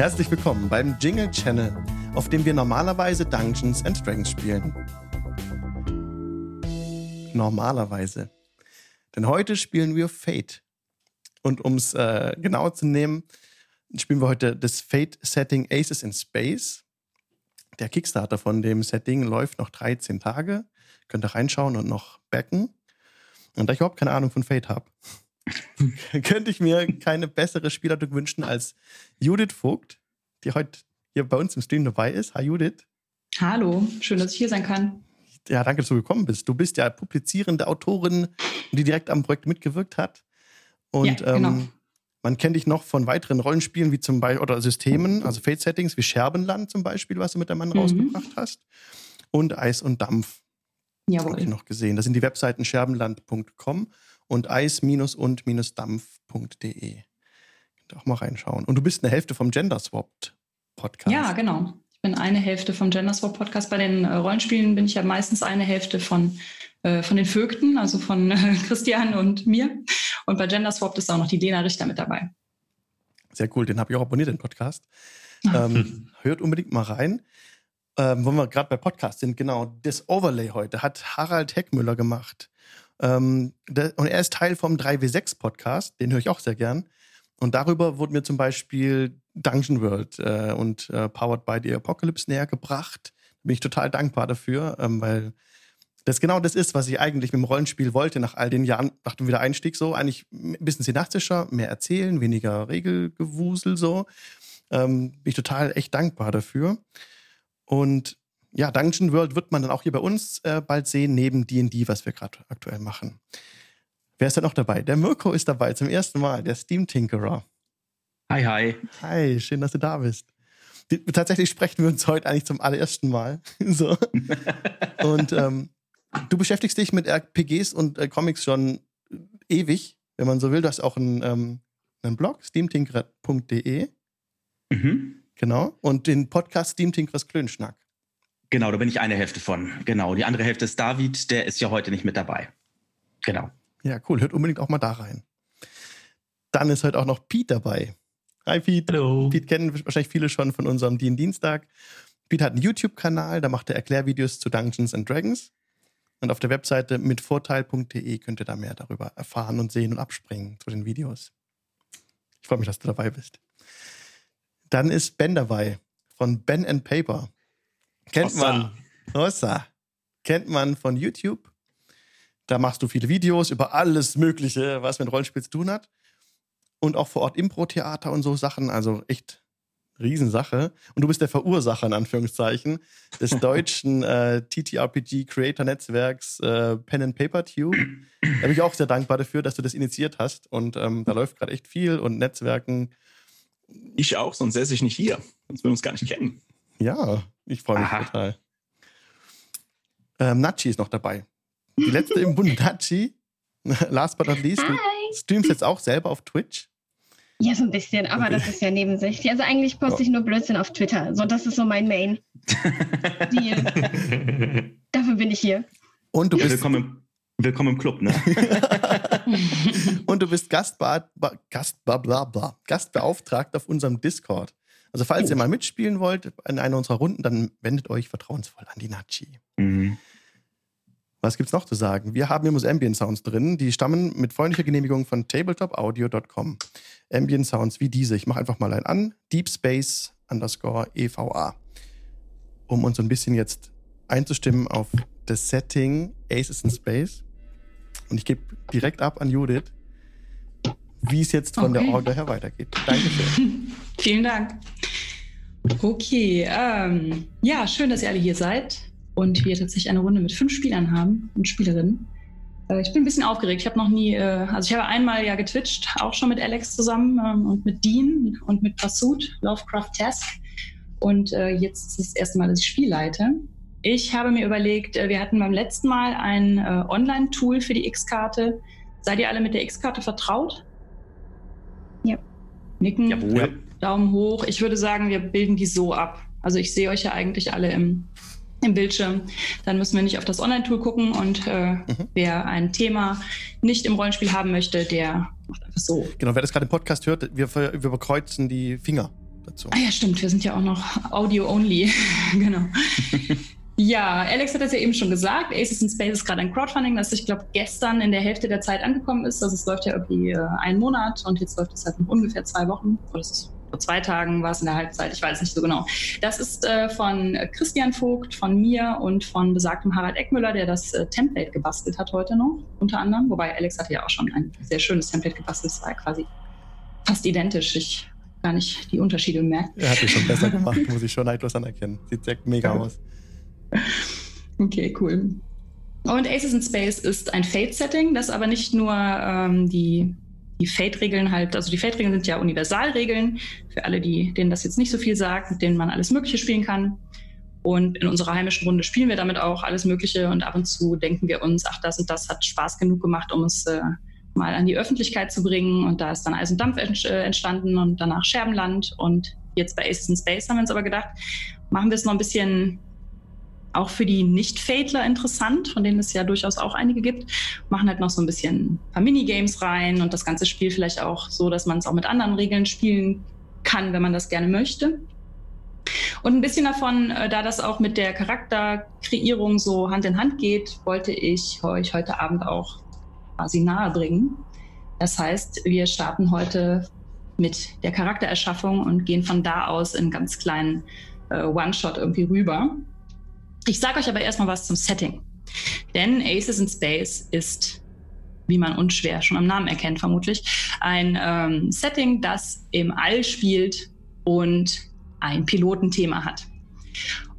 Herzlich willkommen beim Jingle Channel, auf dem wir normalerweise Dungeons and Dragons spielen. Normalerweise. Denn heute spielen wir Fate. Und um es äh, genau zu nehmen, spielen wir heute das Fate-Setting Aces in Space. Der Kickstarter von dem Setting läuft noch 13 Tage. Könnt ihr reinschauen und noch backen. Und da ich überhaupt keine Ahnung von Fate habe, könnte ich mir keine bessere Spielleitung wünschen als Judith Vogt, die heute hier bei uns im Stream dabei ist. Hi Judith. Hallo, schön, dass ich hier sein kann. Ja, danke, dass du gekommen bist. Du bist ja publizierende Autorin, die direkt am Projekt mitgewirkt hat. Und ja, genau. ähm, man kennt dich noch von weiteren Rollenspielen wie zum Beispiel oder Systemen, also Fate-Settings wie Scherbenland zum Beispiel, was du mit deinem Mann mhm. rausgebracht hast. Und Eis und Dampf. Jawohl. Habe ich noch gesehen. Das sind die Webseiten scherbenland.com und eis-und-dampf.de. Könnt auch mal reinschauen. Und du bist eine Hälfte vom Gender Swapped Podcast. Ja, genau. Ich bin eine Hälfte vom Gender Swap Podcast. Bei den äh, Rollenspielen bin ich ja meistens eine Hälfte von, äh, von den Vögten, also von äh, Christian und mir. Und bei Gender Swap ist auch noch die Lena Richter mit dabei. Sehr cool, den habe ich auch abonniert, den Podcast. ähm, hört unbedingt mal rein. Ähm, wo wir gerade bei Podcast sind, genau, das Overlay heute hat Harald Heckmüller gemacht. Ähm, der, und er ist Teil vom 3W6-Podcast, den höre ich auch sehr gern. Und darüber wurde mir zum Beispiel Dungeon World äh, und äh, Powered by the Apocalypse näher gebracht. Bin ich total dankbar dafür, ähm, weil das genau das ist, was ich eigentlich mit dem Rollenspiel wollte, nach all den Jahren, nach dem Wiedereinstieg so. Eigentlich ein bisschen synaptischer, mehr erzählen, weniger Regelgewusel so. Ähm, bin ich total echt dankbar dafür. Und ja, Dungeon World wird man dann auch hier bei uns äh, bald sehen, neben D&D, was wir gerade aktuell machen. Wer ist da noch dabei? Der Mirko ist dabei zum ersten Mal, der Steam Tinkerer. Hi, hi. Hi, schön, dass du da bist. Tatsächlich sprechen wir uns heute eigentlich zum allerersten Mal. so. Und ähm, du beschäftigst dich mit RPGs und äh, Comics schon ewig, wenn man so will. Du hast auch einen, ähm, einen Blog, steamtinkerer.de. Mhm. Genau. Und den Podcast Steam Tinkerers Klönschnack. Genau, da bin ich eine Hälfte von. Genau. Die andere Hälfte ist David, der ist ja heute nicht mit dabei. Genau. Ja, cool. Hört unbedingt auch mal da rein. Dann ist heute auch noch Pete dabei. Hi Pete. Hallo. Pete kennen wahrscheinlich viele schon von unserem DIN Dienstag. Pete hat einen YouTube-Kanal, da macht er Erklärvideos zu Dungeons and Dragons. Und auf der Webseite mitvorteil.de könnt ihr da mehr darüber erfahren und sehen und abspringen zu den Videos. Ich freue mich, dass du dabei bist. Dann ist Ben dabei von Ben and Paper. Kennt Ossa. man. Ossa. Kennt man von YouTube. Da machst du viele Videos über alles Mögliche, was mit Rollenspiel zu tun hat. Und auch vor Ort Impro-Theater und so Sachen. Also echt Riesensache. Und du bist der Verursacher, in Anführungszeichen, des deutschen äh, TTRPG Creator Netzwerks äh, Pen and Paper Tube. Da bin ich auch sehr dankbar dafür, dass du das initiiert hast. Und ähm, da läuft gerade echt viel und Netzwerken. Ich auch, sonst säße ich nicht hier. Sonst würden wir uns gar nicht kennen. Ja, ich freue mich Aha. total. Ähm, Nachi ist noch dabei. Die letzte im Bund, Nachi. Last but not least, Hi. du streamst jetzt auch selber auf Twitch. Ja, so ein bisschen, aber okay. das ist ja nebensächlich. Also eigentlich poste ich nur Blödsinn auf Twitter. So, das ist so mein Main. Dafür bin ich hier. Und du bist willkommen, willkommen im Club, ne? Und du bist Gastba Gast, bla, bla, bla, Gastbeauftragter auf unserem Discord. Also falls oh. ihr mal mitspielen wollt in einer unserer Runden, dann wendet euch vertrauensvoll an die Nachi. Mhm. Was gibt's noch zu sagen? Wir haben immer Ambient Sounds drin, die stammen mit freundlicher Genehmigung von tabletopaudio.com. Ambient Sounds wie diese. Ich mache einfach mal ein an. Deep Space underscore EVA. Um uns ein bisschen jetzt einzustimmen auf das Setting Aces in Space. Und ich gebe direkt ab an Judith, wie es jetzt von okay. der Orga her weitergeht. Dankeschön. Vielen Dank. Okay, ähm, ja, schön, dass ihr alle hier seid und wir tatsächlich eine Runde mit fünf Spielern haben und Spielerinnen. Äh, ich bin ein bisschen aufgeregt. Ich habe noch nie, äh, also ich habe einmal ja getwitcht, auch schon mit Alex zusammen ähm, und mit Dean und mit Pursuit, Lovecraft Task. Und äh, jetzt ist es das erste Mal, dass ich Spiel leite. Ich habe mir überlegt, wir hatten beim letzten Mal ein Online-Tool für die X-Karte. Seid ihr alle mit der X-Karte vertraut? Ja. Nicken. Jawohl. Daumen hoch. Ich würde sagen, wir bilden die so ab. Also ich sehe euch ja eigentlich alle im, im Bildschirm. Dann müssen wir nicht auf das Online-Tool gucken und äh, mhm. wer ein Thema nicht im Rollenspiel haben möchte, der macht einfach so. Genau, wer das gerade im Podcast hört, wir, wir überkreuzen die Finger. dazu. Ah ja, stimmt. Wir sind ja auch noch Audio-only. genau. Ja, Alex hat das ja eben schon gesagt. Aces in Space ist gerade ein Crowdfunding, das ich glaube gestern in der Hälfte der Zeit angekommen ist. Also es läuft ja irgendwie äh, einen Monat und jetzt läuft es halt noch ungefähr zwei Wochen. Oder es ist vor zwei Tagen war es in der Halbzeit, ich weiß nicht so genau. Das ist äh, von Christian Vogt, von mir und von besagtem Harald Eckmüller, der das äh, Template gebastelt hat heute noch, unter anderem. Wobei Alex hatte ja auch schon ein sehr schönes Template gebastelt, es war quasi fast identisch. Ich gar nicht die Unterschiede bemerkt. Er hat es schon besser gemacht, muss ich schon neidlos anerkennen. Sieht sehr mega aus. Okay, cool. Und Aces in Space ist ein Fate-Setting, das aber nicht nur ähm, die, die Fate-Regeln halt, also die Fate-Regeln sind ja Universalregeln für alle, die, denen das jetzt nicht so viel sagt, mit denen man alles Mögliche spielen kann. Und in unserer heimischen Runde spielen wir damit auch alles Mögliche und ab und zu denken wir uns, ach, das und das hat Spaß genug gemacht, um es äh, mal an die Öffentlichkeit zu bringen. Und da ist dann Eis und Dampf äh, entstanden und danach Scherbenland. Und jetzt bei Aces in Space haben wir uns aber gedacht, machen wir es noch ein bisschen auch für die Nicht-Fadler interessant, von denen es ja durchaus auch einige gibt. Machen halt noch so ein bisschen ein paar Minigames rein und das ganze Spiel vielleicht auch so, dass man es auch mit anderen Regeln spielen kann, wenn man das gerne möchte. Und ein bisschen davon, äh, da das auch mit der Charakterkreierung so Hand in Hand geht, wollte ich euch heute Abend auch quasi nahe bringen. Das heißt, wir starten heute mit der Charaktererschaffung und gehen von da aus in ganz kleinen äh, One-Shot irgendwie rüber. Ich sage euch aber erstmal was zum Setting. Denn Aces in Space ist, wie man unschwer schon am Namen erkennt, vermutlich, ein ähm, Setting, das im All spielt und ein Pilotenthema hat.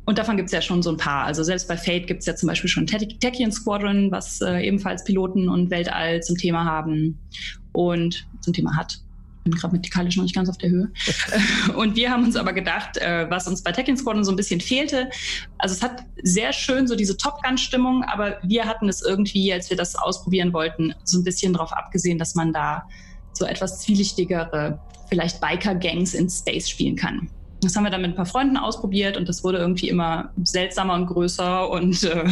Und davon gibt es ja schon so ein paar. Also selbst bei Fate gibt es ja zum Beispiel schon Techian Squadron, was äh, ebenfalls Piloten und Weltall zum Thema haben und zum Thema hat bin grammatikalisch noch nicht ganz auf der Höhe. und wir haben uns aber gedacht, äh, was uns bei Tekken Squadron so ein bisschen fehlte, also es hat sehr schön so diese Top Gun-Stimmung, aber wir hatten es irgendwie, als wir das ausprobieren wollten, so ein bisschen darauf abgesehen, dass man da so etwas zwielichtigere, vielleicht Biker-Gangs in Space spielen kann. Das haben wir dann mit ein paar Freunden ausprobiert und das wurde irgendwie immer seltsamer und größer und äh,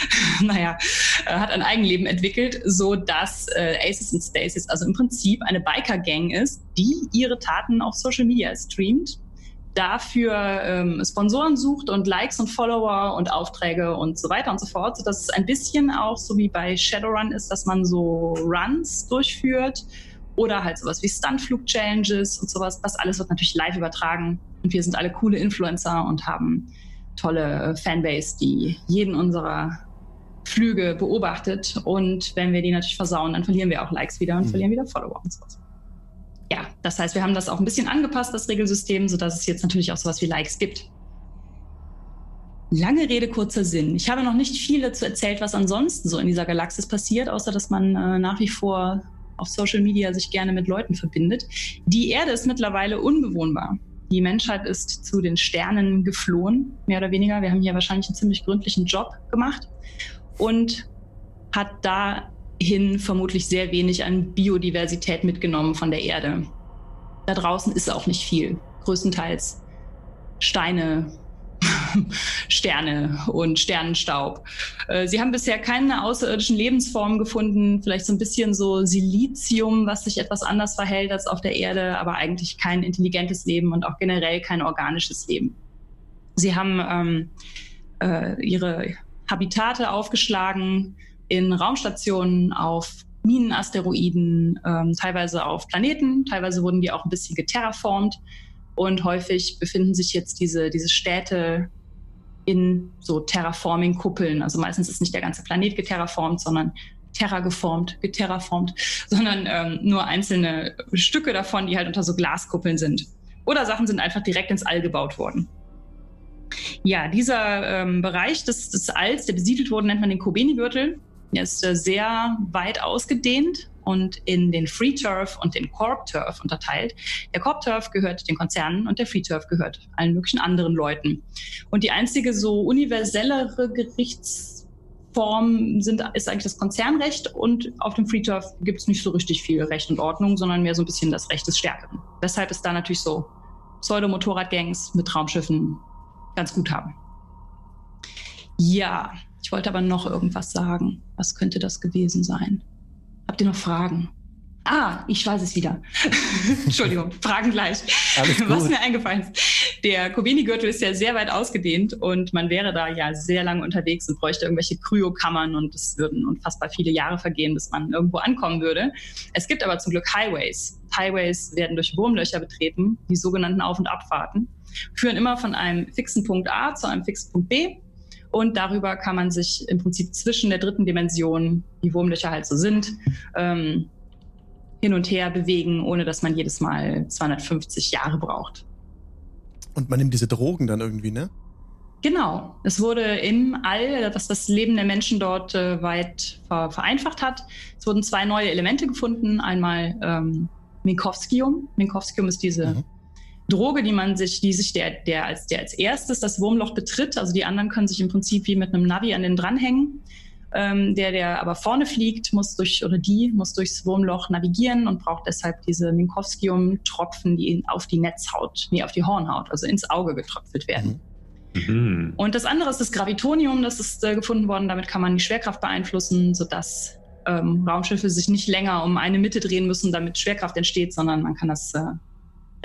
naja, äh, hat ein Eigenleben entwickelt, so dass äh, Aces and Stasis also im Prinzip eine Biker-Gang ist, die ihre Taten auf Social Media streamt, dafür ähm, Sponsoren sucht und Likes und Follower und Aufträge und so weiter und so fort, sodass es ein bisschen auch so wie bei Shadowrun ist, dass man so Runs durchführt oder halt sowas wie Stuntflug-Challenges und sowas. Das alles wird natürlich live übertragen und wir sind alle coole Influencer und haben tolle äh, Fanbase, die jeden unserer Flüge beobachtet. Und wenn wir die natürlich versauen, dann verlieren wir auch Likes wieder und mhm. verlieren wieder Follower und sowas. Ja, das heißt, wir haben das auch ein bisschen angepasst, das Regelsystem, sodass es jetzt natürlich auch sowas wie Likes gibt. Lange Rede, kurzer Sinn. Ich habe noch nicht viel dazu erzählt, was ansonsten so in dieser Galaxis passiert, außer dass man äh, nach wie vor auf Social Media sich gerne mit Leuten verbindet. Die Erde ist mittlerweile unbewohnbar. Die Menschheit ist zu den Sternen geflohen, mehr oder weniger. Wir haben hier wahrscheinlich einen ziemlich gründlichen Job gemacht und hat dahin vermutlich sehr wenig an Biodiversität mitgenommen von der Erde. Da draußen ist auch nicht viel. Größtenteils Steine, Sterne und Sternenstaub. Äh, sie haben bisher keine außerirdischen Lebensformen gefunden, vielleicht so ein bisschen so Silizium, was sich etwas anders verhält als auf der Erde, aber eigentlich kein intelligentes Leben und auch generell kein organisches Leben. Sie haben ähm, äh, ihre Habitate aufgeschlagen in Raumstationen, auf Minenasteroiden, ähm, teilweise auf Planeten, teilweise wurden die auch ein bisschen geterraformt und häufig befinden sich jetzt diese, diese Städte in so Terraforming-Kuppeln. Also meistens ist nicht der ganze Planet geterraformt, sondern terrageformt, geterraformt, sondern ähm, nur einzelne Stücke davon, die halt unter so Glaskuppeln sind. Oder Sachen sind einfach direkt ins All gebaut worden. Ja, dieser ähm, Bereich des, des Alls, der besiedelt wurde, nennt man den Kobeni-Gürtel. Der ist äh, sehr weit ausgedehnt und in den Free Turf und den Corp Turf unterteilt. Der Corp Turf gehört den Konzernen und der Free Turf gehört allen möglichen anderen Leuten. Und die einzige so universellere Gerichtsform sind, ist eigentlich das Konzernrecht und auf dem Free Turf gibt es nicht so richtig viel Recht und Ordnung, sondern mehr so ein bisschen das Recht des Stärkeren. Deshalb ist da natürlich so Pseudo-Motorradgangs mit Raumschiffen ganz gut haben. Ja, ich wollte aber noch irgendwas sagen. Was könnte das gewesen sein? Habt ihr noch Fragen? Ah, ich weiß es wieder. Entschuldigung, Fragen gleich. Was mir eingefallen ist. Der Kobeni-Gürtel ist ja sehr weit ausgedehnt und man wäre da ja sehr lange unterwegs und bräuchte irgendwelche Kryokammern und es würden unfassbar viele Jahre vergehen, bis man irgendwo ankommen würde. Es gibt aber zum Glück Highways. Highways werden durch Wurmlöcher betreten, die sogenannten Auf- und Abfahrten, führen immer von einem fixen Punkt A zu einem fixen Punkt B und darüber kann man sich im Prinzip zwischen der dritten Dimension, die Wurmlöcher halt so sind, ähm, hin und her bewegen, ohne dass man jedes Mal 250 Jahre braucht. Und man nimmt diese Drogen dann irgendwie, ne? Genau. Es wurde im All, was das Leben der Menschen dort äh, weit ver vereinfacht hat, es wurden zwei neue Elemente gefunden. Einmal ähm, Minkowskium. Minkowskium ist diese mhm. Droge, die man sich, die sich der, der als, der als erstes das Wurmloch betritt. Also die anderen können sich im Prinzip wie mit einem Navi an den dranhängen. Ähm, der, der aber vorne fliegt, muss durch, oder die muss durchs Wurmloch navigieren und braucht deshalb diese Minkowskium-Tropfen, die auf die Netzhaut, nee, auf die Hornhaut, also ins Auge getröpfelt werden. Mhm. Und das andere ist das Gravitonium, das ist äh, gefunden worden. Damit kann man die Schwerkraft beeinflussen, sodass ähm, Raumschiffe sich nicht länger um eine Mitte drehen müssen, damit Schwerkraft entsteht, sondern man kann das äh,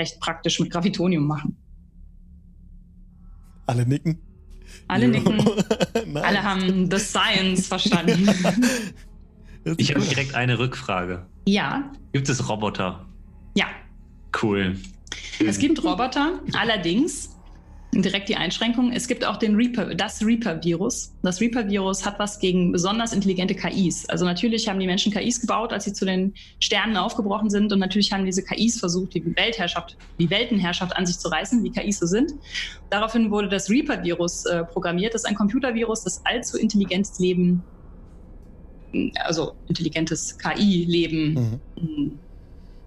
recht praktisch mit Gravitonium machen. Alle nicken. Alle nicken. Alle haben The Science verstanden. ich habe direkt eine Rückfrage. Ja. Gibt es Roboter? Ja. Cool. Es gibt Roboter, allerdings direkt die Einschränkung. Es gibt auch den Reaper, das Reaper-Virus. Das Reaper-Virus hat was gegen besonders intelligente KIs. Also natürlich haben die Menschen KIs gebaut, als sie zu den Sternen aufgebrochen sind. Und natürlich haben diese KIs versucht, die Weltherrschaft, die Weltenherrschaft an sich zu reißen, wie KIs so sind. Daraufhin wurde das Reaper-Virus äh, programmiert. Das ist ein Computervirus, das allzu intelligentes Leben, also intelligentes KI-Leben mhm.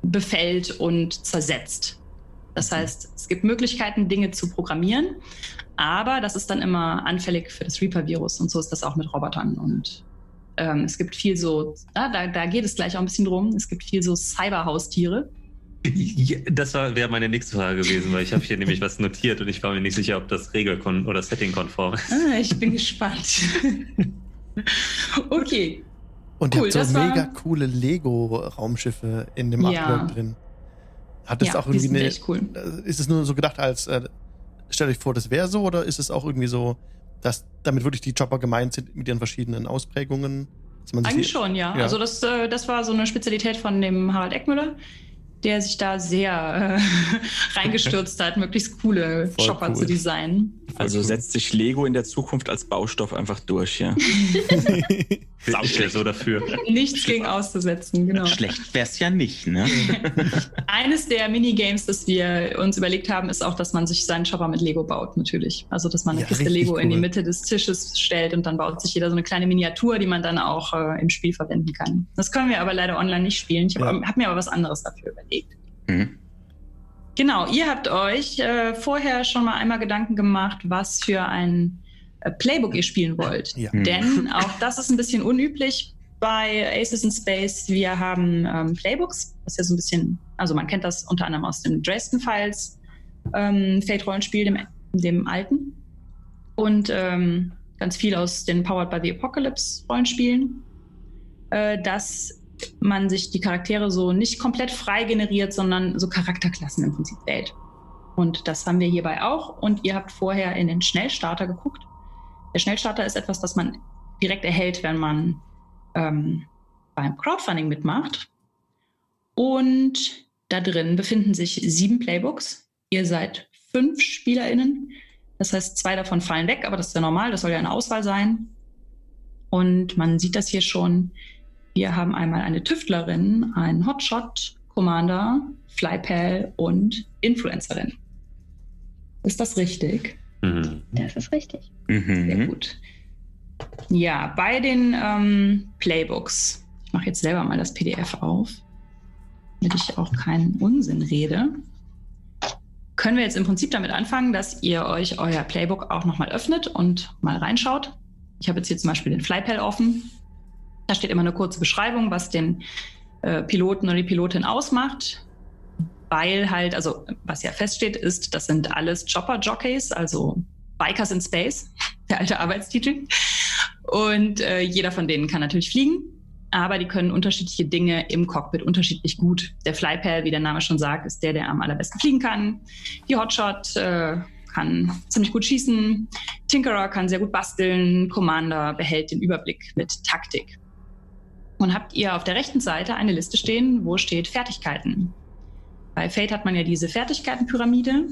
befällt und zersetzt. Das heißt, es gibt Möglichkeiten, Dinge zu programmieren, aber das ist dann immer anfällig für das Reaper-Virus und so ist das auch mit Robotern. Und ähm, es gibt viel so, ah, da, da geht es gleich auch ein bisschen drum, es gibt viel so Cyber-Haustiere. Ja, das wäre meine nächste Frage gewesen, weil ich habe hier nämlich was notiert und ich war mir nicht sicher, ob das regelkon oder settingkonform ist. Ah, ich bin gespannt. okay. Und cool, ihr habt so mega coole Lego-Raumschiffe in dem ja. Drin. Hat das ja, auch irgendwie eine. Cool. Äh, ist es nur so gedacht als, äh, stellt euch vor, das wäre so, oder ist es auch irgendwie so, dass damit wirklich die Chopper gemeint sind mit ihren verschiedenen Ausprägungen? Eigentlich schon, ja. ja. Also das, äh, das war so eine Spezialität von dem Harald Eckmüller der sich da sehr äh, reingestürzt hat, möglichst coole Voll Shopper cool. zu designen. Also cool. setzt sich Lego in der Zukunft als Baustoff einfach durch, ja. ich wäre so dafür. Nichts gegen auszusetzen, genau. Schlecht wäre es ja nicht, ne? Eines der Minigames, das wir uns überlegt haben, ist auch, dass man sich seinen Shopper mit Lego baut, natürlich. Also, dass man eine ja, Kiste Lego cool. in die Mitte des Tisches stellt und dann baut sich jeder so eine kleine Miniatur, die man dann auch äh, im Spiel verwenden kann. Das können wir aber leider online nicht spielen. Ich habe ja. hab mir aber was anderes dafür überlegt. Mhm. Genau, ihr habt euch äh, vorher schon mal einmal Gedanken gemacht, was für ein äh, Playbook ihr spielen wollt. Ja. Mhm. Denn auch das ist ein bisschen unüblich bei Aces in Space. Wir haben ähm, Playbooks, das ist ja so ein bisschen, also man kennt das unter anderem aus dem Dresden Files ähm, Fate-Rollenspiel, dem, dem alten. Und ähm, ganz viel aus den Powered by the Apocalypse Rollenspielen. Äh, das man sich die Charaktere so nicht komplett frei generiert, sondern so Charakterklassen im Prinzip wählt. Und das haben wir hierbei auch. Und ihr habt vorher in den Schnellstarter geguckt. Der Schnellstarter ist etwas, das man direkt erhält, wenn man ähm, beim Crowdfunding mitmacht. Und da drin befinden sich sieben Playbooks. Ihr seid fünf SpielerInnen. Das heißt, zwei davon fallen weg, aber das ist ja normal, das soll ja eine Auswahl sein. Und man sieht das hier schon. Wir haben einmal eine Tüftlerin, einen Hotshot, Commander, Flypal und Influencerin. Ist das richtig? Mhm. Das ist richtig. Mhm. Sehr gut. Ja, bei den ähm, Playbooks, ich mache jetzt selber mal das PDF auf, damit ich auch keinen Unsinn rede, können wir jetzt im Prinzip damit anfangen, dass ihr euch euer Playbook auch nochmal öffnet und mal reinschaut. Ich habe jetzt hier zum Beispiel den Flypal offen. Da steht immer eine kurze Beschreibung, was den äh, Piloten oder die Pilotin ausmacht. Weil halt, also was ja feststeht, ist, das sind alles Chopper-Jockeys, also Bikers in Space, der alte Arbeitstitel. Und äh, jeder von denen kann natürlich fliegen. aber die können unterschiedliche Dinge im Cockpit unterschiedlich gut. Der Flypal, wie der Name schon sagt, ist der, der am allerbesten fliegen kann. Die Hotshot äh, kann ziemlich gut schießen. Tinkerer kann sehr gut basteln. Commander behält den Überblick mit Taktik. Und habt ihr auf der rechten Seite eine Liste stehen, wo steht Fertigkeiten. Bei Fate hat man ja diese Fertigkeitenpyramide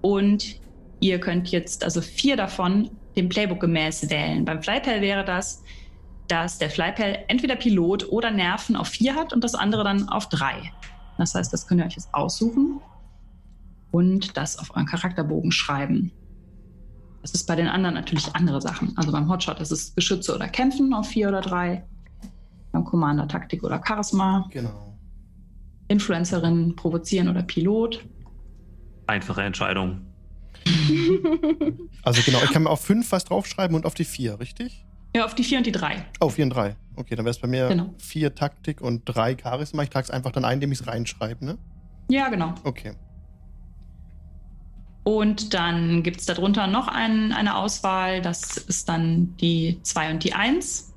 und ihr könnt jetzt also vier davon dem Playbook gemäß wählen. Beim Flypal wäre das, dass der Flypal entweder Pilot oder Nerven auf vier hat und das andere dann auf drei. Das heißt, das könnt ihr euch jetzt aussuchen und das auf euren Charakterbogen schreiben. Das ist bei den anderen natürlich andere Sachen. Also beim Hotshot ist es Geschütze oder Kämpfen auf vier oder drei. Beim Commander Taktik oder Charisma. Genau. Influencerin provozieren oder Pilot. Einfache Entscheidung. Also genau, ich kann mir auf fünf was draufschreiben und auf die vier, richtig? Ja, auf die vier und die drei. Oh, vier und drei. Okay, dann wäre es bei mir Genau. vier Taktik und drei Charisma. Ich trage es einfach dann ein, indem ich es reinschreibe, ne? Ja, genau. Okay. Und dann gibt es darunter noch ein, eine Auswahl. Das ist dann die 2 und die 1.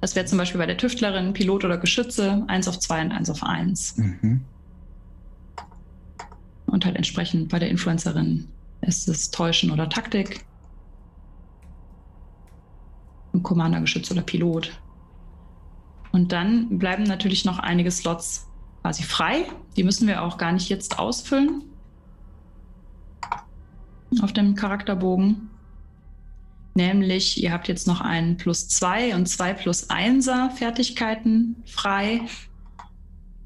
Das wäre zum Beispiel bei der Tüftlerin Pilot oder Geschütze 1 auf 2 und 1 auf 1. Mhm. Und halt entsprechend bei der Influencerin ist es Täuschen oder Taktik. Im Commander Geschütz oder Pilot. Und dann bleiben natürlich noch einige Slots quasi frei. Die müssen wir auch gar nicht jetzt ausfüllen. Auf dem Charakterbogen. Nämlich, ihr habt jetzt noch einen plus 2 und 2 plus 1er Fertigkeiten frei.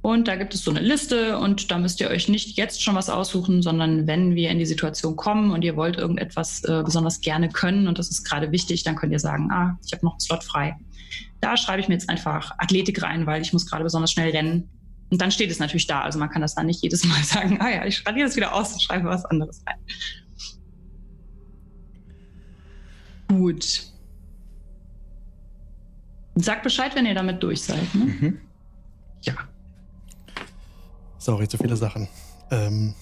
Und da gibt es so eine Liste und da müsst ihr euch nicht jetzt schon was aussuchen, sondern wenn wir in die Situation kommen und ihr wollt irgendetwas äh, besonders gerne können und das ist gerade wichtig, dann könnt ihr sagen, ah, ich habe noch einen Slot frei. Da schreibe ich mir jetzt einfach Athletik rein, weil ich muss gerade besonders schnell rennen. Und dann steht es natürlich da. Also man kann das dann nicht jedes Mal sagen, ah ja, ich radiere das wieder aus und schreibe was anderes rein. Gut. Sagt Bescheid, wenn ihr damit durch seid. Ne? Mhm. Ja. Sorry, zu viele Sachen. Ähm,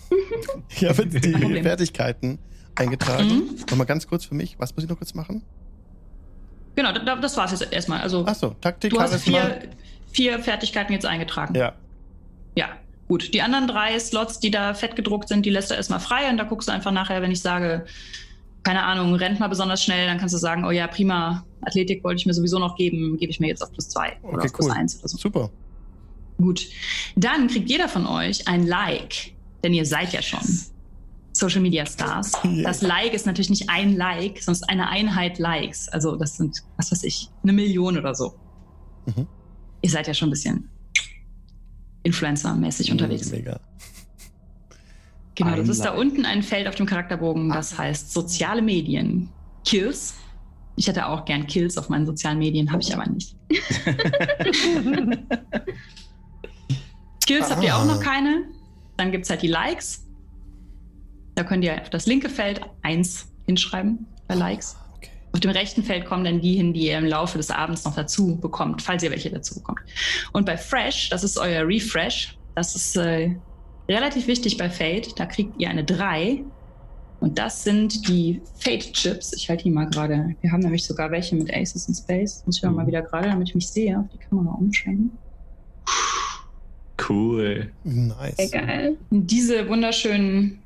ich habe jetzt die. Fertigkeiten eingetragen. Mhm. Nochmal ganz kurz für mich. Was muss ich noch kurz machen? Genau, da- das war es jetzt erstmal. Also Achso, Taktik, du hast vier, vier Fertigkeiten jetzt eingetragen. Ja, Ja, gut. Die anderen drei Slots, die da fett gedruckt sind, die lässt du erstmal frei und da guckst du einfach nachher, wenn ich sage, keine Ahnung, rennt mal besonders schnell, dann kannst du sagen, oh ja, prima, Athletik wollte ich mir sowieso noch geben, gebe ich mir jetzt auf plus zwei oder Okay, auf plus cool. eins oder so. super. Gut. Dann kriegt jeder von euch ein Like, denn ihr seid ja schon Social Media Stars. Yeah. Das Like ist natürlich nicht ein Like, sondern eine Einheit Likes. Also das sind, was weiß ich, eine Million oder so. Mhm. Ihr seid ja schon ein bisschen Influencer-mäßig unterwegs. Mega. Genau, das ist da unten ein Feld auf dem Charakterbogen, das heißt soziale Medien. Kills. Ich hätte auch gern Kills auf meinen sozialen Medien, habe ich aber nicht. Skills habt ihr auch Ah. noch keine. Dann gibt es halt die Likes. Da könnt ihr auf das linke Feld 1 hinschreiben bei Likes. Okay. Auf dem rechten Feld kommen dann die hin, die ihr im Laufe des Abends noch dazu bekommt, falls ihr welche dazu bekommt. Und bei Fresh, das ist euer Refresh, das ist äh, relativ wichtig bei Fate. Da kriegt ihr eine 3. Und das sind die Fate-Chips. Ich halte die mal gerade. Wir haben nämlich sogar welche mit Aces in Space. Muss ich auch mal wieder gerade, damit ich mich sehe, auf die Kamera umschwenken. Cool. Nice. Egal. diese wunderschönen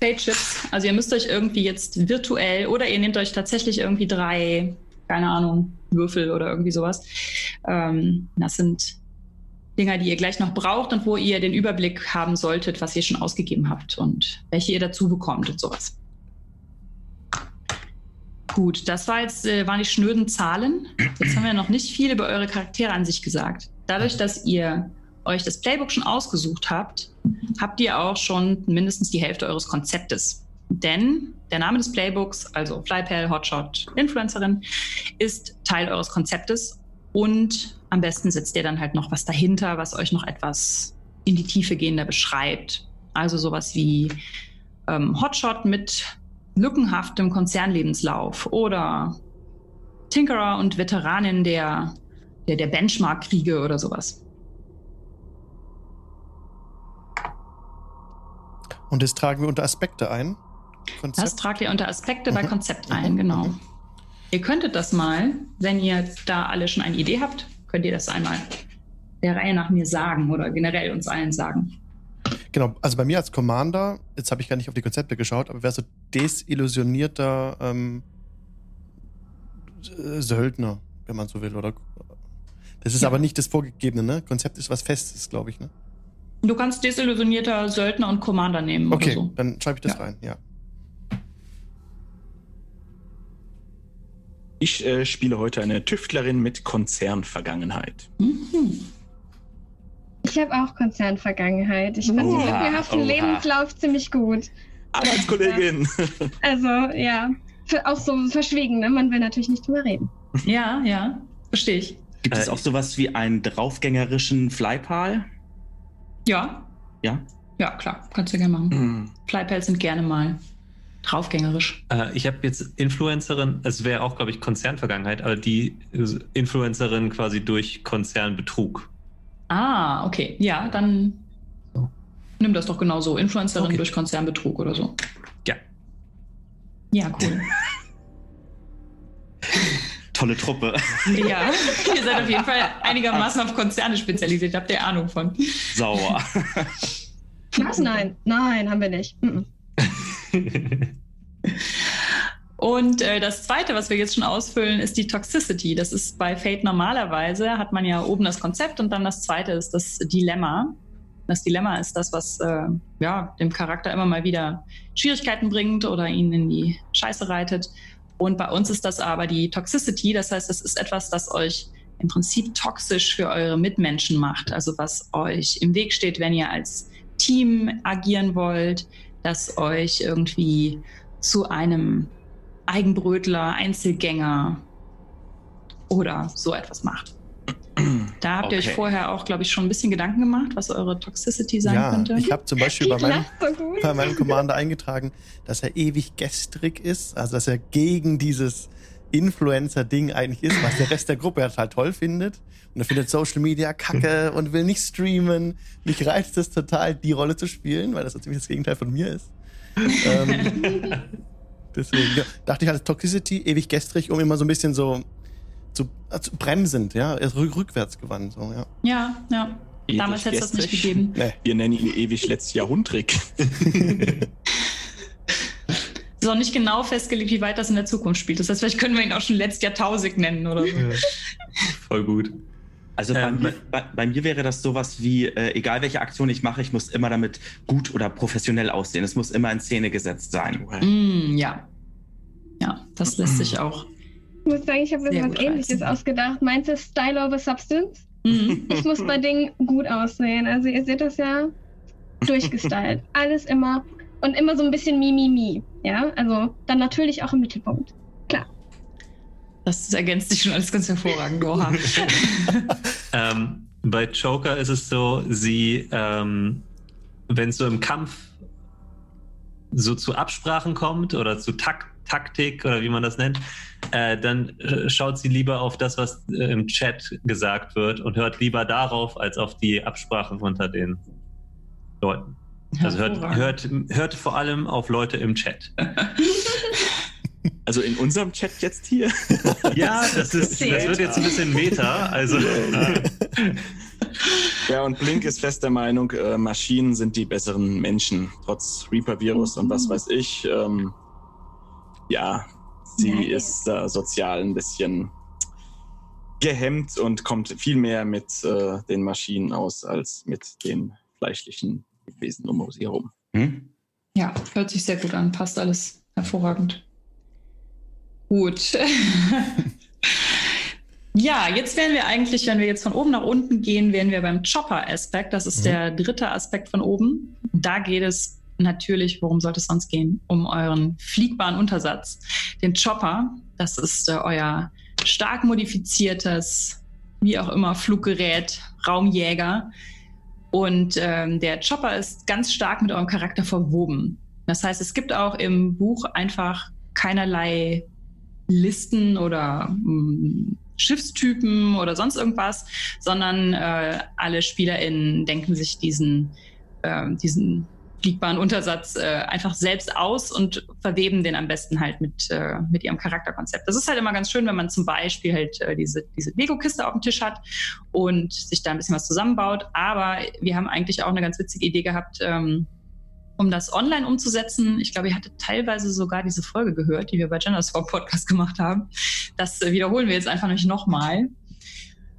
Fate-Chips. Also ihr müsst euch irgendwie jetzt virtuell oder ihr nehmt euch tatsächlich irgendwie drei, keine Ahnung, Würfel oder irgendwie sowas. Ähm, das sind Dinger, die ihr gleich noch braucht und wo ihr den Überblick haben solltet, was ihr schon ausgegeben habt und welche ihr dazu bekommt und sowas. Gut, das war jetzt, äh, waren die schnöden Zahlen. Jetzt haben wir noch nicht viel über eure Charaktere an sich gesagt. Dadurch, dass ihr euch das Playbook schon ausgesucht habt, habt ihr auch schon mindestens die Hälfte eures Konzeptes. Denn der Name des Playbooks, also Flypal, Hotshot, Influencerin, ist Teil eures Konzeptes und am besten setzt ihr dann halt noch was dahinter, was euch noch etwas in die Tiefe gehender beschreibt. Also sowas wie ähm, Hotshot mit lückenhaftem Konzernlebenslauf oder Tinkerer und Veteranin der, der, der Benchmark-Kriege oder sowas. Und das tragen wir unter Aspekte ein. Konzept. Das tragt ihr unter Aspekte bei Mhm. Konzept ein, genau. Mhm. Ihr könntet das mal, wenn ihr da alle schon eine Idee habt, könnt ihr das einmal der Reihe nach mir sagen oder generell uns allen sagen. Genau, also bei mir als Commander, jetzt habe ich gar nicht auf die Konzepte geschaut, aber wäre so desillusionierter ähm, äh, Söldner, wenn man so will, oder? Das ist Ja. aber nicht das Vorgegebene, ne? Konzept ist was Festes, glaube ich, ne? Du kannst desillusionierter Söldner und Commander nehmen Okay, oder so. dann schreibe ich das Ja. rein, ja. Ich äh, spiele heute eine Tüftlerin mit Konzernvergangenheit. Mhm. Ich habe auch Konzernvergangenheit. Ich fand den lückenhaften. Lebenslauf ziemlich gut. Arbeitskollegin! Also, ja. Für, auch so verschwiegen, ne? Man will natürlich nicht drüber reden. Ja, ja, verstehe ich. Gibt es Äh, auch sowas wie einen draufgängerischen Flypal? Ja, Ja? ja, klar, kannst du gerne machen. Hm. Flypals sind gerne mal draufgängerisch. Äh, ich habe jetzt Influencerin, es wäre auch, glaube ich, Konzernvergangenheit, aber die äh, Influencerin quasi durch Konzernbetrug. Ah, okay. Ja, dann So. nimm das doch genau so. Influencerin Okay. durch Konzernbetrug oder so. Ja. Ja, cool. Tolle Truppe. ja, ihr seid auf jeden Fall einigermaßen auf Konzerne spezialisiert. Habt ihr Ahnung von? Sauer. Was? Nein. Nein, haben wir nicht. Mhm. Und äh, das Zweite, was wir jetzt schon ausfüllen, ist die Toxicity. Das ist bei Fate normalerweise, hat man ja oben das Konzept und dann das Zweite ist das Dilemma. Das Dilemma ist das, was äh, ja, dem Charakter immer mal wieder Schwierigkeiten bringt oder ihn in die Scheiße reitet. Und bei uns ist das aber die Toxicity. Das heißt, es ist etwas, das euch im Prinzip toxisch für eure Mitmenschen macht. Also was euch im Weg steht, wenn ihr als Team agieren wollt, das euch irgendwie zu einem Eigenbrötler, Einzelgänger oder so etwas macht. Da habt ihr euch Okay. vorher auch, glaube ich, schon ein bisschen Gedanken gemacht, was eure Toxicity sein ja, könnte. ich habe zum Beispiel bei meinem, bei meinem Commander eingetragen, dass er ewig gestrig ist, also dass er gegen dieses Influencer-Ding eigentlich ist, was der Rest der Gruppe ja total toll findet. Und er findet Social Media kacke und will nicht streamen. Mich reizt es total, die Rolle zu spielen, weil das so ziemlich das Gegenteil von mir ist. ähm, deswegen ja, dachte ich halt Toxicity, ewig gestrig, um immer so ein bisschen so zu, zu bremsend, ja, rück, rückwärts gewandt, so, ja. ja, ja. Damals hätte es das nicht gegeben. Nee. Wir nennen ihn ewig letztes Jahr Hundtrick. Es ist auch nicht genau festgelegt, wie weit das in der Zukunft spielt. Das heißt, vielleicht können wir ihn auch schon letztes Jahrtausend nennen oder so. Voll gut. Also bei, Ähm, mir, bei, bei mir wäre das sowas wie, äh, egal welche Aktion ich mache, ich muss immer damit gut oder professionell aussehen. Es muss immer in Szene gesetzt sein. Mm, ja. Ja, das lässt sich auch. Ich muss sagen, ich habe mir was ähnliches reißen. ausgedacht. Meint es Style over Substance? Mhm. Ich muss bei Dingen gut aussehen. Also ihr seht das ja durchgestylt. Alles immer und immer so ein bisschen Mimimi. Ja, also dann natürlich auch im Mittelpunkt. Das ergänzt sich schon alles ganz hervorragend, Dora. Ähm, bei Joker ist es so, sie, ähm, wenn es so im Kampf so zu Absprachen kommt oder zu Tak Taktik oder wie man das nennt, äh, dann äh, schaut sie lieber auf das, was äh, im Chat gesagt wird und hört lieber darauf als auf die Absprachen unter den Leuten. Also hört, hört, hört vor allem auf Leute im Chat. Also in unserem Chat jetzt hier. Ja, das, ist, das wird jetzt ein bisschen Meta. Also Ja, und Blink ist fest der Meinung, äh, Maschinen sind die besseren Menschen, trotz Reaper-Virus und was weiß ich. Ähm, ja, sie Nice. ist da sozial ein bisschen gehemmt und kommt viel mehr mit äh, den Maschinen aus als mit den fleischlichen Wesen um sie herum. Hm? Ja, hört sich sehr gut an. Passt alles hervorragend. Gut. ja, jetzt wären wir eigentlich, wenn wir jetzt von oben nach unten gehen, wären wir beim Chopper-Aspekt. Das ist Mhm. der dritte Aspekt von oben. Da geht es natürlich, worum sollte es sonst gehen? Um euren fliegbaren Untersatz. Den Chopper, das ist äh, euer stark modifiziertes, wie auch immer, Fluggerät, Raumjäger. Und ähm, der Chopper ist ganz stark mit eurem Charakter verwoben. Das heißt, es gibt auch im Buch einfach keinerlei Listen oder mh, Schiffstypen oder sonst irgendwas, sondern äh, alle SpielerInnen denken sich diesen, äh, diesen fliegbaren Untersatz äh, einfach selbst aus und verweben den am besten halt mit, äh, mit ihrem Charakterkonzept. Das ist halt immer ganz schön, wenn man zum Beispiel halt äh, diese, diese Lego-Kiste auf dem Tisch hat und sich da ein bisschen was zusammenbaut. Aber wir haben eigentlich auch eine ganz witzige Idee gehabt, ähm, um das online umzusetzen. Ich glaube, ihr hattet teilweise sogar diese Folge gehört, die wir bei Genderswap Podcast gemacht haben. Das äh, wiederholen wir jetzt einfach nicht nochmal.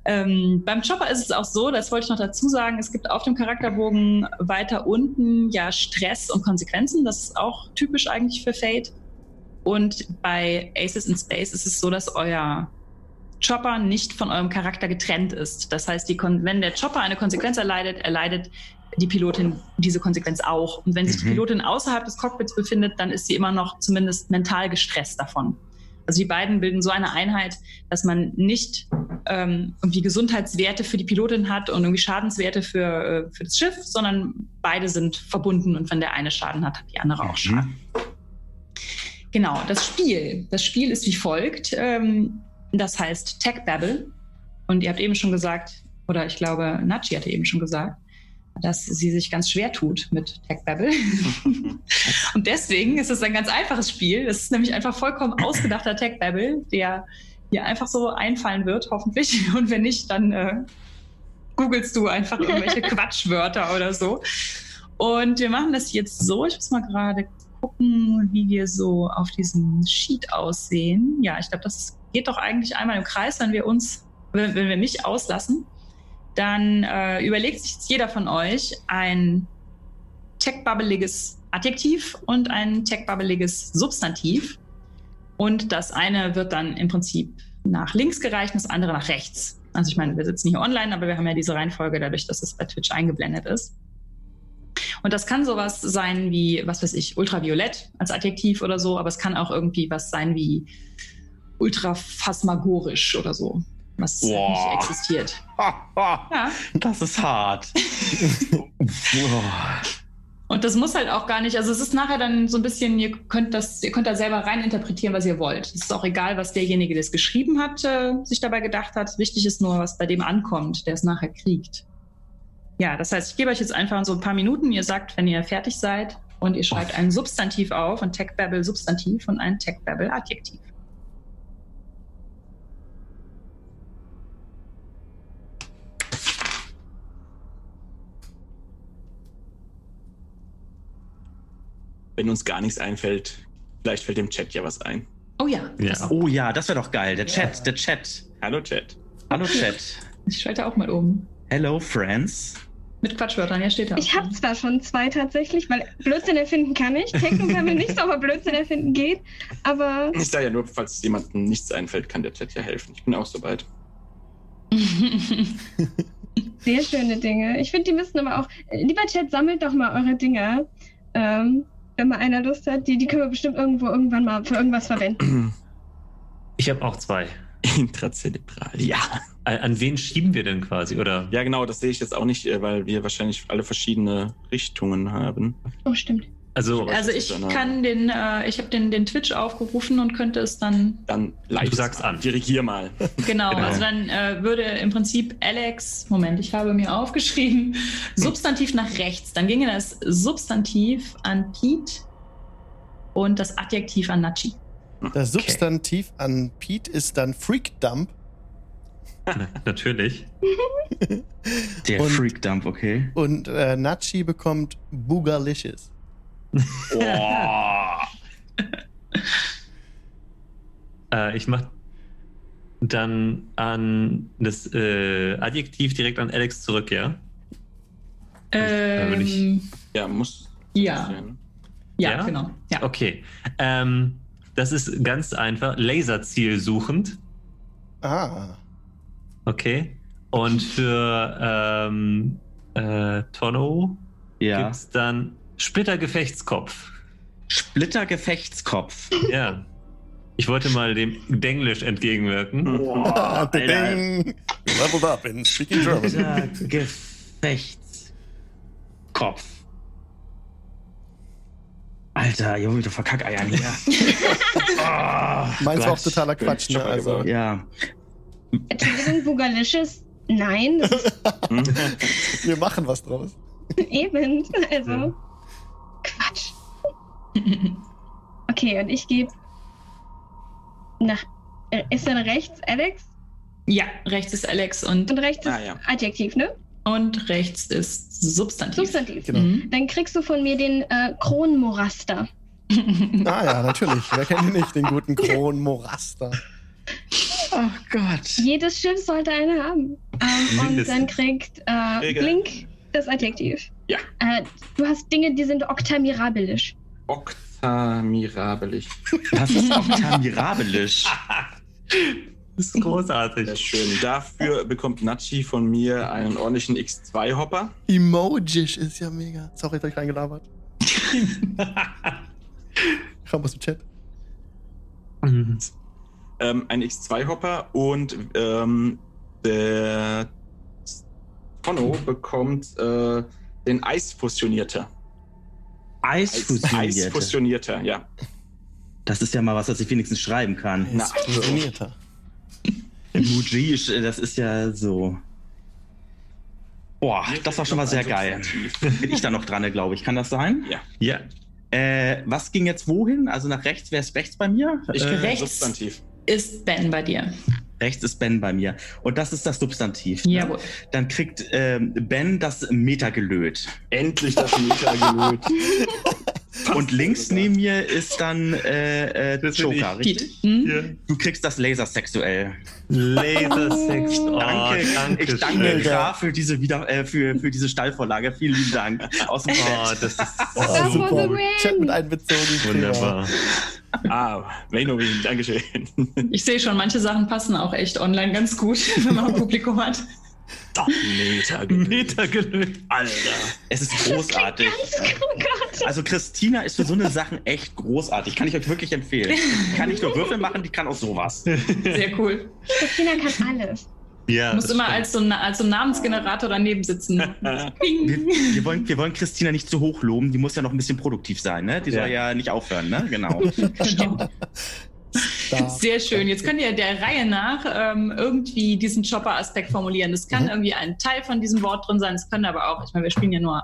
Ähm, beim Chopper ist es auch so, das wollte ich noch dazu sagen, es gibt auf dem Charakterbogen weiter unten ja Stress und Konsequenzen. Das ist auch typisch eigentlich für Fate. Und bei Aces in Space ist es so, dass euer Chopper nicht von eurem Charakter getrennt ist. Das heißt, wenn der Chopper eine Konsequenz erleidet, erleidet die Pilotin diese Konsequenz auch. Und wenn sich mhm. die Pilotin außerhalb des Cockpits befindet, dann ist sie immer noch zumindest mental gestresst davon. Also die beiden bilden so eine Einheit, dass man nicht ähm, irgendwie Gesundheitswerte für die Pilotin hat und irgendwie Schadenswerte für, äh, für das Schiff, sondern beide sind verbunden und wenn der eine Schaden hat, hat die andere auch mhm. Schaden. Genau, das Spiel. Das Spiel ist wie folgt. Ähm, das heißt Tech Babble. Und ihr habt eben schon gesagt, oder ich glaube, Nachi hatte eben schon gesagt, dass sie sich ganz schwer tut mit Tech Babble. und deswegen ist es ein ganz einfaches Spiel. Es ist nämlich einfach vollkommen ausgedachter Tech Babble, der dir einfach so einfallen wird, hoffentlich. Und wenn nicht, dann äh, googelst du einfach irgendwelche Quatschwörter oder so. Und wir machen das jetzt so. Ich muss mal gerade gucken, wie wir so auf diesem Sheet aussehen. Ja, ich glaube, das geht doch eigentlich einmal im Kreis, wenn wir uns, wenn, wenn wir mich auslassen dann äh, überlegt sich jetzt jeder von euch ein tech-bubbeliges Adjektiv und ein tech-bubbeliges Substantiv. Und das eine wird dann im Prinzip nach links gereicht und das andere nach rechts. Also ich meine, wir sitzen hier online, aber wir haben ja diese Reihenfolge dadurch, dass es bei Twitch eingeblendet ist. Und das kann sowas sein wie, was weiß ich, ultraviolett als Adjektiv oder so, aber es kann auch irgendwie was sein wie ultraphasmagorisch oder so was Boah. nicht existiert. ja. Das ist hart. Und das muss halt auch gar nicht, also es ist nachher dann so ein bisschen, ihr könnt das, ihr könnt da selber rein interpretieren, was ihr wollt. Es ist auch egal, was derjenige, der es geschrieben hat, äh, sich dabei gedacht hat. Wichtig ist nur, was bei dem ankommt, der es nachher kriegt. Ja, das heißt, ich gebe euch jetzt einfach so ein paar Minuten. Ihr sagt, wenn ihr fertig seid und ihr schreibt oh. ein Substantiv auf, ein Tech-Babble Substantiv und ein Tech-Babble wenn uns gar nichts einfällt, vielleicht fällt dem Chat ja was ein. Oh ja. ja. Oh ja, das wäre doch geil. Der Chat, ja. der Chat. Hallo Chat. Hallo Chat. Ich schalte auch mal oben. Hello Friends. Mit Quatschwörtern, ja, steht da. Ich habe zwar schon zwei tatsächlich, weil Blödsinn erfinden kann ich. Techno kann mir nicht so, aber Blödsinn erfinden geht. Aber. Ich sage ja nur, falls jemandem nichts einfällt, kann der Chat ja helfen. Ich bin auch soweit. Sehr schöne Dinge. Ich finde, die müssen aber auch. Lieber Chat, sammelt doch mal eure Dinger. Ähm, wenn mal einer Lust hat. Die, die können wir bestimmt irgendwo irgendwann mal für irgendwas verwenden. Ich habe auch zwei. Intrazeleebral, ja. An wen schieben wir denn quasi, oder? Ja, genau, das sehe ich jetzt auch nicht, äh, weil wir wahrscheinlich alle verschiedene Richtungen haben. Oh, stimmt. Also, also ich kann den, äh, ich habe den, den Twitch aufgerufen und könnte es dann. Dann live du sagst an. Dirigier mal. Genau, genau. also dann äh, würde im Prinzip Alex, Moment, ich habe mir aufgeschrieben, Substantiv nach rechts. Dann ginge das Substantiv an Pete und das Adjektiv an Nachi. Das Substantiv okay. an Pete ist dann Freakdump. Na, natürlich. Der Freakdump, okay. Und äh, Nachi bekommt Boogalicious. äh, ich mach dann an das äh, Adjektiv direkt an Alex zurück, ja? Ähm, ich, ja, muss. Ja. ja. ja. genau. Ja. Okay. Ähm, das ist ganz einfach. Laserziel suchend. Ah. Okay. Und für ähm, äh, Tono ja. gibt es dann Splittergefechtskopf. Splittergefechtskopf. Ja. Ich wollte mal dem Denglisch entgegenwirken. Wow, Ding. Leveled up in speaking German. Splittergefechtskopf. Alter, Junge, du Verkackeiern hier. oh, Meins auch totaler Quatsch, ne? Also. Ja. Entschuldigung, Bugalicious? Nein. Wir machen was draus. Eben. Also. Okay, und ich gebe nach. äh, Ist dann rechts Alex ja, rechts ist Alex und, und rechts ist Ah, ja. Adjektiv, ne? und rechts ist Substantiv. Substantiv. Genau. Mhm. Dann kriegst du von mir den äh, Kronmoraster. Ah ja, natürlich. Wer kennt ihn nicht, den guten Kronmoraster? Oh Gott. Jedes Schiff sollte eine haben. Ähm, und dann kriegt äh. Blink das Adjektiv. Ja. Äh, du hast Dinge, die sind oktamirabelisch. Oktamirabelig. Das ist oktamirabelisch. Das ist großartig. Sehr schön. Dafür bekommt Nachi von mir einen ordentlichen X2-Hopper. Emojish ist ja mega. Sorry, dass ich reingelabert. Komm aus dem Chat. Mhm. Ähm, ein X2-Hopper und ähm, der Tono bekommt äh, den Eisfusionierter. Eisfusionierte. Eisfusionierter, ja. Das ist ja mal was, was ich wenigstens schreiben kann. Na, Ist fusionierter. Emoji, das ist ja so. Boah, das war schon mal sehr geil. Bin ich da noch dran, glaube ich. Kann das sein? Ja. Ja. Äh, was ging jetzt wohin? Also nach rechts, wer ist rechts bei mir? Ich äh, rechts. Substantiv. Ist Ben bei dir? Rechts ist Ben bei mir. Und das ist das Substantiv. ne? Jawohl. Dann kriegt ähm, Ben das Metagelöt. Endlich das Meter gelöt. Und links neben mir ist dann äh, äh, Joker, richtig? Hm? Ja. Du kriegst das Lasersexuell. Lasersex. Oh, danke, danke ich danke. Graf für diese wieder äh, für, für diese Stallvorlage. Vielen lieben Dank. Aus dem Oh, Chat. das ist Oh, Das war super. Chat mit einbezogen. wunderbar. Ah, Vainorin, Dankeschön. Ich sehe schon, manche Sachen passen auch echt online ganz gut, wenn man ein Publikum hat. Meter gelöt. Meter gelöst. Alter. Es ist großartig. Oh. Also Christina ist für so eine Sachen echt großartig. Kann ich euch wirklich empfehlen. Kann nicht nur Würfel machen, die kann auch sowas. Sehr cool. Christina kann alles. Ja. Du musst immer stimmt. als so, ein- als so ein Namensgenerator daneben sitzen. Wir, wir, wollen, wir wollen Christina nicht zu hoch loben. Die muss ja noch ein bisschen produktiv sein, ne? Die soll Ja. ja nicht aufhören, ne? Genau. Genau. Da. Sehr schön. Jetzt könnt ihr der Reihe nach ähm, irgendwie diesen Chopper-Aspekt formulieren. Das kann Mhm. irgendwie ein Teil von diesem Wort drin sein. Es können aber auch, ich meine, wir spielen ja nur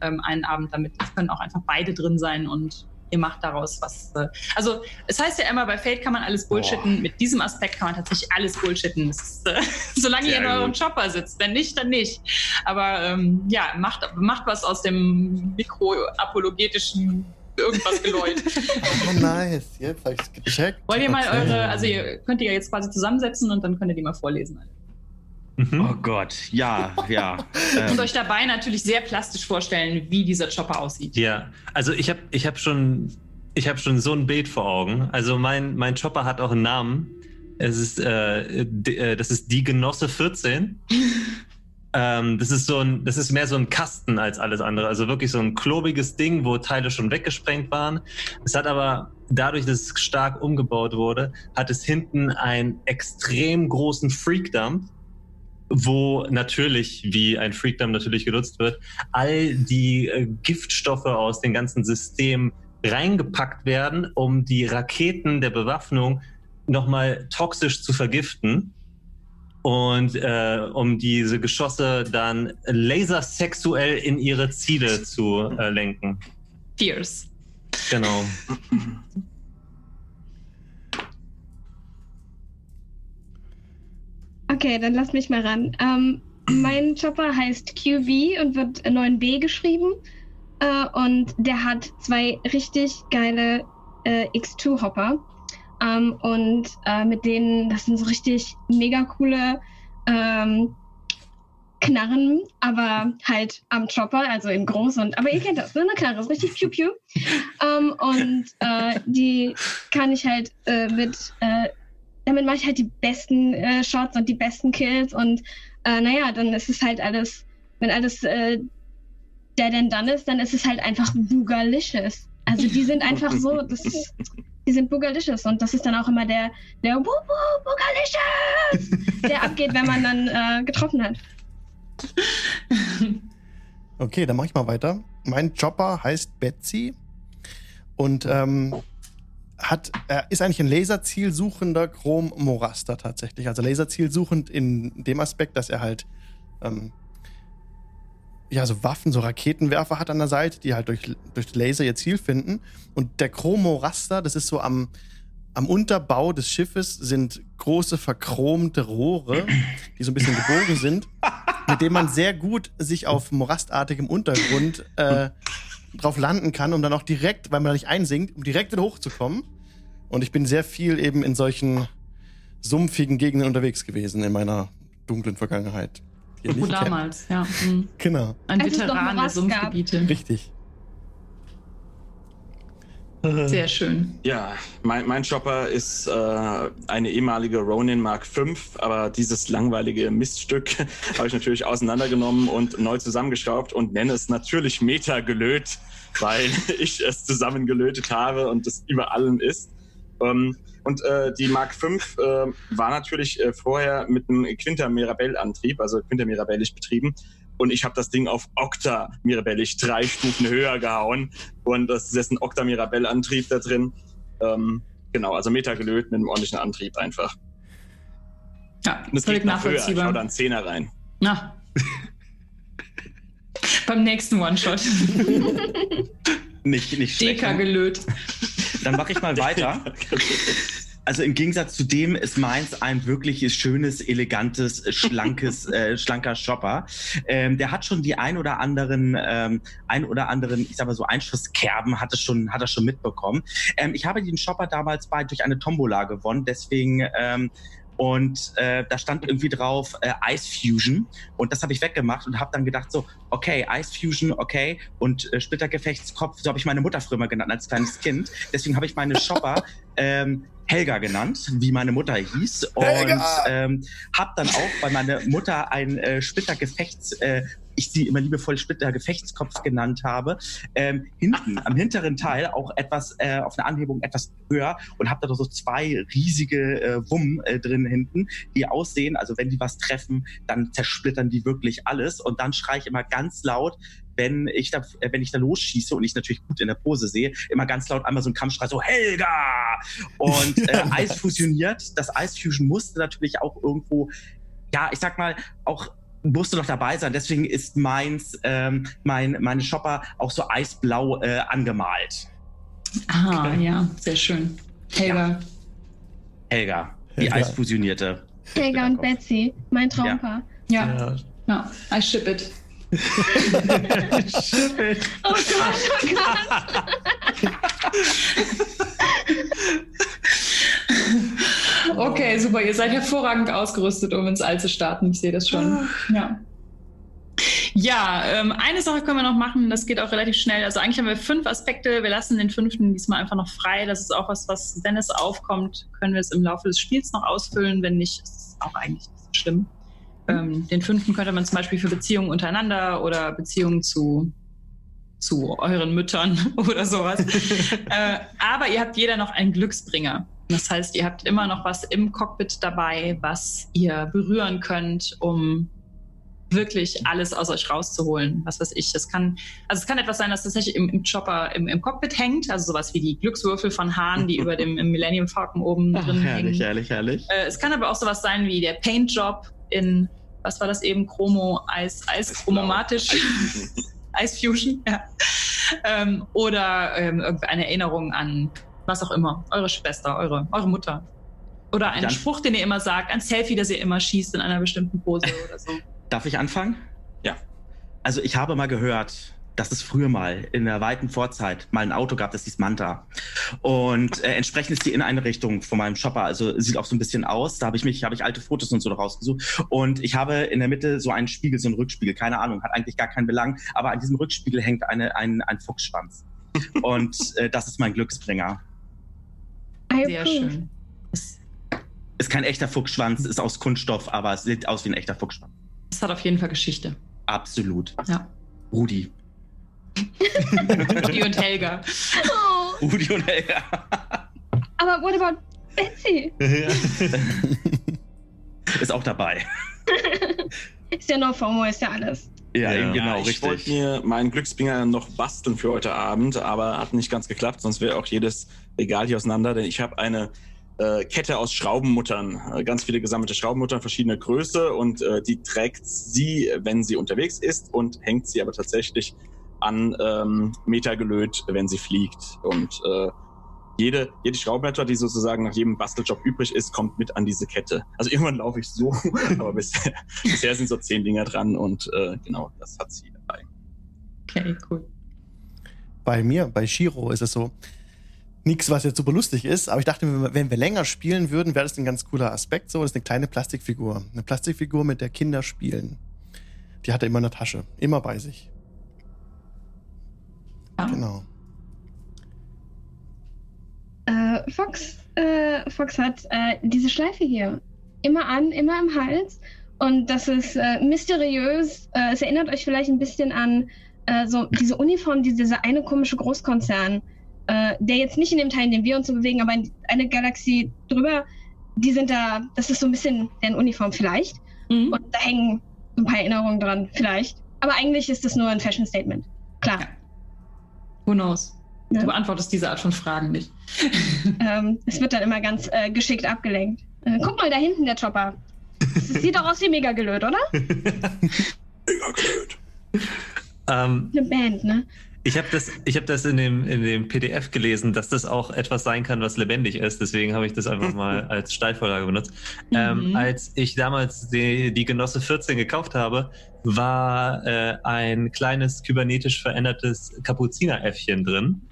ähm, einen Abend damit. Es können auch einfach beide drin sein und ihr macht daraus was. Äh, also, es heißt ja immer, bei Fate kann man alles bullshitten. Mit diesem Aspekt kann man tatsächlich alles bullshitten. Ist, äh, solange ihr Sehr in eurem. Chopper sitzt. Wenn nicht, dann nicht. Aber ähm, ja, macht, macht was aus dem mikroapologetischen irgendwas geläut. Oh, nice. Jetzt habe ich es gecheckt. Wollt ihr mal Okay. eure, also ihr könnt die ja jetzt quasi zusammensetzen und dann könnt ihr die mal vorlesen. Mhm. Oh Gott, ja, ja. Und Ähm, euch dabei natürlich sehr plastisch vorstellen, wie dieser Chopper aussieht. Ja, also ich habe ich hab schon, ich hab schon so ein Bild vor Augen. Also mein, mein Chopper hat auch einen Namen. Es ist, äh, d- äh, das ist die Genosse 14. ähm, das ist so ein, das ist mehr so ein Kasten als alles andere. Also wirklich so ein klobiges Ding, wo Teile schon weggesprengt waren. Es hat aber dadurch, dass es stark umgebaut wurde, hat es hinten einen extrem großen Freakdump, wo natürlich, wie ein Freakdump natürlich genutzt wird, all die äh, Giftstoffe aus dem ganzen System reingepackt werden, um die Raketen der Bewaffnung nochmal toxisch zu vergiften und äh, um diese Geschosse dann lasersexuell in ihre Ziele zu äh, lenken. Fierce. Genau. Okay, dann lass mich mal ran. Ähm, mein Chopper heißt QV und wird 9b geschrieben. Äh, und der hat zwei richtig geile äh, X2-Hopper. Ähm, und äh, mit denen, das sind so richtig mega coole ähm, Knarren, aber halt am Chopper, also in groß und, aber ihr kennt das, ne? Eine Knarre ist richtig piu piu. Ähm, und äh, die kann ich halt äh, mit, äh, damit mache ich halt die besten äh, Shots und die besten Kills und äh, naja, dann ist es halt alles, wenn alles der denn dann ist, dann ist es halt einfach Boogalicious. Also die sind einfach so, das ist, die sind Boogalicious und das ist dann auch immer der, der Woo Boogalicious, der abgeht, wenn man dann äh, getroffen hat. Okay, dann mache ich mal weiter. Mein Chopper heißt Betsy und ähm, hat, er ist eigentlich ein laserzielsuchender Chrom-Moraster tatsächlich. Also laserzielsuchend in dem Aspekt, dass er halt ähm, ja, so Waffen, so Raketenwerfer hat an der Seite, die halt durch, durch Laser ihr Ziel finden. Und der Chromoraster, das ist so am, am Unterbau des Schiffes, sind große verchromte Rohre, die so ein bisschen gebogen sind, mit denen man sehr gut sich auf morastartigem Untergrund äh, drauf landen kann, um dann auch direkt, weil man da nicht einsinkt, um direkt wieder hochzukommen. Und ich bin sehr viel eben in solchen sumpfigen Gegenden unterwegs gewesen in meiner dunklen Vergangenheit. Die ihr Wo nicht kennt. damals, ja. Mhm. Genau, Ein Als Veteran der gab. Sumpfgebiete. richtig. Sehr schön. Ja, mein, mein Chopper ist äh, eine ehemalige Ronin Mark V, aber dieses langweilige Miststück habe ich natürlich auseinandergenommen und neu zusammengeschraubt und nenne es natürlich Meta gelöt, weil ich es zusammengelötet habe und es über allem ist. Ähm, und äh, die Mark V äh, war natürlich äh, vorher mit einem Quinter Mirabell-Antrieb, also Quinter Mirabellisch betrieben. Und ich habe das Ding auf Octa Mirabellisch drei Stufen höher gehauen. Und das ist ein Octa Mirabell-Antrieb da drin. Ähm, genau, also Meta gelöt mit einem ordentlichen Antrieb einfach. Ja, völlig geht noch höher. Ich hau da nachvollziehbar. einen Zehner rein. Na. Beim nächsten One-Shot. Nicht, nicht schlecht. Deka gelöt. Dann mache ich mal weiter. Also im Gegensatz zu dem ist meins ein wirkliches, schönes, elegantes, schlankes, äh, schlanker Shopper. Ähm, der hat schon die ein oder anderen, ähm, ein oder anderen, ich sag mal so Einschusskerben hat es schon, hat er schon mitbekommen. Ähm, ich habe den Shopper damals bei durch eine Tombola gewonnen, deswegen ähm, und äh, da stand irgendwie drauf äh, Ice Fusion und das habe ich weggemacht und habe dann gedacht so, okay, Ice Fusion, okay und äh, Splittergefechtskopf, so habe ich meine Mutter früher mal genannt als kleines Kind. Deswegen habe ich meine Shopper ähm, Helga genannt, wie meine Mutter hieß. Und Helga! ähm, habe dann auch, weil meine Mutter ein äh, Splittergefechts, äh, ich sie immer liebevoll Splittergefechtskopf genannt habe, ähm, hinten am hinteren Teil auch etwas äh, auf einer Anhebung etwas höher und habe da so zwei riesige äh, Wummen äh, drin hinten, die aussehen, also wenn die was treffen, dann zersplittern die wirklich alles und dann schreie ich immer ganz laut, wenn ich da, äh, wenn ich da losschieße und ich natürlich gut in der Pose sehe, immer ganz laut einmal so ein Kampfschrei, so Helga! Und äh, Eis fusioniert. Das Eis Fusion musste natürlich auch irgendwo, ja, ich sag mal, auch musste noch dabei sein. Deswegen ist meins, ähm, mein, meine Shopper auch so eisblau äh, angemalt. Ah, ja, sehr schön. Helga. Helga, die Helga. eisfusionierte. Helga und Betsy, mein Traumpaar. Ja, Ja. ja, I ship it. Oh Gott, oh Gott. Okay, super. Ihr seid hervorragend ausgerüstet, um ins All zu starten. Ich sehe das schon. Ja. Ja, ähm, eine Sache können wir noch machen, das geht auch relativ schnell. Also eigentlich haben wir fünf Aspekte, wir lassen den fünften diesmal einfach noch frei. Das ist auch was, was, wenn es aufkommt, können wir es im Laufe des Spiels noch ausfüllen. Wenn nicht, ist es auch eigentlich nicht so schlimm. Ähm, den fünften könnte man zum Beispiel für Beziehungen untereinander oder Beziehungen zu, zu euren Müttern oder sowas. äh, aber ihr habt jeder noch einen Glücksbringer. Das heißt, ihr habt immer noch was im Cockpit dabei, was ihr berühren könnt, um wirklich alles aus euch rauszuholen. Was weiß ich. Das kann, also es kann etwas sein, das tatsächlich im, im Chopper im, im Cockpit hängt, also sowas wie die Glückswürfel von Hahn, die über dem im Millennium Falcon oben Ach, drin herrlich, hängen. herrlich, herrlich. Äh, es kann aber auch sowas sein wie der Paintjob in, was war das eben, Chromo, Eis, Eis, chromomatisch. Ice Fusion, ja. Ähm, oder ähm, irgendeine Erinnerung an was auch immer, eure Schwester, eure, eure Mutter. Oder einen Dann- Spruch, den ihr immer sagt, ein Selfie, das ihr immer schießt in einer bestimmten Pose oder so. Darf ich anfangen? Ja. Also ich habe mal gehört, dass es früher mal in der weiten Vorzeit mal ein Auto gab, das hieß Manta. Und äh, entsprechend ist die Inneneinrichtung von meinem Shopper, also sieht auch so ein bisschen aus. Da habe ich mich, habe ich alte Fotos und so rausgesucht. Und ich habe in der Mitte so einen Spiegel, so einen Rückspiegel, keine Ahnung, hat eigentlich gar keinen Belang. Aber an diesem Rückspiegel hängt eine, ein, ein Fuchsschwanz. Und äh, das ist mein Glücksbringer. I Sehr approve. schön. Ist kein echter Fuchsschwanz, ist aus Kunststoff, aber es sieht aus wie ein echter Fuchsschwanz. das hat auf jeden Fall Geschichte. Absolut. Ja. Rudi. Die und Helga. Oh, Rudi und Helga. aber what about Betsy? ist auch dabei. Ist ja nur FOMO, ist ja alles. Ja, Ja. eben genau, ja, ich wollte richtig. mir meinen Glücksbringer noch basteln für heute Abend, aber hat nicht ganz geklappt, sonst wäre auch jedes Regal hier auseinander, denn ich habe eine äh, Kette aus Schraubenmuttern, äh, ganz viele gesammelte Schraubenmuttern verschiedener Größe und äh, die trägt sie, wenn sie unterwegs ist und hängt sie aber tatsächlich an ähm, Meter gelöt, wenn sie fliegt. Und äh, jede, jede Schraubenmutter, die sozusagen nach jedem Basteljob übrig ist, kommt mit an diese Kette. Also irgendwann laufe ich so, aber bisher, bisher sind so zehn Dinger dran und äh, genau, das hat sie dabei. Okay, cool. Bei mir, bei Shiro ist es so, nichts, was jetzt super lustig ist, aber ich dachte, wenn wir, wenn wir länger spielen würden, wäre das ein ganz cooler Aspekt. So, das ist eine kleine Plastikfigur. Eine Plastikfigur, mit der Kinder spielen. Die hat er immer in der Tasche. Immer bei sich. Ja. Genau. Äh, Fox, äh, Fox hat äh, diese Schleife hier. Immer an, immer im Hals. Und das ist äh, mysteriös. Äh, es erinnert euch vielleicht ein bisschen an äh, so diese Uniform, die dieser eine komische Großkonzern, äh, der jetzt nicht in dem Teil, in dem wir uns so bewegen, aber in eine Galaxie drüber, die sind da, das ist so ein bisschen deren Uniform vielleicht. Mhm. Und da hängen ein paar Erinnerungen dran, vielleicht. Aber eigentlich ist das nur ein Fashion Statement. Klar. Who knows? Ja. Du beantwortest diese Art von Fragen nicht. Ähm, es wird dann immer ganz äh, geschickt abgelenkt. Äh, guck mal, da hinten der Chopper. Das sieht doch aus wie mega gelöt, oder? Mega blöd. Ähm, Eine Band, ne? ich habe das, ich hab das in, dem, in dem PDF gelesen, dass das auch etwas sein kann, was lebendig ist. Deswegen habe ich das einfach mal als Steilvorlage benutzt. Ähm, Mhm. als ich damals die, die Genosse 14 gekauft habe, war äh, ein kleines kybernetisch verändertes Kapuzineräffchen drin,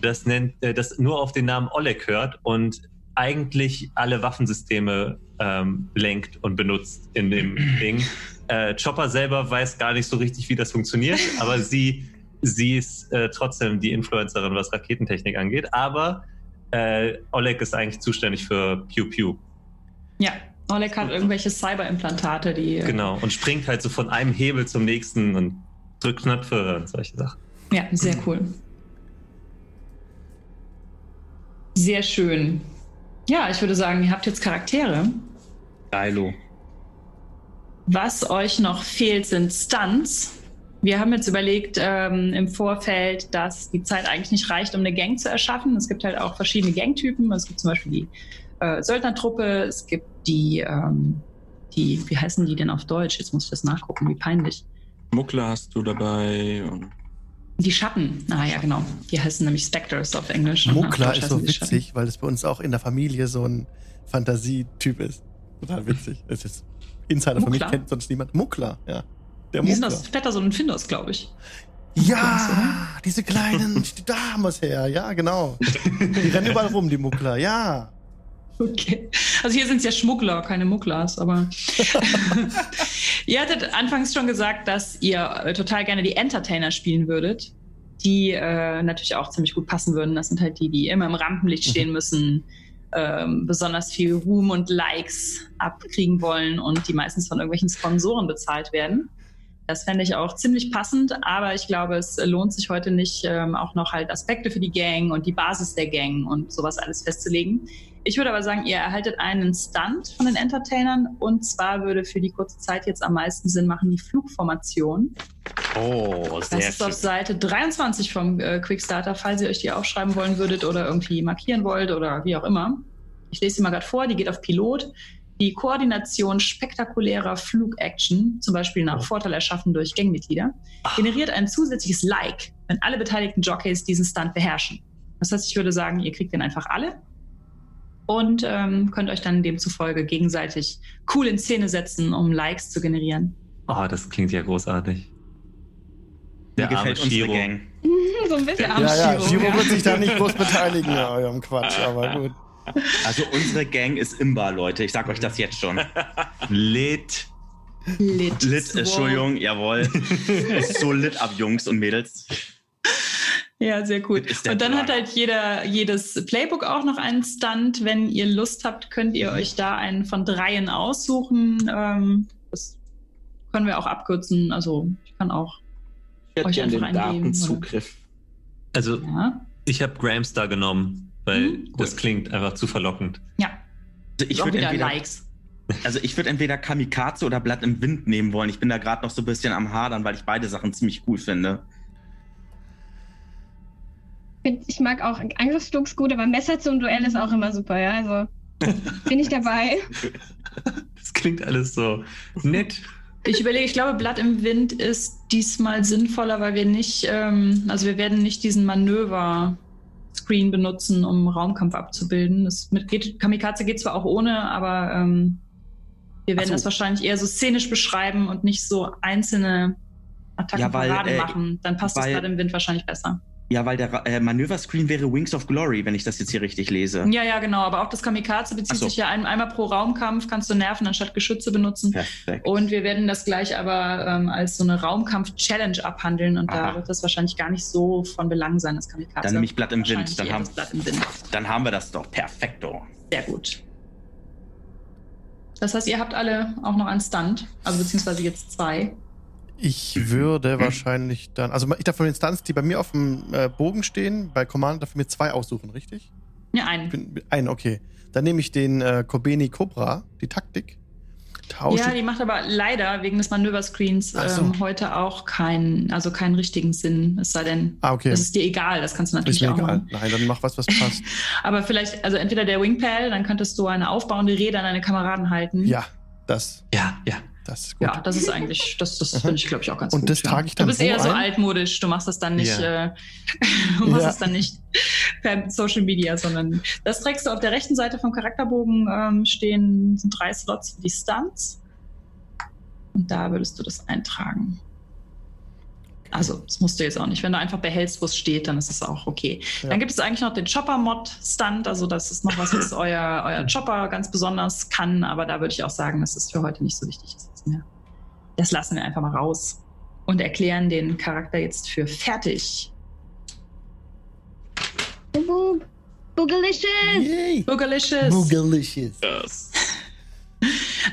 das, nennt, äh, das nur auf den Namen Oleg hört und eigentlich alle Waffensysteme ähm, lenkt und benutzt in dem Ding. Äh, Chopper selber weiß gar nicht so richtig, wie das funktioniert, aber sie, sie ist äh, trotzdem die Influencerin, was Raketentechnik angeht. Aber äh, Oleg ist eigentlich zuständig für Pew Pew. Ja, Oleg hat irgendwelche Cyberimplantate, die. äh, Genau. Und springt halt so von einem Hebel zum nächsten und drückt Knöpfe und solche Sachen. Ja, sehr cool. Sehr schön. Ja, ich würde sagen, ihr habt jetzt Charaktere. Geilo. Was euch noch fehlt, sind Stunts. Wir haben jetzt überlegt ähm, im Vorfeld, dass die Zeit eigentlich nicht reicht, um eine Gang zu erschaffen. Es gibt halt auch verschiedene Gangtypen. Es gibt zum Beispiel die äh, Söldnertruppe, es gibt die, ähm, die, wie heißen die denn auf Deutsch? Jetzt muss ich das nachgucken, wie peinlich. Muckler hast du dabei und Die Schatten. Ah ja, genau. Die heißen nämlich Spectres auf Englisch. Muckler ist so Schatten. witzig, weil das bei uns auch in der Familie so ein Fantasietyp ist. Total witzig. Das ist Insider von mir kennt sonst niemand. Muckler, ja. Der Die sind Muckler. aus Flatterson und Findus, glaube ich. Ja, diese kleinen, da haben wir es her. Ja, genau. Die rennen überall rum, die Muckler. Ja. Okay. Also hier sind es ja Schmuggler, keine Mucklers, aber. ihr hattet anfangs schon gesagt, dass ihr äh, total gerne die Entertainer spielen würdet, die äh, natürlich auch ziemlich gut passen würden. Das sind halt die, die immer im Rampenlicht stehen müssen, ähm, besonders viel Ruhm und Likes abkriegen wollen und die meistens von irgendwelchen Sponsoren bezahlt werden. Das fände ich auch ziemlich passend, aber ich glaube, es lohnt sich heute nicht, ähm, auch noch halt Aspekte für die Gang und die Basis der Gang und sowas alles festzulegen. Ich würde aber sagen, ihr erhaltet einen Stunt von den Entertainern und zwar würde für die kurze Zeit jetzt am meisten Sinn machen die Flugformation. Oh, Das sehr ist auf. Seite 23 vom äh, Quickstarter, falls ihr euch die aufschreiben wollen würdet oder irgendwie markieren wollt oder wie auch immer. Ich lese sie mal gerade vor, die geht auf Pilot. Die Koordination spektakulärer Flugaction, zum Beispiel nach Vorteil erschaffen durch Gangmitglieder, generiert ein zusätzliches Like, wenn alle beteiligten Jockeys diesen Stunt beherrschen. Das heißt, ich würde sagen, ihr kriegt den einfach alle und ähm, könnt euch dann demzufolge gegenseitig cool in Szene setzen, um Likes zu generieren. Oh, das klingt ja großartig. Mir Der arme gefällt unsere Shiro. Gang. so ein bisschen. Arme Ja, ja, Shiro, Shiro ja. wird sich da nicht groß beteiligen an eurem Quatsch, aber gut. Also unsere Gang ist imbar, Leute. Ich sag euch das jetzt schon. Lit. Lit. Lit, Entschuldigung, jawohl. ist so lit ab, Jungs und Mädels. Ja, sehr cool. Und dann Plan. hat halt jeder, jedes Playbook auch noch einen Stunt. Wenn ihr Lust habt, könnt ihr euch da einen von dreien aussuchen. Ähm, das können wir auch abkürzen. Also ich kann auch. ich hätte Euch gerne den einfach eingeben, Datenzugriff. Also, Ja. ich habe Gramstar genommen, weil Mhm, das klingt einfach zu verlockend. ja. Also ich würde wieder entweder, Likes. also ich würde entweder Kamikaze oder Blatt im Wind nehmen wollen. Ich bin da gerade noch so ein bisschen am Hadern, weil ich beide Sachen ziemlich cool finde. Ich mag auch Angriffsflugs gut, aber Messer zum Duell ist auch immer super, ja. Also Bin ich dabei? Das klingt alles so nett. Ich überlege, ich glaube, Blatt im Wind ist diesmal sinnvoller, weil wir nicht, ähm, also wir werden nicht diesen Manöver-Screen benutzen, um Raumkampf abzubilden. Das mit geht, Kamikaze geht zwar auch ohne, aber ähm, wir werden so. das wahrscheinlich eher so szenisch beschreiben und nicht so einzelne Attacken Ja, weil, Paraden äh, machen. Dann passt das weil- Blatt im Wind wahrscheinlich besser. Ja, weil der äh, Manöverscreen wäre Wings of Glory, wenn ich das jetzt hier richtig lese. Ja, ja, genau. Aber auch das Kamikaze bezieht so. sich ja ein, einmal pro Raumkampf, kannst du Nerven anstatt Geschütze benutzen. Perfekt. Und wir werden das gleich aber ähm, als so eine Raumkampf-Challenge abhandeln und Aha. da wird das wahrscheinlich gar nicht so von Belang sein, das Kamikaze. Dann nehme ich Blatt im Wind. Dann haben, Blatt im Wind. dann haben wir das doch. Perfekto. Sehr gut. Das heißt, ihr habt alle auch noch einen Stunt, also beziehungsweise jetzt zwei. Ich würde wahrscheinlich dann, also ich darf von den Stunts, die bei mir auf dem äh, Bogen stehen, bei Command darf ich mir zwei aussuchen, richtig? Ja, einen. bin, einen, okay. Dann nehme ich den äh, Kobeni Cobra, die Taktik. Tausche. Ja, die macht aber leider wegen des Manöverscreens so. ähm, heute auch keinen, also keinen richtigen Sinn. Es sei denn, ah, okay. das ist dir egal, das kannst du Ist natürlich mir auch egal. machen. Nein, dann mach was, was passt. Aber vielleicht, also entweder der Wingpal, dann könntest du eine aufbauende Rede an deine Kameraden halten. ja, das, Ja, ja. Das ist gut. Ja, das ist eigentlich, das, das finde ich, glaube ich, auch ganz Und gut. das ja. trage ich dann Du bist eher so ein? altmodisch, du machst das dann nicht, Ja. äh, du machst Ja. das dann nicht per Social Media, sondern das trägst du auf der rechten Seite vom Charakterbogen ähm, stehen, sind drei Slots für die Stunts. Und da würdest du das eintragen. Also, das musst du jetzt auch nicht. Wenn du einfach behältst, wo es steht, dann ist es auch okay. Ja. Dann gibt es eigentlich noch den Chopper-Mod-Stunt. Also, das ist noch was, was euer, euer Chopper ganz besonders kann. Aber da würde ich auch sagen, dass es für heute nicht so wichtig ist. Das, mehr. das lassen wir einfach mal raus und erklären den Charakter jetzt für fertig. Boog- Boogalicious! Boogalicious. Boogalicious. Yes.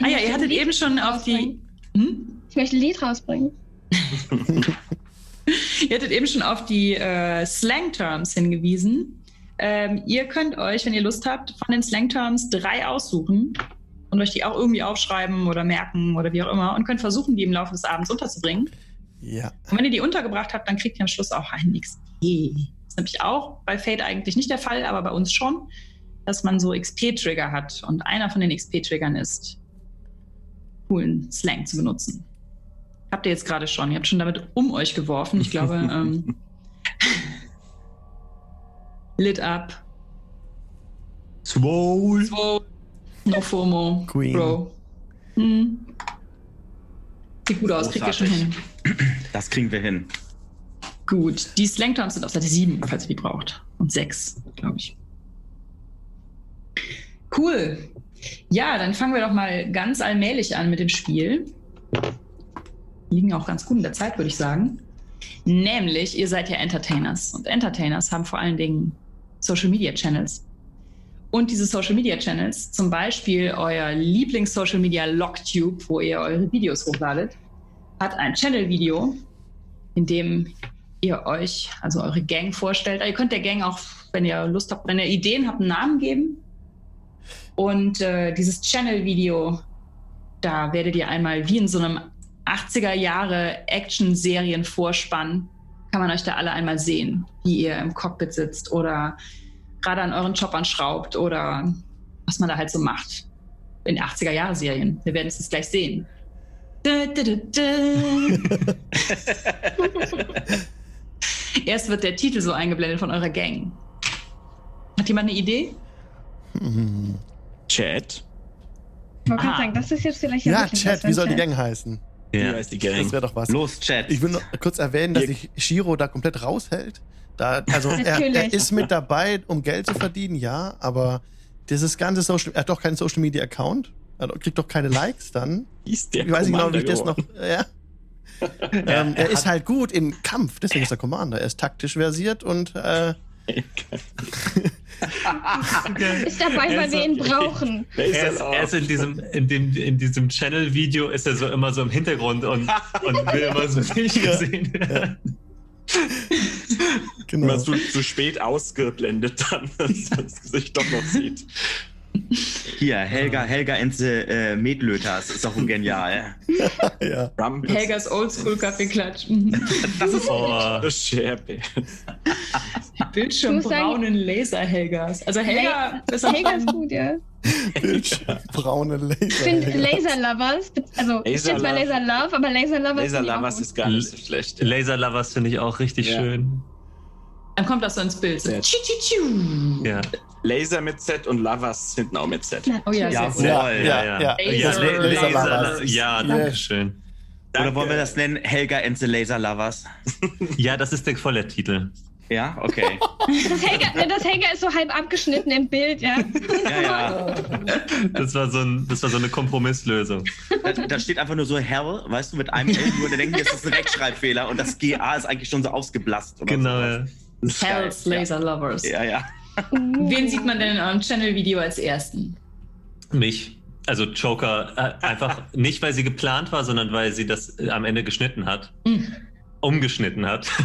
Ah ja, ihr hattet eben schon auf die. Hm? Ich möchte ein Lied rausbringen. Ihr hattet eben schon auf die äh, Slang-Terms hingewiesen. Ähm, ihr könnt euch, wenn ihr Lust habt, von den Slang-Terms drei aussuchen und euch die auch irgendwie aufschreiben oder merken oder wie auch immer und könnt versuchen, die im Laufe des Abends unterzubringen. Ja. Und wenn ihr die untergebracht habt, dann kriegt ihr am Schluss auch einen XP. Das ist nämlich auch bei Fate eigentlich nicht der Fall, aber bei uns schon, dass man so XP-Trigger hat. Und einer von den XP-Triggern ist, coolen Slang zu benutzen. Habt ihr jetzt gerade schon. Ihr habt schon damit um euch geworfen. Ich glaube, ähm, Lit Up, Swole. Swole, No FOMO, Queen. Bro. Hm. Sieht gut aus, kriegt ihr schon hin. Das kriegen wir hin. Gut, die Slangtowns sind auf Seite 7, falls ihr die braucht. Und 6, glaube ich. Cool. Ja, dann fangen wir doch mal ganz allmählich an mit dem Spiel. Liegen auch ganz gut in der Zeit, würde ich sagen. Nämlich, ihr seid ja Entertainers. Und Entertainers haben vor allen Dingen Social Media Channels. Und diese Social Media Channels, zum Beispiel euer Lieblings-Social Media Logtube, wo ihr eure Videos hochladet, hat ein Channel-Video, in dem ihr euch, also eure Gang vorstellt. Ihr könnt der Gang auch, wenn ihr Lust habt, wenn ihr Ideen habt, einen Namen geben. Und äh, dieses Channel-Video, da werdet ihr einmal wie in so einem 80er Jahre Action-Serien-Vorspann, kann man euch da alle einmal sehen, wie ihr im Cockpit sitzt oder gerade an euren Choppern schraubt oder was man da halt so macht. In 80er-Jahre-Serien. Wir werden es jetzt gleich sehen. Erst wird der Titel so eingeblendet von eurer Gang. Hat jemand eine Idee? Hm. Chat. Ich wollte Ah. sagen, das ist jetzt vielleicht Ja, Chat, wie soll die. Gang heißen? Wie Ja. heißt die Das Gang? wäre doch was. Los, Chat. Ich will noch kurz erwähnen, dass sich Shiro da komplett raushält. Da, also er, er ist mit dabei, um Geld zu verdienen, ja, aber dieses ganze Social, er hat doch keinen Social Media Account, er kriegt doch keine Likes dann. Hieß der Ich weiß nicht genau, wie ich das noch. Ja. ähm, er ist halt gut im Kampf, deswegen ist er Commander. Er ist taktisch versiert und äh, Ist dabei, weil wir ihn brauchen. Er ist, er ist in diesem, in dem, in diesem Channel-Video ist er so immer so im Hintergrund und, und will immer so nicht gesehen werden. genau. Immer zu, zu spät ausgeblendet dann, dass man das Gesicht doch noch sieht. Hier, Helga, Helga Enze äh, Medlöters. Ist doch genial. ja. Helgas Oldschool-Kaffeeklatsch. Das ist Oh, Scherbe. Bildschirmbraunen Laser-Helgas. Also Helga ist am Helga ist gut, ja. Braune Laser. Ich finde Laser Lovers, also ich Laser steht zwar Love. Laser Love, aber Laser Lovers. Laser finde ich auch Lovers ist gar nicht so schlecht. Laser Lovers finde ich auch richtig Ja. schön. Dann kommt das so ins Bild. So. Ja. Tschu, tschu, tschu. Ja. Laser mit Z und Lovers hinten auch mit Z. Oh ja, Ja, gut. Ja, ja, ja. Ja, Laser La- Laser Laser, Lovers. ja, danke schön. Oder wollen wir das nennen? Helga and the Laser Lovers? Ja, das ist der volle Titel. Ja, okay. Das ne, das Helga ist so halb abgeschnitten im Bild, ja. Ja, ja. Das war so, ein, das war so eine Kompromisslösung. Da, da steht einfach nur so Hell, weißt du, mit einem L nur, der denkt, das ist ein Rechtschreibfehler und das GA ist eigentlich schon so ausgeblasst. Oder Genau, sowas. ja. Hells Laser Lovers. Ja, ja. Wen sieht man denn in eurem Channel-Video als ersten? Mich. Also Joker, äh, einfach nicht, weil sie geplant war, sondern weil sie das äh, am Ende geschnitten hat. Hm. Umgeschnitten hat.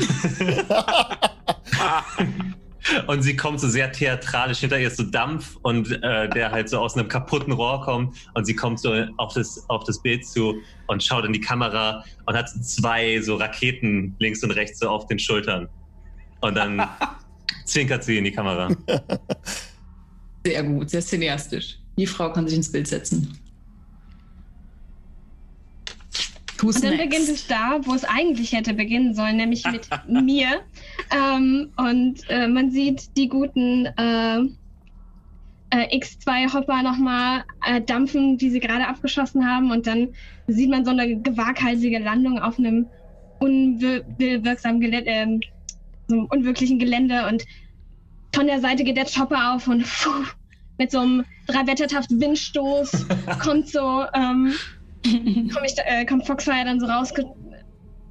und sie kommt so sehr theatralisch, hinter ihr ist so Dampf und äh, der halt so aus einem kaputten Rohr kommt und sie kommt so auf das, auf das Bild zu und schaut in die Kamera und hat zwei so Raketen links und rechts so auf den Schultern. Und dann zwinkert sie in die Kamera. Sehr gut, sehr cineastisch. Die Frau kann sich ins Bild setzen. Who's Und dann next? beginnt es da, wo es eigentlich hätte beginnen sollen, nämlich mit mir. Ähm, und äh, man sieht die guten äh, äh, X2-Hopper nochmal äh, dampfen, die sie gerade abgeschossen haben. Und dann sieht man so eine gewaghalsige Landung auf einem unwirksamen Gelände, ähm, so unwirklichen Gelände. Und von der Seite geht der Chopper auf und puh, mit so einem dreiwettertaft Windstoß kommt so ähm, komm ich, da- äh, kommt Foxfire dann so raus,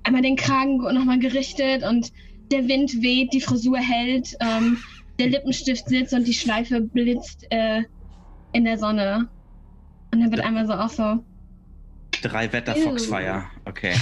einmal den Kragen nochmal gerichtet und der Wind weht, die Frisur hält, ähm, der Lippenstift sitzt und die Schleife blitzt äh, in der Sonne. Und dann wird einmal so auch so, Drei Wetter Ew. Foxfire. Okay.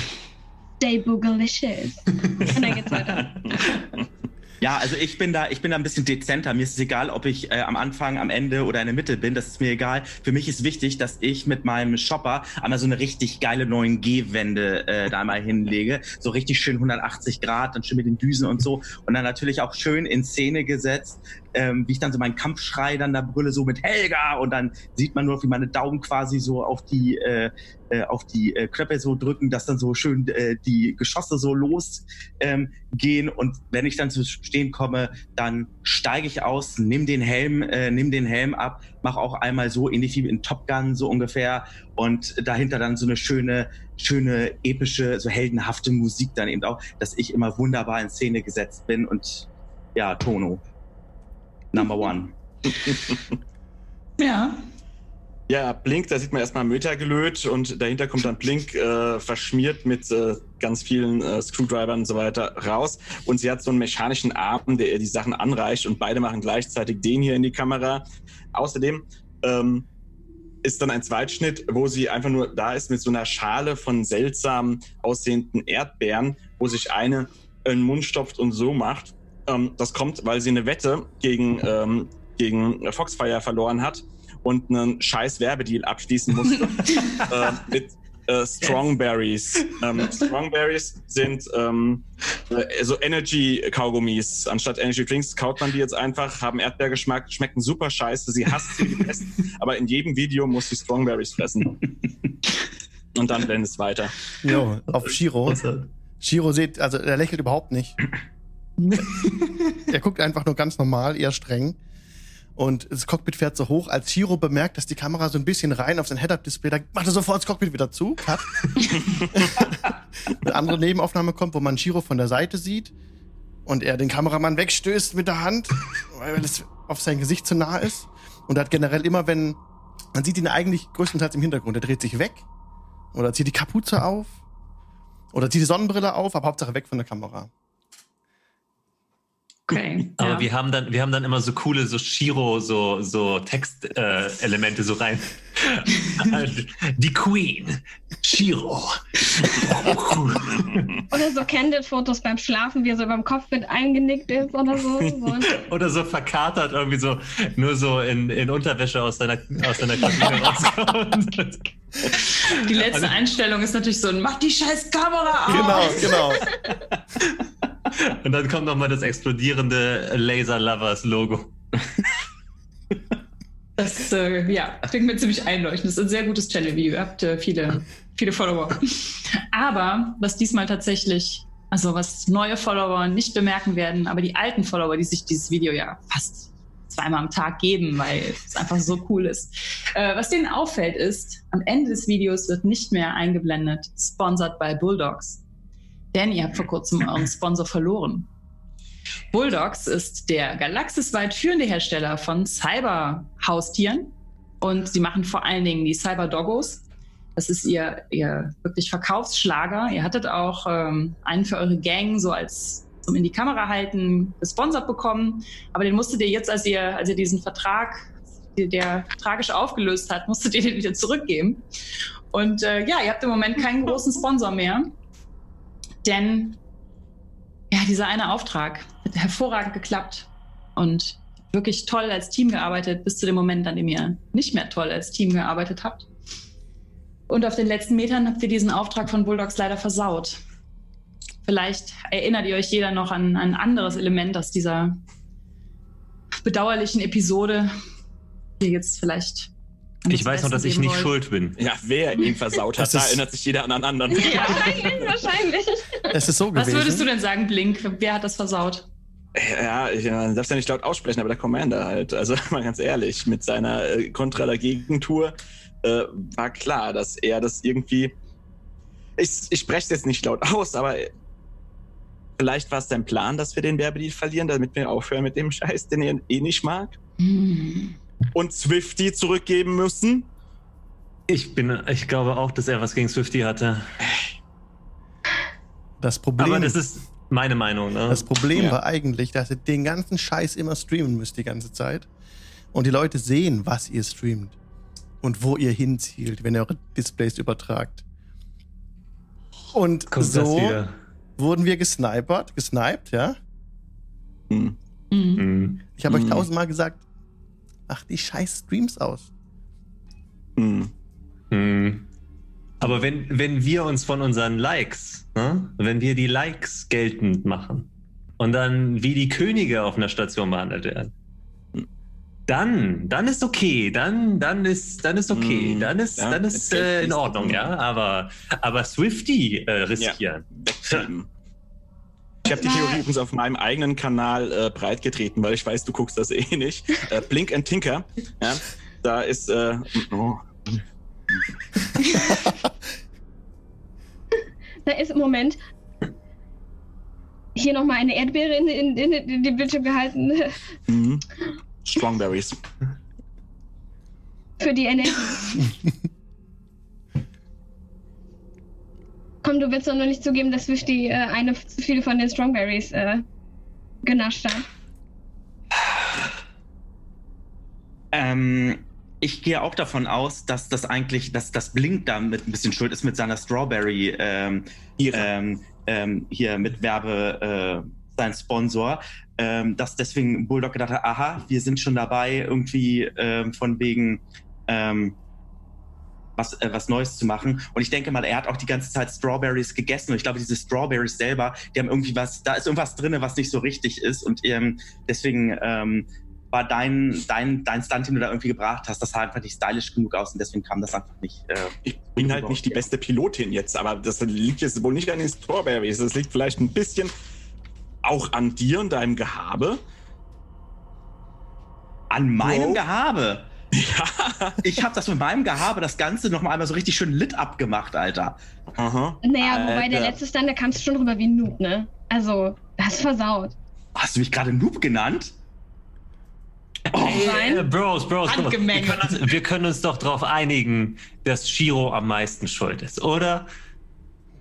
Stay Boogalicious. Und dann geht's weiter. Ja, also ich bin da, ich bin da ein bisschen dezenter. Mir ist es egal, ob ich äh, am Anfang, am Ende oder in der Mitte bin. Das ist mir egal. Für mich ist wichtig, dass ich mit meinem Shopper einmal so eine richtig geile 9G-Wende äh, da mal hinlege. So richtig schön 180 Grad, dann schön mit den Düsen und so. Und dann natürlich auch schön in Szene gesetzt, ähm, wie ich dann so meinen Kampfschrei dann da brülle, so mit Helga. Und dann sieht man nur, wie meine Daumen quasi so auf die, äh, äh, auf die äh, Knöpfe so drücken, dass dann so schön äh, die Geschosse so los ähm, und wenn ich dann zu stehen komme, dann steige ich aus, nimm den Helm, äh, nimm den Helm ab, mach auch einmal so ähnlich wie in Top Gun so ungefähr und dahinter dann so eine schöne, schöne epische, so heldenhafte Musik dann eben auch, dass ich immer wunderbar in Szene gesetzt bin und ja, Tono. Number one. Ja. Ja, Blink, da sieht man erstmal Möter gelöt und dahinter kommt dann Blink äh, verschmiert mit äh, ganz vielen äh, Screwdrivern und so weiter raus. Und sie hat so einen mechanischen Arm, der ihr die Sachen anreicht und beide machen gleichzeitig den hier in die Kamera. Außerdem ähm, ist dann ein Zweitschnitt, wo sie einfach nur da ist mit so einer Schale von seltsam aussehenden Erdbeeren, wo sich eine in den Mund stopft und so macht. Ähm, das kommt, weil sie eine Wette gegen, ähm, gegen Foxfire verloren hat und einen scheiß Werbedeal abschließen musste äh, mit äh, Strongberries. Ähm, Strongberries sind ähm, äh, so Energy-Kaugummis. Anstatt Energy Drinks kaut man die jetzt einfach, haben Erdbeergeschmack, schmecken super scheiße. Sie hasst sie wie Pest, aber in jedem Video muss sie Strongberries fressen. Und dann blendet es weiter. Jo, auf Shiro. Shiro sieht, also er lächelt überhaupt nicht. er guckt einfach nur ganz normal, eher streng. Und das Cockpit fährt so hoch, als Shiro bemerkt, dass die Kamera so ein bisschen rein auf sein Head-Up-Display, da macht er sofort das Cockpit wieder zu. Cut. Eine andere Nebenaufnahme kommt, wo man Shiro von der Seite sieht und er den Kameramann wegstößt mit der Hand, weil es auf sein Gesicht zu nah ist. Und er hat generell immer, wenn man sieht ihn eigentlich größtenteils im Hintergrund, er dreht sich weg oder zieht die Kapuze auf oder zieht die Sonnenbrille auf, aber Hauptsache weg von der Kamera. Okay. Aber ja. wir haben dann, wir haben dann immer so coole, so Shiro, so, so Textelemente äh, so rein. Die Queen, Shiro. Oder so Candid-Fotos beim Schlafen, wie er so beim Cockpit eingenickt ist oder so. Oder so verkatert, irgendwie so, nur so in, in Unterwäsche aus seiner, aus Kabine rauskommt. Die letzte Einstellung ist natürlich so ein Mach die scheiß Kamera aus! Genau, genau. Und dann kommt nochmal das explodierende Laser Lovers Logo. Das äh, ja, klingt mir ziemlich einleuchtend. Das ist ein sehr gutes Channel-Video. Ihr habt äh, viele, viele Follower. Aber was diesmal tatsächlich, also was neue Follower nicht bemerken werden, aber die alten Follower, die sich dieses Video ja fast zweimal am Tag geben, weil es einfach so cool ist. Äh, was denen auffällt ist, am Ende des Videos wird nicht mehr eingeblendet, sponsored by Bulldogs. Denn ihr habt vor kurzem euren Sponsor verloren. Bulldogs ist der galaxisweit führende Hersteller von Cyber-Haustieren und sie machen vor allen Dingen die Cyber-Doggos. Das ist ihr, ihr wirklich Verkaufsschlager. Ihr hattet auch ähm, einen für eure Gang so als zum in die Kamera halten gesponsert bekommen, aber den musstet ihr jetzt, als ihr, als ihr diesen Vertrag, der, tragisch aufgelöst hat, musstet ihr den wieder zurückgeben. Und äh, ja, ihr habt im Moment keinen großen Sponsor mehr, denn ja, dieser eine Auftrag hat hervorragend geklappt und wirklich toll als Team gearbeitet, bis zu dem Moment, an dem ihr nicht mehr toll als Team gearbeitet habt. Und auf den letzten Metern habt ihr diesen Auftrag von Bulldogs leider versaut. Vielleicht erinnert ihr euch jeder noch an, an ein anderes Element aus dieser bedauerlichen Episode, die jetzt vielleicht. Ich weiß noch, dass ich nicht wollt. schuld bin. Ja, wer ihn versaut hat, da erinnert sich jeder an einen anderen. Ja, wahrscheinlich. Es ist so gewesen. Was würdest du denn sagen, Blink? Wer hat das versaut? Ja, ich man darf es ja nicht laut aussprechen, aber der Commander halt. Also mal ganz ehrlich, mit seiner äh, Kontra der Gegentour äh, war klar, dass er das irgendwie. Ich, ich spreche es jetzt nicht laut aus, aber vielleicht war es dein Plan, dass wir den Werbedeal verlieren, damit wir aufhören mit dem Scheiß, den er eh nicht mag. Und Swifty zurückgeben müssen. Ich bin, ich glaube auch, dass er was gegen Swifty hatte. Das Problem. Aber das ist meine Meinung. Ne? Das Problem ja. war eigentlich, dass ihr den ganzen Scheiß immer streamen müsst die ganze Zeit. Und die Leute sehen, was ihr streamt. Und wo ihr hinzielt, wenn ihr eure Displays übertragt. Und Kommt so wurden wir gesnipert, gesniped, ja? Mhm. Mhm. Ich habe mhm. euch tausendmal gesagt, mach die scheiß Streams aus. Mhm. Mhm. Aber wenn, wenn wir uns von unseren Likes, ne, wenn wir die Likes geltend machen und dann wie die Könige auf einer Station behandelt werden, dann, dann ist okay, dann, dann ist, dann ist okay, mm, dann ist, ja, dann ist äh, in Ordnung, ja. Aber, aber Swifty äh, riskieren. Ja, ich habe die Theorie übrigens auf meinem eigenen Kanal äh, breitgetreten, weil ich weiß, du guckst das eh nicht. Äh, Blink and Tinker, ja, da ist. Äh, oh. da ist im Moment hier nochmal eine Erdbeere in, in, in, in den Bildschirm gehalten. Mhm. Strongberries. Für die Energie. Komm, du willst doch nur nicht zugeben, dass Wischti äh, eine zu viel von den Strongberries äh, genascht hat. Ähm, ich gehe auch davon aus, dass das eigentlich, dass das Blink damit ein bisschen schuld ist mit seiner Strawberry ähm, ähm, ähm, hier mit Werbe, äh, sein Sponsor, ähm, dass deswegen Bulldog gedacht hat, aha, wir sind schon dabei, irgendwie ähm, von wegen ähm, was, äh, was Neues zu machen. Und ich denke mal, er hat auch die ganze Zeit Strawberries gegessen. Und ich glaube, diese Strawberries selber, die haben irgendwie was, da ist irgendwas drin, was nicht so richtig ist. Und ähm, deswegen ähm, war dein, dein, dein Stunt, den du da irgendwie gebracht hast, das sah einfach nicht stylisch genug aus und deswegen kam das einfach nicht. Äh, ich bin halt nicht die beste Pilotin jetzt, aber das liegt jetzt wohl nicht an den Strawberries. Das liegt vielleicht ein bisschen auch an dir und deinem Gehabe. An meinem wow. Gehabe? Ja. Ich habe das mit meinem Gehabe das Ganze noch mal einmal so richtig schön lit abgemacht, Alter. Aha. Naja, Alter. wobei der letzte Stand, da kamst du schon rüber wie ein Noob, ne? Also, das versaut. Hast du mich gerade Noob genannt? Oh, äh, Bros, Bros, Bros. Wir können, uns, wir können uns doch darauf einigen, dass Shiro am meisten schuld ist, oder?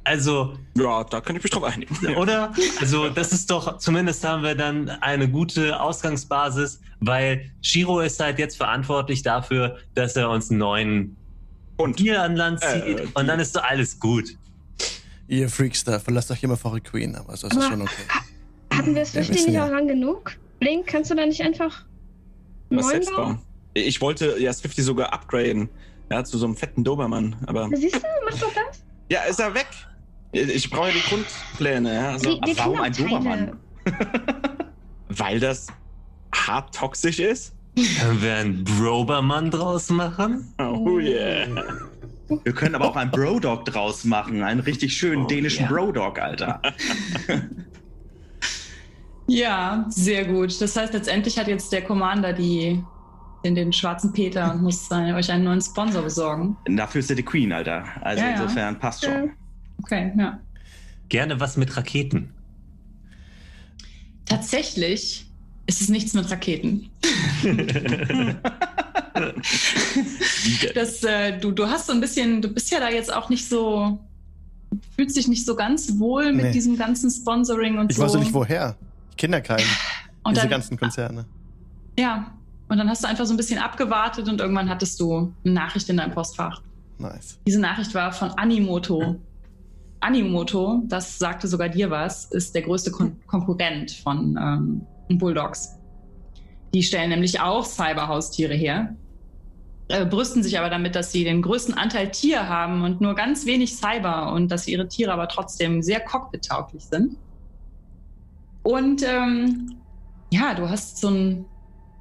Also. Ja, da kann ich mich drauf einigen. Oder? Also, das ist doch, zumindest haben wir dann eine gute Ausgangsbasis, weil Shiro ist halt jetzt verantwortlich dafür, dass er uns einen neuen und Deal an Land zieht äh, und dann ist doch alles gut. Ihr Freaks da, verlasst euch immer vor eure Queen, aber das ist aber schon okay. Hatten wir es wirklich nicht ja. auch lang genug? Blink, kannst du da nicht einfach was selbst bauen? Ich wollte ja Swifty sogar upgraden. Ja, zu so einem fetten Dobermann, aber. Siehst du, mach doch das. Ja, ist er weg. Ich brauche ja die Grundpläne. Ja. Also, die, die warum ein Dobermann? Weil das hart toxisch ist. Können wir einen Brobermann draus machen? Oh yeah. Wir können aber auch einen Brodog draus machen. Einen richtig schönen Oh, dänischen ja. Brodog, Alter. Ja, sehr gut. Das heißt, letztendlich hat jetzt der Commander die, den, den schwarzen Peter und muss äh, euch einen neuen Sponsor besorgen. Dafür ist er die Queen, Alter. Also Ja, insofern passt Ja. Okay, ja. Gerne was mit Raketen. Tatsächlich ist es nichts mit Raketen. Das, äh, du, du hast so ein bisschen, du bist ja da jetzt auch nicht so, fühlst dich nicht so ganz wohl mit Nee. diesem ganzen Sponsoring und Ich so. weiß ja nicht woher. Ich kenne ja keinen. und Diese dann, ganzen Konzerne. Ja, und dann hast du einfach so ein bisschen abgewartet und irgendwann hattest du eine Nachricht in deinem Postfach. Nice. Diese Nachricht war von Animoto. Animoto, das sagte sogar dir was, ist der größte Kon Konkurrent von ähm, Bulldogs. Die stellen nämlich auch Cyberhaustiere her, äh, brüsten sich aber damit, dass sie den größten Anteil Tier haben und nur ganz wenig Cyber und dass ihre Tiere aber trotzdem sehr cockpit-tauglich sind. Und ähm, ja, du hast so ein,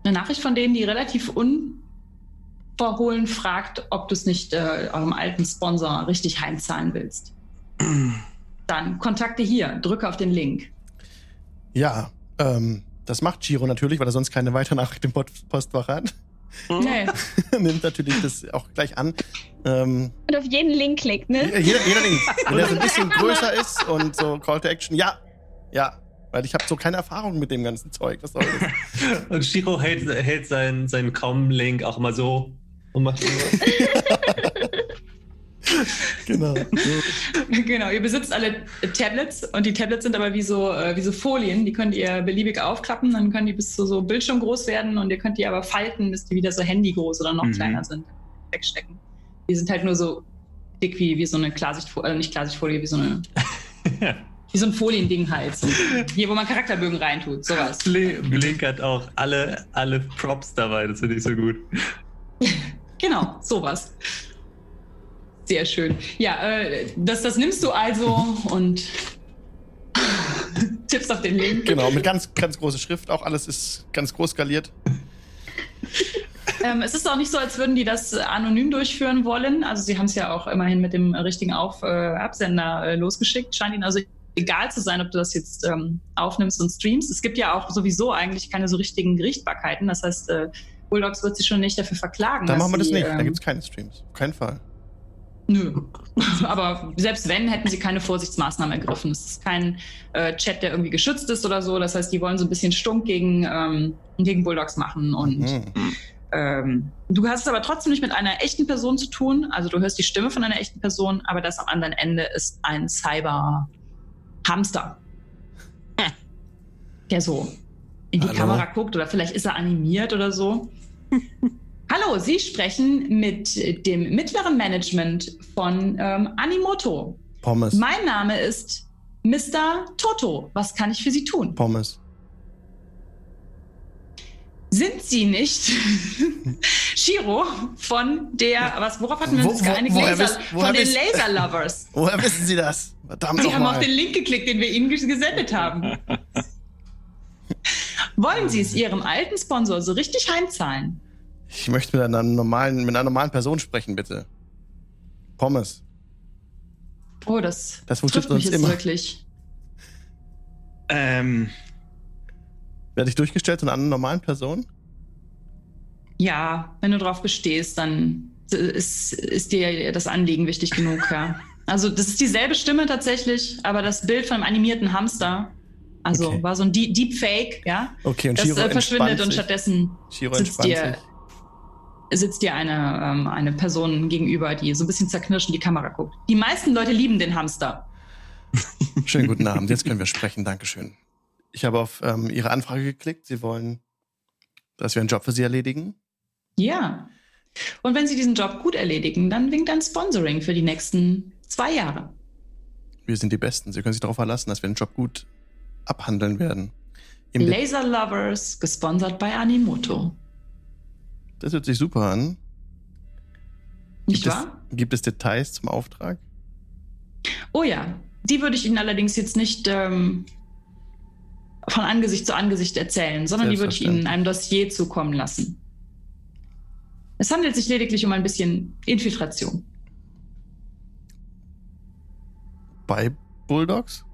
eine Nachricht von denen, die relativ unverhohlen fragt, ob du es nicht äh, eurem alten Sponsor richtig heimzahlen willst. Dann Kontakte hier, drücke auf den Link. Ja, ähm, das macht Giro natürlich, weil er sonst keine weitere Nachricht im Post- Postfach hat. Nee, Nimmt natürlich das auch gleich an. Ähm, Und auf jeden Link klickt, ne? jeder, jeder Link, wenn er so ein bisschen größer ist und so Call to Action, ja, ja, weil ich habe so keine Erfahrung mit dem ganzen Zeug. Was soll das? Und Shiro hält, hält seinen, seinen Com-Link auch immer so und macht so. genau. genau. Ihr besitzt alle Tablets und die Tablets sind aber wie so, äh, wie so Folien. Die könnt ihr beliebig aufklappen, dann können die bis zu so Bildschirm groß werden und ihr könnt die aber falten, bis die wieder so Handy groß oder noch Mhm. kleiner sind. Wegstecken. Die sind halt nur so dick wie, wie so eine Klarsichtfolie, äh, nicht Klarsichtfolie, wie so eine, wie so ein Foliending halt. So, hier, wo man Charakterbögen reintut, sowas. Bli- Blink hat auch alle, alle Props dabei, das finde ich so gut. Genau, sowas. Sehr schön. Ja, äh, das, das nimmst du also und tippst auf den Link. Genau, mit ganz, ganz großer Schrift. Auch alles ist ganz groß skaliert. Ähm, es ist auch nicht so, als würden die das anonym durchführen wollen. Also sie haben es ja auch immerhin mit dem richtigen Auf, äh, Absender äh, losgeschickt. Scheint ihnen also egal zu sein, ob du das jetzt ähm, aufnimmst und streamst. Es gibt ja auch sowieso eigentlich keine so richtigen Gerichtbarkeiten. Das heißt, äh, Bulldogs wird sich schon nicht dafür verklagen. Da dass machen wir das nicht. Da ähm, gibt es keine Streams. Auf keinen Fall. Nö. Aber selbst wenn, hätten sie keine Vorsichtsmaßnahmen ergriffen. Es ist kein äh, Chat, der irgendwie geschützt ist oder so. Das heißt, die wollen so ein bisschen stunk gegen, ähm, gegen Bulldogs machen. Und Mhm. ähm, du hast es aber trotzdem nicht mit einer echten Person zu tun. Also du hörst die Stimme von einer echten Person, aber das am anderen Ende ist ein Cyber-Hamster. Der so in die Hallo? Kamera guckt oder vielleicht ist er animiert oder so. Hallo, Sie sprechen mit dem mittleren Management von ähm, Animoto. Pommes. Mein Name ist Mr. Toto. Was kann ich für Sie tun? Pommes. Sind Sie nicht Shiro von der, was, worauf hatten wir uns wo- geeinigt? Laser, wisst- von den Laser Lovers. Woher wissen Sie das? Verdammt Sie haben auf nochmal. den Link geklickt, den wir Ihnen ges- gesendet haben. Wollen Sie es Ihrem alten Sponsor so richtig heimzahlen? Ich möchte mit einer normalen, mit einer normalen Person sprechen, bitte. Pommes. Oh, das, Das trifft mich jetzt immer. wirklich. Ähm, Werde ich durchgestellt zu einer normalen Person? Ja, wenn du drauf bestehst, dann ist, ist dir das Anliegen wichtig genug, ja. Also das ist dieselbe Stimme tatsächlich, aber das Bild von einem animierten Hamster, also Okay. war so ein Deep Deepfake, ja. Okay, und Das Shiro äh, verschwindet entspannt und stattdessen Shiro sitzt entspannt dir, sich. Sitzt dir eine, ähm, eine Person gegenüber, die so ein bisschen zerknirscht in die Kamera guckt. Die meisten Leute lieben den Hamster. Schönen guten Abend, jetzt können wir sprechen. Dankeschön. Ich habe auf ähm, Ihre Anfrage geklickt. Sie wollen, dass wir einen Job für Sie erledigen. Ja. Und wenn sie diesen Job gut erledigen, dann winkt ein Sponsoring für die nächsten zwei Jahre. Wir sind die Besten. Sie können sich darauf verlassen, dass wir den Job gut abhandeln werden. Im Laser Lovers, gesponsert bei Animoto. Das hört sich super an. Nicht gibt, wahr? Es, gibt es Details zum Auftrag? Oh ja, die würde ich Ihnen allerdings jetzt nicht ähm, von Angesicht zu Angesicht erzählen, sondern die würde ich Ihnen in einem Dossier zukommen lassen. Es handelt sich lediglich um ein bisschen Infiltration. Bei Bulldogs?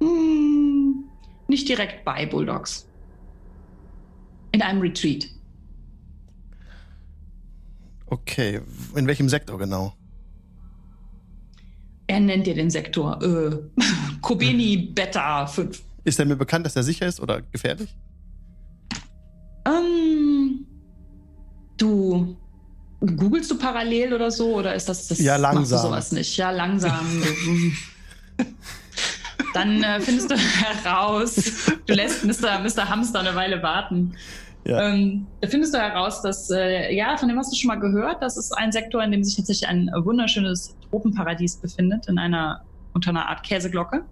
Hm, nicht direkt bei Bulldogs. In einem Retreat. Okay, in welchem Sektor genau? Er nennt dir den Sektor äh, Kobeni Beta 5. Ist er mir bekannt, dass er sicher ist oder gefährlich? Ähm, du googelst du parallel oder so oder ist das das Ja, machst langsam. du sowas nicht? Ja, langsam. Dann äh, findest du heraus, du lässt Mr. Mr. Hamster eine Weile warten. Ja. Ähm, findest du heraus, dass, äh, ja, von dem hast du schon mal gehört, das ist ein Sektor, in dem sich tatsächlich ein wunderschönes Tropenparadies befindet, in einer, unter einer Art Käseglocke.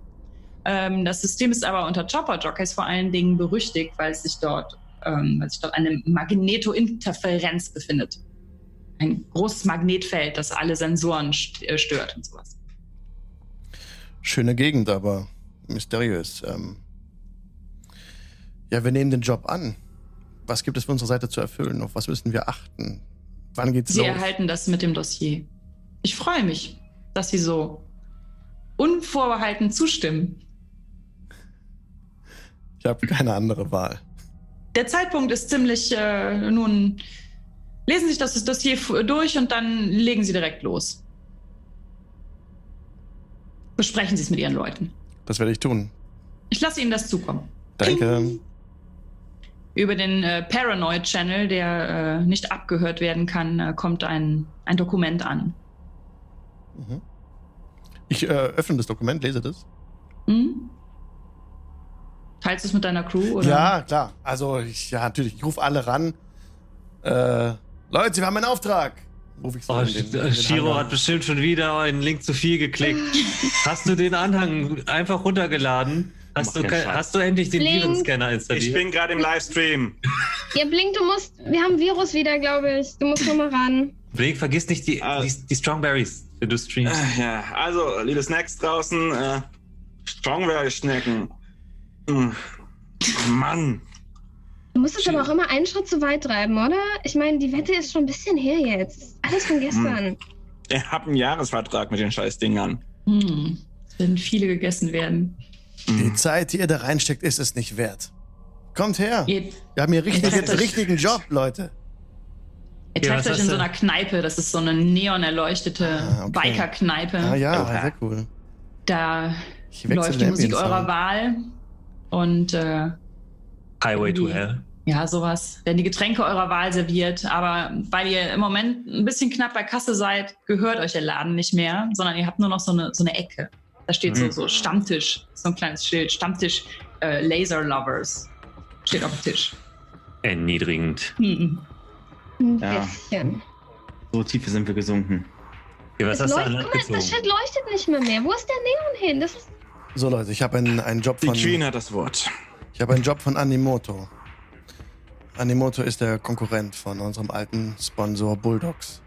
Ähm, das System ist aber unter Chopper-Jockeys vor allen Dingen berüchtigt, weil es sich dort, ähm, weil sich dort eine Magnetointerferenz befindet. Ein großes Magnetfeld, das alle Sensoren äh, stört und sowas. Schöne Gegend, aber mysteriös. Ähm ja, wir nehmen den Job an. Was gibt es für unsere Seite zu erfüllen? Auf was müssen wir achten? Wann geht's Sie los? erhalten das mit dem Dossier. Ich freue mich, dass Sie so unvorbehalten zustimmen. Ich habe keine andere Wahl. Der Zeitpunkt ist ziemlich, äh, nun, lesen Sie sich das Dossier durch und dann legen Sie direkt los. Besprechen Sie es mit Ihren Leuten. Das werde ich tun. Ich lasse Ihnen das zukommen. Danke. Über den äh, Paranoid Channel, der äh, nicht abgehört werden kann, äh, kommt ein, ein Dokument an. Mhm. Ich äh, öffne das Dokument, lese das. Hm? Teilst du es mit deiner Crew? Oder? Ja, klar. Also, ich, ja, natürlich. Ich rufe alle ran. Äh, Leute, wir haben einen Auftrag. Ruf ich so Oh, den, den Shiro hat bestimmt schon wieder einen Link zu viel geklickt. Hast du den Anhang einfach runtergeladen? Hast du, hast du endlich den. Virenscanner Ich installiert? bin gerade im Livestream. Ja, Blink, du musst. Wir haben Virus wieder, glaube ich. Du musst nochmal ran. Blink, vergiss nicht die, Ah. die, die Strawberries, wenn du streamst. Äh, Ja, also, liebe Snacks draußen, äh, Strongberry-Schnecken. Hm. Mann. Du musst es aber auch immer einen Schritt zu weit treiben, oder? Ich meine, die Wette ist schon ein bisschen her jetzt. Alles von gestern. Ich hab einen Jahresvertrag mit den Scheißdingern. Hm. Es werden viele gegessen werden. Die Zeit, die ihr da reinsteckt, ist es nicht wert. Kommt her. Ihr, Wir haben hier richtig, Ich jetzt nicht. richtigen Job, Leute. ihr Ja, trefft was euch in so einer Kneipe. Das ist so eine neon erleuchtete Ah, okay. Biker-Kneipe. Ah ja, Oha. sehr cool. Da läuft die Musik eurer. Wahl. Und äh, Highway to Hell. ja, sowas. Werden die Getränke eurer Wahl serviert. Aber weil ihr im Moment ein bisschen knapp bei Kasse seid, gehört euch der Laden nicht mehr, sondern ihr habt nur noch so eine, so eine Ecke. Da steht Mhm. so, so Stammtisch, so ein kleines Schild. Stammtisch äh, Laser Lovers. Steht auf dem Tisch. Erniedrigend. Hm. Ein Ja. bisschen. So tief sind wir gesunken. Ja, was Das hast du guck mal, das? Schild leuchtet nicht mehr mehr. Wo ist der Neon hin? Das ist So Leute, ich habe einen, einen Job Die von Queen hat das Wort. ich habe einen Job von Animoto. Animoto ist der Konkurrent von unserem alten Sponsor Bulldogs.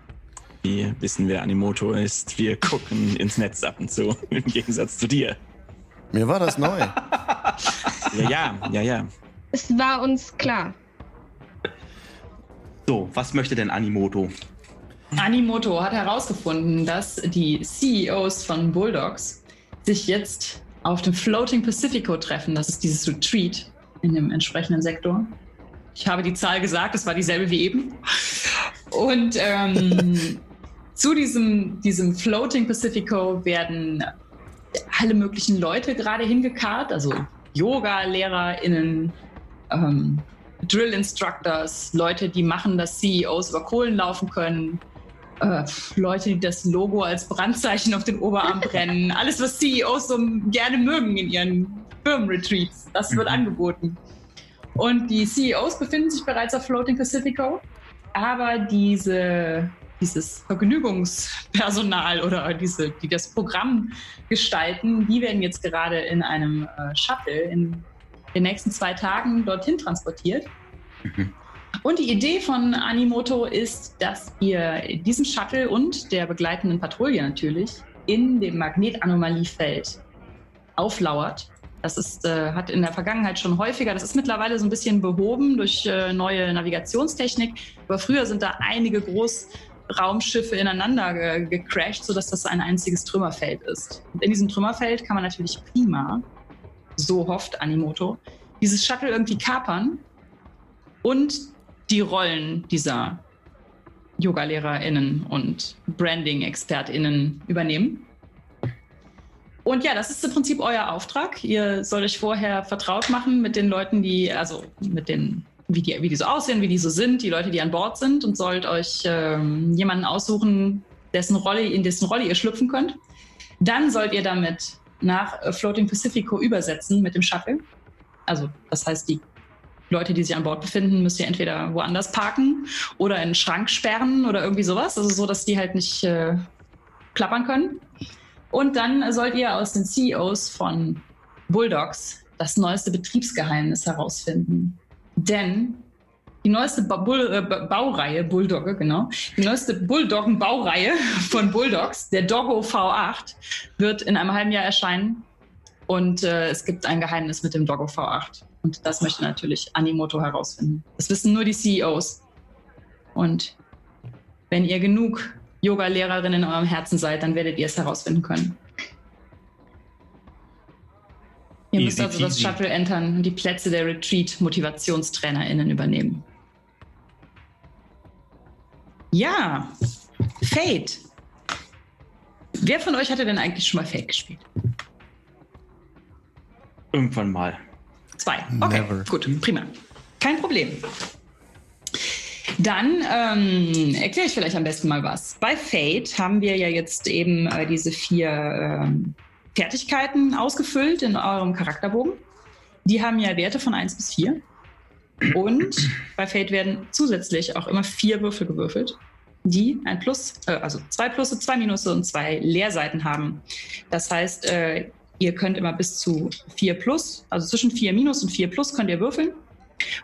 Wie wissen, wer Animoto ist? Wir gucken ins Netz ab und zu, im Gegensatz zu dir. Mir war das neu. Ja, ja, ja, ja. Es war uns klar. So, was möchte denn Animoto? Animoto hat herausgefunden, dass die CEOs von Bulldogs sich jetzt auf dem Floating Pacifico treffen. Das ist dieses Retreat in dem entsprechenden Sektor. Ich habe die Zahl gesagt, es war dieselbe wie eben. Und ähm, zu diesem, diesem Floating Pacifico werden alle möglichen Leute gerade hingekarrt, also Yoga-LehrerInnen, ähm, Drill Instructors, Leute, die machen, dass CEOs über Kohlen laufen können, äh, Leute, die das Logo als Brandzeichen auf den Oberarm brennen, alles, was CEOs so gerne mögen in ihren Firmenretreats, das wird Mhm. angeboten. Und die CEOs befinden sich bereits auf Floating Pacifico, aber diese, dieses Vergnügungspersonal oder diese, die das Programm gestalten, die werden jetzt gerade in einem äh, Shuttle in den nächsten zwei Tagen dorthin transportiert. Mhm. Und die Idee von Animoto ist, dass ihr diesen Shuttle und der begleitenden Patrouille natürlich in dem Magnetanomaliefeld auflauert Das ist, äh, hat in der Vergangenheit schon häufiger, das ist mittlerweile so ein bisschen behoben durch äh, neue Navigationstechnik. Aber früher sind da einige Großraumschiffe ineinander ge gecrashed, sodass das ein einziges Trümmerfeld ist. Und in diesem Trümmerfeld kann man natürlich prima, so hofft Animoto, dieses Shuttle irgendwie kapern und die Rollen dieser Yoga-LehrerInnen und Branding-ExpertInnen übernehmen. Und ja, das ist im Prinzip euer Auftrag. Ihr sollt euch vorher vertraut machen mit den Leuten, die, also mit den, wie die, wie die so aussehen, wie die so sind, die Leute, die an Bord sind und sollt euch ähm, jemanden aussuchen, dessen Rolle, in dessen Rolle ihr schlüpfen könnt. Dann sollt ihr damit nach Floating Pacifico übersetzen mit dem Shuttle. Also, das heißt, die Leute, die sich an Bord befinden, müsst ihr entweder woanders parken oder in den Schrank sperren oder irgendwie sowas. Also so, dass die halt nicht äh, klappern können. Und dann sollt ihr aus den CEOs von Bulldogs das neueste Betriebsgeheimnis herausfinden. Denn die neueste ba Bull äh, Baureihe, Bulldogge, genau, die neueste Bulldoggen-Baureihe von Bulldogs, der Doggo V8, wird in einem halben Jahr erscheinen. Und äh, es gibt ein Geheimnis mit dem Doggo V8. Und das möchte natürlich Animoto herausfinden. Das wissen nur die CEOs. Und wenn ihr genug Yoga-Lehrerin in eurem Herzen seid, dann werdet ihr es herausfinden können. Ihr müsst also das Shuttle entern und die Plätze der Retreat-MotivationstrainerInnen übernehmen. Ja, Fate. Wer von euch hatte denn eigentlich schon mal Fate gespielt? Irgendwann mal. Zwei. Okay, Never. gut, prima. Kein Problem. Dann ähm, erkläre ich vielleicht am besten mal was. Bei Fate haben wir ja jetzt eben äh, diese vier ähm, Fertigkeiten ausgefüllt in eurem Charakterbogen. Die haben ja Werte von 1 bis 4. Und bei Fate werden zusätzlich auch immer vier Würfel gewürfelt, die ein Plus, äh, also zwei Plusse, zwei Minusse und zwei Leerseiten haben. Das heißt, äh, Ihr könnt immer bis zu 4 plus, also zwischen 4 minus und 4 plus könnt ihr würfeln.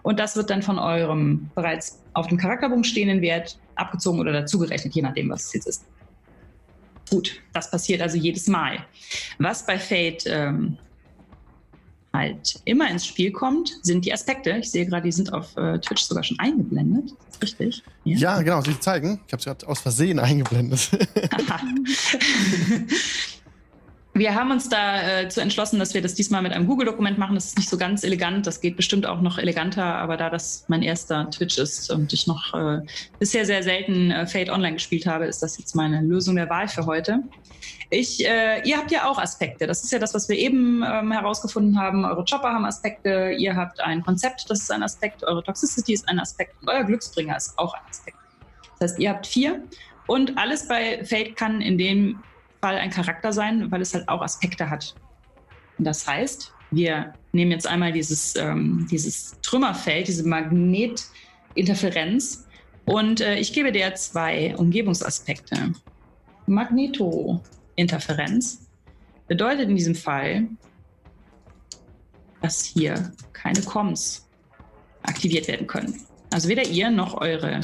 Und das wird dann von eurem bereits auf dem Charakterbogen stehenden Wert abgezogen oder dazugerechnet, je nachdem, was es jetzt ist. Gut, das passiert also jedes Mal. Was bei Fate ähm, halt immer ins Spiel kommt, sind die Aspekte. Ich sehe gerade, die sind auf äh, Twitch sogar schon eingeblendet. richtig? Ja, ja genau, soll ich zeigen? Ich habe es gerade aus Versehen eingeblendet. Wir haben uns da äh, entschlossen, dass wir das diesmal mit einem Google-Dokument machen. Das ist nicht so ganz elegant. Das geht bestimmt auch noch eleganter. Aber da das mein erster Twitch ist und ich noch äh, bisher sehr selten äh, Fate Online gespielt habe, ist das jetzt meine Lösung der Wahl für heute. Ich, äh, ihr habt ja auch Aspekte. Das ist ja das, was wir eben ähm, herausgefunden haben. Eure Chopper haben Aspekte. Ihr habt ein Konzept, das ist ein Aspekt. Eure Toxicity ist ein Aspekt. Und euer Glücksbringer ist auch ein Aspekt. Das heißt, ihr habt vier. Und alles bei Fate kann in dem Fall ein Charakter sein, weil es halt auch Aspekte hat. Und das heißt, wir nehmen jetzt einmal dieses, ähm, dieses Trümmerfeld, diese Magnetinterferenz und äh, ich gebe dir zwei Umgebungsaspekte. Magnetointerferenz bedeutet in diesem Fall, dass hier keine Comms aktiviert werden können. Also weder ihr noch eure.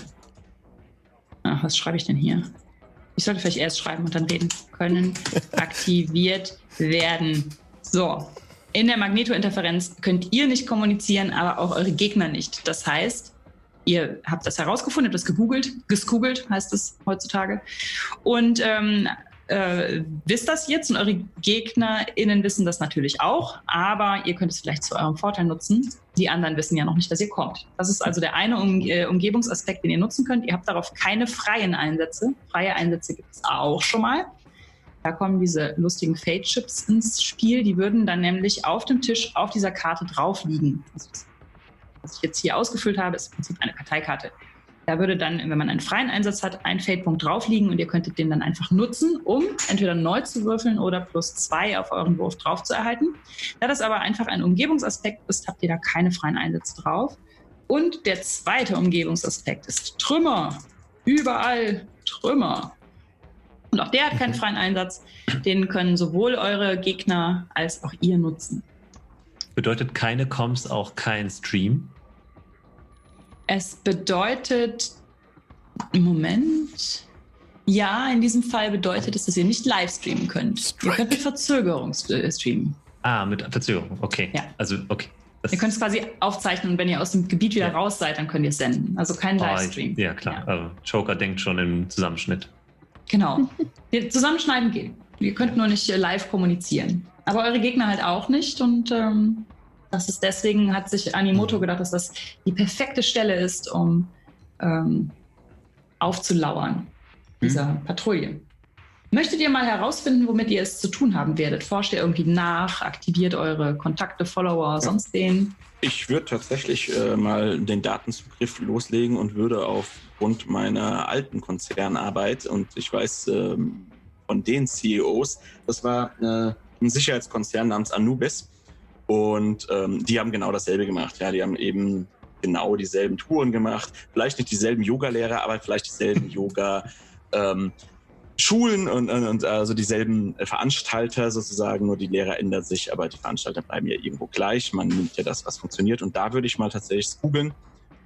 Ach, was schreibe ich denn hier? Ich sollte vielleicht erst schreiben und dann reden können. Aktiviert werden. So. In der Magnetointerferenz könnt ihr nicht kommunizieren, aber auch eure Gegner nicht. Das heißt, ihr habt das herausgefunden, habt das gegoogelt, gesgoogelt heißt es heutzutage. Und ähm, äh, wisst das jetzt und eure GegnerInnen wissen das natürlich auch, aber ihr könnt es vielleicht zu eurem Vorteil nutzen. Die anderen wissen ja noch nicht, dass ihr kommt. Das ist also der eine um äh, Umgebungsaspekt, den ihr nutzen könnt. Ihr habt darauf keine freien Einsätze. Freie Einsätze gibt es auch schon mal. Da kommen diese lustigen Fate-Chips ins Spiel. Die würden dann nämlich auf dem Tisch auf dieser Karte drauf liegen. Also das, was ich jetzt hier ausgefüllt habe, ist im Prinzip eine Karteikarte. Da würde dann, wenn man einen freien Einsatz hat, ein Fade-Punkt drauf liegen und ihr könntet den dann einfach nutzen, um entweder neu zu würfeln oder plus zwei auf euren Wurf drauf zu erhalten. Da das aber einfach ein Umgebungsaspekt ist, habt ihr da keine freien Einsätze drauf. Und der zweite Umgebungsaspekt ist Trümmer. Überall Trümmer. Und auch der hat keinen freien Einsatz. Den können sowohl eure Gegner als auch ihr nutzen. Bedeutet keine Comms auch kein Stream? Es bedeutet, Moment. Ja, in diesem Fall bedeutet es, dass ihr nicht live streamen könnt. Strike. Ihr könnt mit Verzögerung äh, streamen. Ah, mit Verzögerung, okay. Ja. Also, okay. Das Ihr könnt es quasi aufzeichnen und wenn ihr aus dem Gebiet wieder Ja. raus seid, dann könnt ihr es senden. Also kein Ah, Livestream. Ja, klar. Also, Joker denkt schon im Zusammenschnitt. Genau. Wir zusammenschneiden geht. Ihr könnt nur nicht äh, live kommunizieren. Aber eure Gegner halt auch nicht. Und ähm, das ist deswegen hat sich Animoto gedacht, dass das die perfekte Stelle ist, um ähm, aufzulauern dieser Patrouille. Möchtet ihr mal herausfinden, womit ihr es zu tun haben werdet? Forscht ihr irgendwie nach, aktiviert eure Kontakte, Follower, sonst wen? Ich würde tatsächlich äh, mal den Datenzugriff loslegen und würde aufgrund meiner alten Konzernarbeit und ich weiß ähm, von den CEOs, das war äh, ein Sicherheitskonzern namens Anubis und ähm, die haben genau dasselbe gemacht. Ja, die haben eben genau dieselben Touren gemacht, vielleicht nicht dieselben Yoga-Lehrer, aber vielleicht dieselben Yoga. Ähm, Schulen und, und, und also dieselben Veranstalter sozusagen, nur die Lehrer ändern sich, aber die Veranstalter bleiben ja irgendwo gleich. Man nimmt ja das, was funktioniert. Und da würde ich mal tatsächlich googeln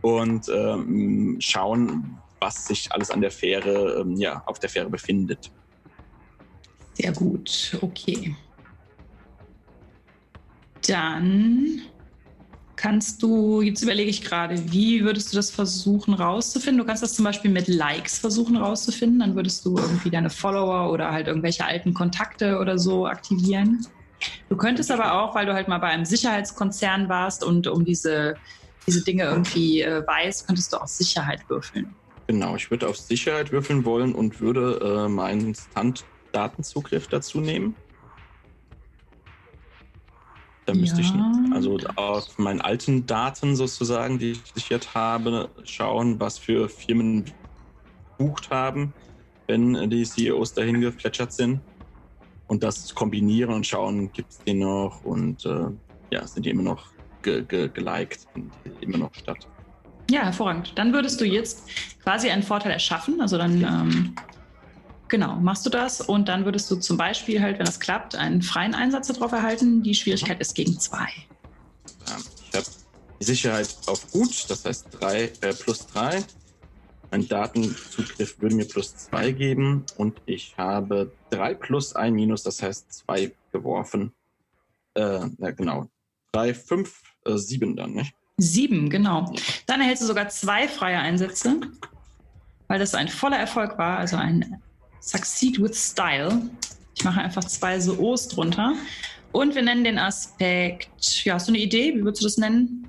und ähm, schauen, was sich alles an der Fähre, ähm, ja, auf der Fähre befindet. Sehr gut, okay. Dann kannst du, jetzt überlege ich gerade, wie würdest du das versuchen rauszufinden? Du kannst das zum Beispiel mit Likes versuchen rauszufinden. Dann würdest du irgendwie deine Follower oder halt irgendwelche alten Kontakte oder so aktivieren. Du könntest aber auch, weil du halt mal bei einem Sicherheitskonzern warst und um diese, diese Dinge irgendwie äh, weißt, könntest du auch Sicherheit würfeln. Genau, ich würde auf Sicherheit würfeln wollen und würde äh, meinen Stand-Datenzugriff dazu nehmen. Da müsste ich Ja. also auf meinen alten Daten sozusagen, die ich sichert habe, schauen, was für Firmen gebucht haben, wenn die CEOs dahin geplätschert sind. Und das kombinieren und schauen, gibt es die noch und äh, ja, sind die immer noch ge ge geliked, die immer noch statt. Ja, hervorragend. Dann würdest du jetzt quasi einen Vorteil erschaffen. Also dann, ähm, genau, machst du das und dann würdest du zum Beispiel halt, wenn das klappt, einen freien Einsatz darauf erhalten. Die Schwierigkeit ist gegen zwei. Ich habe die Sicherheit auf gut, das heißt drei, äh, plus 3. Mein Datenzugriff würde mir plus 2 geben und ich habe 3 plus 1 minus, das heißt 2 geworfen. Äh, ja, genau. 3, 5, äh, 7 dann, nicht? Sieben, genau. Dann erhältst du sogar zwei freie Einsätze, weil das ein voller Erfolg war, also ein Succeed with Style. Ich mache einfach zwei so O's drunter. Und wir nennen den Aspekt, ja, hast du eine Idee? Wie würdest du das nennen?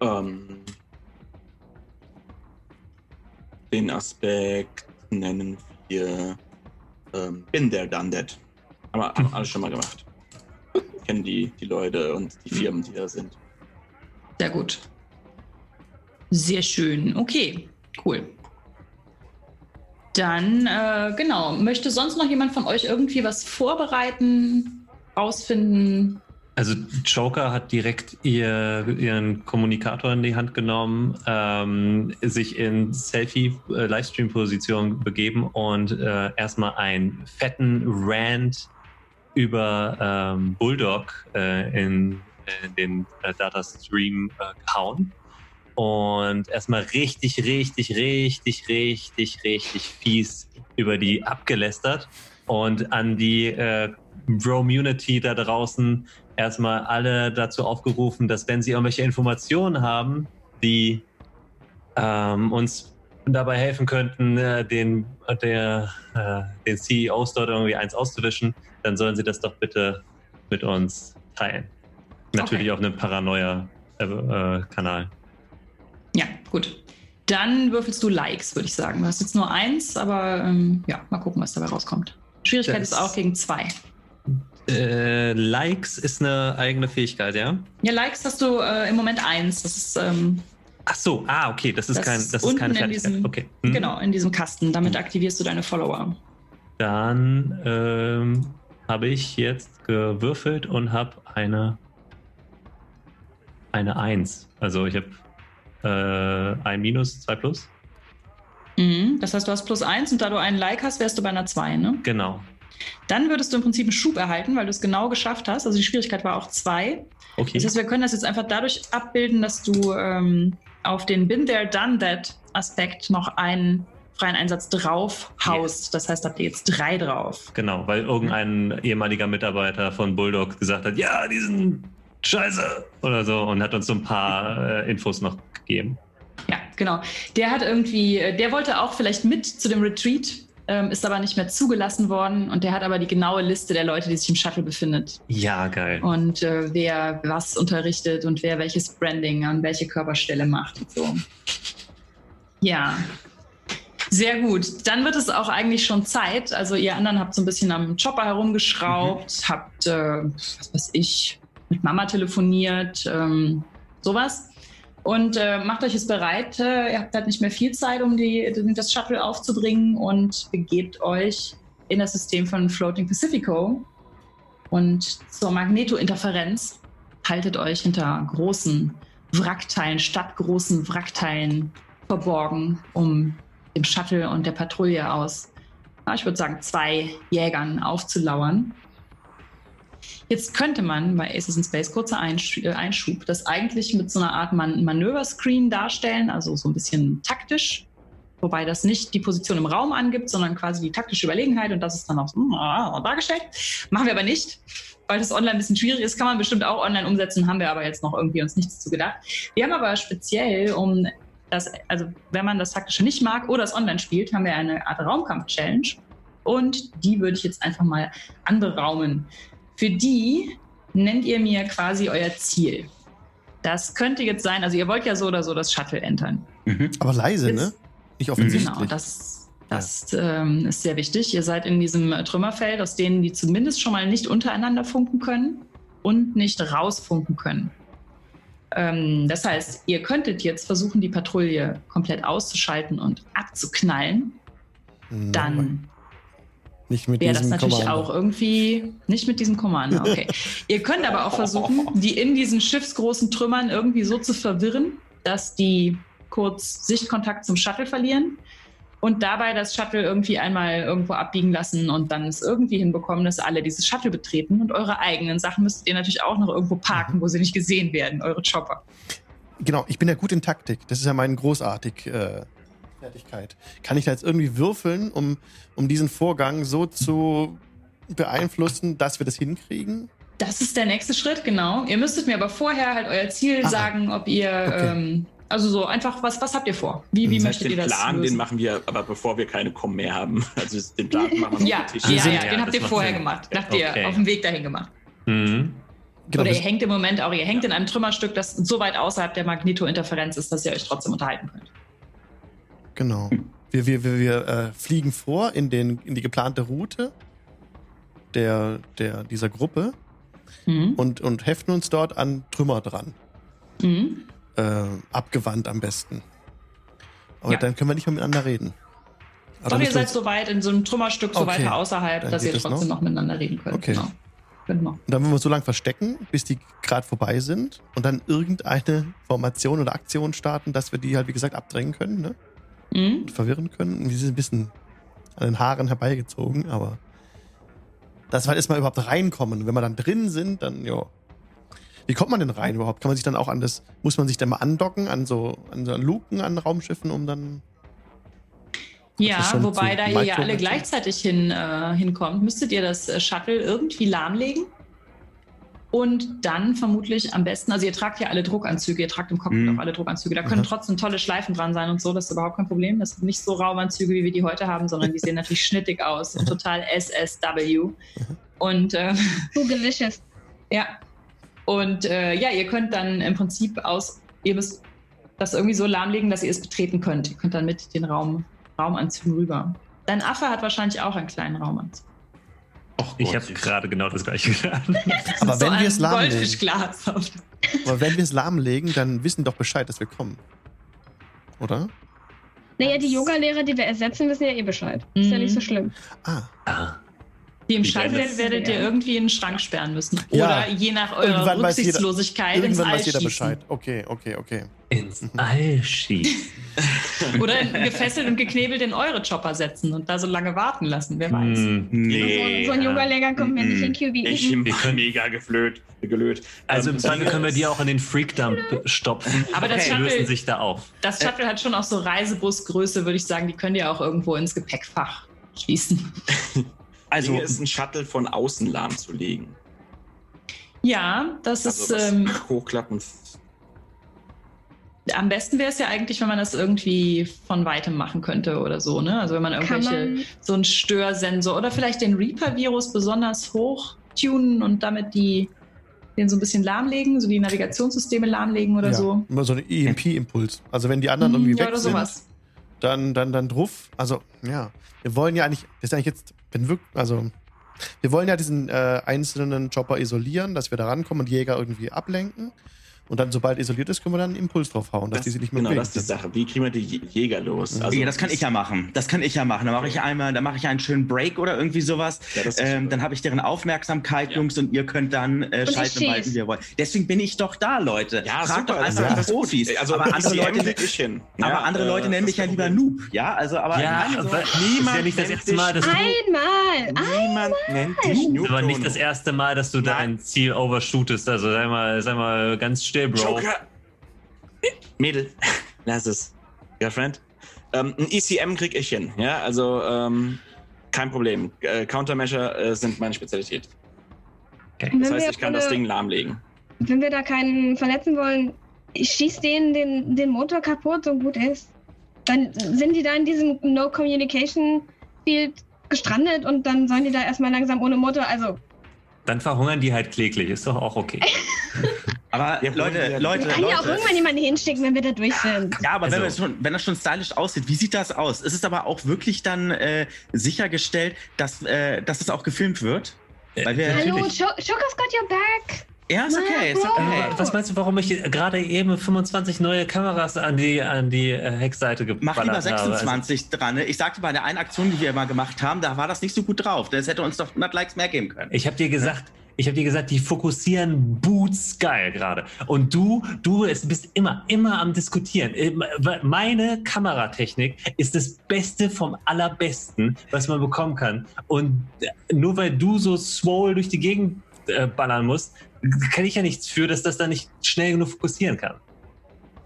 Ähm, den Aspekt nennen wir ähm, Bin der Done That. Haben wir haben wir alles schon mal gemacht. Kennen die, die Leute und die Firmen, die da sind. Sehr gut. Sehr schön. Okay, cool. Dann, äh, genau, möchte sonst noch jemand von euch irgendwie was vorbereiten, rausfinden? Also Joker hat direkt ihr, ihren Kommunikator in die Hand genommen, ähm, sich in Selfie-Livestream-Position begeben und äh, erstmal einen fetten Rant über ähm, Bulldog äh, in, in den äh, Data-Stream äh, gehauen. Und erstmal richtig, richtig, richtig, richtig, richtig fies über die abgelästert und an die äh, Bromunity da draußen erstmal alle dazu aufgerufen, dass wenn sie irgendwelche Informationen haben, die ähm, uns dabei helfen könnten, äh, den, der, äh, den CEOs dort irgendwie eins auszuwischen, dann sollen sie das doch bitte mit uns teilen. Natürlich Okay. auf einem Paranoia-Kanal. Ja, gut. Dann würfelst du Likes, würde ich sagen. Du hast jetzt nur eins, aber ähm, ja, mal gucken, was dabei rauskommt. Schwierigkeit Das- ist auch gegen zwei. Äh, Likes ist eine eigene Fähigkeit, ja? Ja, Likes hast du äh, im Moment eins. Das ist ähm, Ach so, ah, okay, das ist, Das kein, das ist keine Fertigkeit. diesem- okay. Hm. genau in diesem Kasten. Damit aktivierst du deine Follower. Dann ähm, habe ich jetzt gewürfelt und habe eine eine 1. Also ich habe äh, ein Minus, zwei Plus. Mhm. Das heißt, du hast plus eins und da du einen Like hast, wärst du bei einer zwei, ne? Genau. Dann würdest du im Prinzip einen Schub erhalten, weil du es genau geschafft hast. Also die Schwierigkeit war auch zwei. Okay. Das heißt, wir können das jetzt einfach dadurch abbilden, dass du ähm, auf den Been There, Done That Aspekt noch einen freien Einsatz drauf haust. Das heißt, habt ihr jetzt drei drauf. Genau, weil irgendein ehemaliger Mitarbeiter von Bulldog gesagt hat, ja, die sind scheiße oder so und hat uns so ein paar äh, Infos noch gegeben. Ja, genau. Der hat irgendwie, äh, der wollte auch vielleicht mit zu dem Retreat, ähm, ist aber nicht mehr zugelassen worden und der hat aber die genaue Liste der Leute, die sich im Shuttle befindet. Ja, geil. Und äh, wer was unterrichtet und wer welches Branding an welche Körperstelle macht und so. Ja. Sehr gut. Dann wird es auch eigentlich schon Zeit. Also ihr anderen habt so ein bisschen am Chopper herumgeschraubt, mhm. habt, äh, was weiß ich, mit Mama telefoniert, ähm, sowas. Und äh, macht euch es bereit. Äh, ihr habt halt nicht mehr viel Zeit, um die, das Shuttle aufzubringen und begebt euch in das System von Floating Pacifico. Und zur Magnetointerferenz haltet euch hinter großen Wrackteilen, stadtgroßen Wrackteilen verborgen, um dem Shuttle und der Patrouille aus, ich würde sagen, zwei Jägern aufzulauern. Jetzt könnte man bei Aces in Space, kurzer äh, Einschub, das eigentlich mit so einer Art Man Manöverscreen darstellen, also so ein bisschen taktisch, wobei das nicht die Position im Raum angibt, sondern quasi die taktische Überlegenheit und das ist dann auch so, uh, dargestellt. Machen wir aber nicht, weil das online ein bisschen schwierig ist, kann man bestimmt auch online umsetzen, haben wir aber jetzt noch irgendwie uns nichts zu gedacht. Wir haben aber speziell, um das, also wenn man das taktische nicht mag oder es online spielt, haben wir eine Art Raumkampf-Challenge und die würde ich jetzt einfach mal anberaumen. Für die nennt ihr mir quasi euer Ziel. Das könnte jetzt sein, also ihr wollt ja so oder so das Shuttle entern. Mhm. Aber leise, jetzt, ne? Nicht offensichtlich. Genau, das, das ja. ähm, ist sehr wichtig. Ihr seid in diesem Trümmerfeld, aus denen die zumindest schon mal nicht untereinander funken können und nicht rausfunken können. Ähm, das heißt, ihr könntet jetzt versuchen, die Patrouille komplett auszuschalten und abzuknallen. No. Dann nicht mit Wäre diesem das natürlich Kommando. auch irgendwie nicht mit diesem Commander, okay. Ihr könnt aber auch versuchen, die in diesen schiffsgroßen Trümmern irgendwie so zu verwirren, dass die kurz Sichtkontakt zum Shuttle verlieren und dabei das Shuttle irgendwie einmal irgendwo abbiegen lassen und dann es irgendwie hinbekommen, dass alle dieses Shuttle betreten und eure eigenen Sachen müsst ihr natürlich auch noch irgendwo parken, mhm. wo sie nicht gesehen werden, eure Chopper. Genau, ich bin ja gut in Taktik. Das ist ja mein großartig äh, Fertigkeit. Kann ich da jetzt irgendwie würfeln, um, um diesen Vorgang so zu beeinflussen, dass wir das hinkriegen? Das ist der nächste Schritt, genau. Ihr müsstet mir aber vorher halt euer Ziel Aha. sagen, ob ihr. Okay. Ähm, also so einfach, was, was habt ihr vor? Wie, wie möchtet den ihr das? Den Plan, lösen? den machen wir, aber bevor wir keine Com mehr haben. Also den Plan machen wir ja, Tisch. Ja, ja, ja, den habt ihr vorher Sinn. gemacht. Den habt ihr auf dem Weg dahin gemacht. Mhm. Genau, Oder ihr hängt im Moment auch, ihr hängt in einem Trümmerstück, das so weit außerhalb der Magnetointerferenz ist, dass ihr euch trotzdem unterhalten könnt. Genau. Wir, wir, wir, wir äh, fliegen vor in, den, in die geplante Route der, der, dieser Gruppe mhm. und, und heften uns dort an Trümmer dran. Mhm. Äh, abgewandt am besten. Aber ja. dann können wir nicht mehr miteinander reden. Aber Doch, ihr seid so weit in so einem Trümmerstück so okay. weiter außerhalb, dann dass ihr trotzdem noch? noch? miteinander reden könnt. Okay. Genau. Genau. Und dann wollen wir so lange verstecken, bis die gerade vorbei sind und dann irgendeine Formation oder Aktion starten, dass wir die halt, wie gesagt, abdrängen können. Ne? Mhm. verwirren können. Die sind ein bisschen an den Haaren herbeigezogen, aber dass wir halt erstmal überhaupt reinkommen. wenn wir dann drin sind, dann, ja. Wie kommt man denn rein überhaupt? Kann man sich dann auch an das, muss man sich dann mal andocken an so, an so Luken an Raumschiffen, um dann. Ja, wobei da ihr ja alle gleichzeitig hin, äh, hinkommt, müsstet ihr das äh, Shuttle irgendwie lahmlegen? Und dann vermutlich am besten, also ihr tragt ja alle Druckanzüge, ihr tragt im Cockpit mhm. auch alle Druckanzüge. Da können mhm. trotzdem tolle Schleifen dran sein und so, das ist überhaupt kein Problem. Das sind nicht so Raumanzüge, wie wir die heute haben, sondern die sehen natürlich schnittig aus und total SSW. Und äh, so delicious. Ja. Und äh, ja, ihr könnt dann im Prinzip aus, ihr müsst das irgendwie so lahmlegen, dass ihr es betreten könnt. Ihr könnt dann mit den Raum, Raumanzügen rüber. Dein Affe hat wahrscheinlich auch einen kleinen Raumanzug. Och, ich habe gerade genau das gleiche gedacht. Aber so wenn wir es lahmlegen. Aber wenn wir es lahmlegen, dann wissen doch Bescheid, dass wir kommen. Oder? Naja, die Yoga-Lehrer, die wir ersetzen, wissen ja eh Bescheid. Ist mhm. ja nicht so schlimm. Ah. ah. Die im Schrank werdet, ihr irgendwie in den Schrank sperren müssen. Oder ja. je nach eurer irgendwann Rücksichtslosigkeit jeder, Irgendwann weiß jeder Bescheid. Okay, okay, okay. ins All schießen. Oder gefesselt und geknebelt in eure Chopper setzen und da so lange warten lassen, wer weiß. Hm. Nee. so, so ein junger Lecker kommt mir nicht in QB. Ich Mhm. bin mega geflöht, gelöt. Also im Zweifel können wir die auch in den Freakdump stopfen. Aber das die Shuttle- lösen sich da auf. Das Shuttle hat schon auch so Reisebusgröße, würde ich sagen. Die könnt ihr auch irgendwo ins Gepäckfach schließen. Also, Dinge ist ein Shuttle von außen lahmzulegen. Ja, das ist Also was ähm, hochklappen. am besten wäre es ja eigentlich, wenn man das irgendwie von weitem machen könnte oder so, ne? Also wenn man irgendwelche man, so einen Störsensor oder vielleicht den Reaper-Virus besonders hoch tunen und damit die den so ein bisschen lahmlegen, so die Navigationssysteme lahmlegen oder ja, so. Immer so ein EMP-Impuls. Also wenn die anderen irgendwie Mhm, ja, weg oder sind, sowas. dann, dann, dann druff. Also, ja. Wir wollen ja eigentlich, das ist eigentlich jetzt, wenn wirklich, also, wir wollen ja diesen äh, einzelnen Chopper isolieren, dass wir da rankommen und Jäger irgendwie ablenken. Und dann, sobald isoliert ist, können wir dann einen Impuls draufhauen, dass Das, die sich nicht mehr genau, bewegen das ist die. Sache. Wie kriegen wir die Jäger los? Also ja, das kann ich ja machen. Das kann ich ja machen. Da mache ich einmal, da mache ich einen schönen Break oder irgendwie sowas. Ja, Ähm, dann habe ich deren Aufmerksamkeit, Ja. Jungs, und ihr könnt dann äh, schalten wie ihr wollt. Deswegen bin ich doch da, Leute. Ja, Fragt super. doch das einfach ist die. Profis. Also, aber andere Leute, krieg ich hin. aber andere äh, Leute nennen das mich ja lieber Noob. Ja, also, aber Ja, nein, so- aber ist ja Niemand nicht das nennt erste dich Mal, dass du. Einmal! Niemand nennt dich Noob. Aber nicht das erste Mal, dass du dein Ziel overshootest. Also sei mal, sei mal ganz still, Bro. Joker! Mädel, lass es. Girlfriend? Ähm, ein ECM krieg ich hin, ja, also ähm, kein Problem. Äh, Countermeasure äh, sind meine Spezialität. Okay. Das heißt, ich kann das Ding lahmlegen. Wenn wir da keinen verletzen wollen, schießt denen den, den Motor kaputt und gut ist. Dann sind die da in diesem No Communication Field gestrandet und dann sollen die da erstmal langsam ohne Motor. Also, Dann verhungern die halt kläglich. Ist doch auch okay. aber Ja, Leute, Leute, wir können ja auch Leute. irgendwann jemanden hinschicken, wenn wir da durch sind. Ja, aber wenn, Also- das schon, wenn das schon stylisch aussieht, wie sieht das aus? Ist es aber auch wirklich dann äh, sichergestellt, dass, äh, dass es auch gefilmt wird? Weil wir- Natürlich. Hallo, Cho- Choco's got your back. Ja, ist okay, ist okay. Äh, Was meinst du, warum ich gerade eben 25 neue Kameras an die, an die äh, Heckseite geballert Mach lieber habe? Also, 26 dran. Ne? Ich sagte bei der einen Aktion, die wir mal gemacht haben, da war das nicht so gut drauf. Das hätte uns doch 100 Likes mehr geben können. ich habe dir gesagt, ich habe dir gesagt, die fokussieren Boots geil gerade. Und du, du es bist immer, immer am diskutieren. Immer- Meine Kameratechnik ist das Beste vom allerbesten, was man bekommen kann. Und nur weil du so swole durch die Gegend äh, ballern musst, kann ich ja nichts für, dass das dann nicht schnell genug fokussieren kann.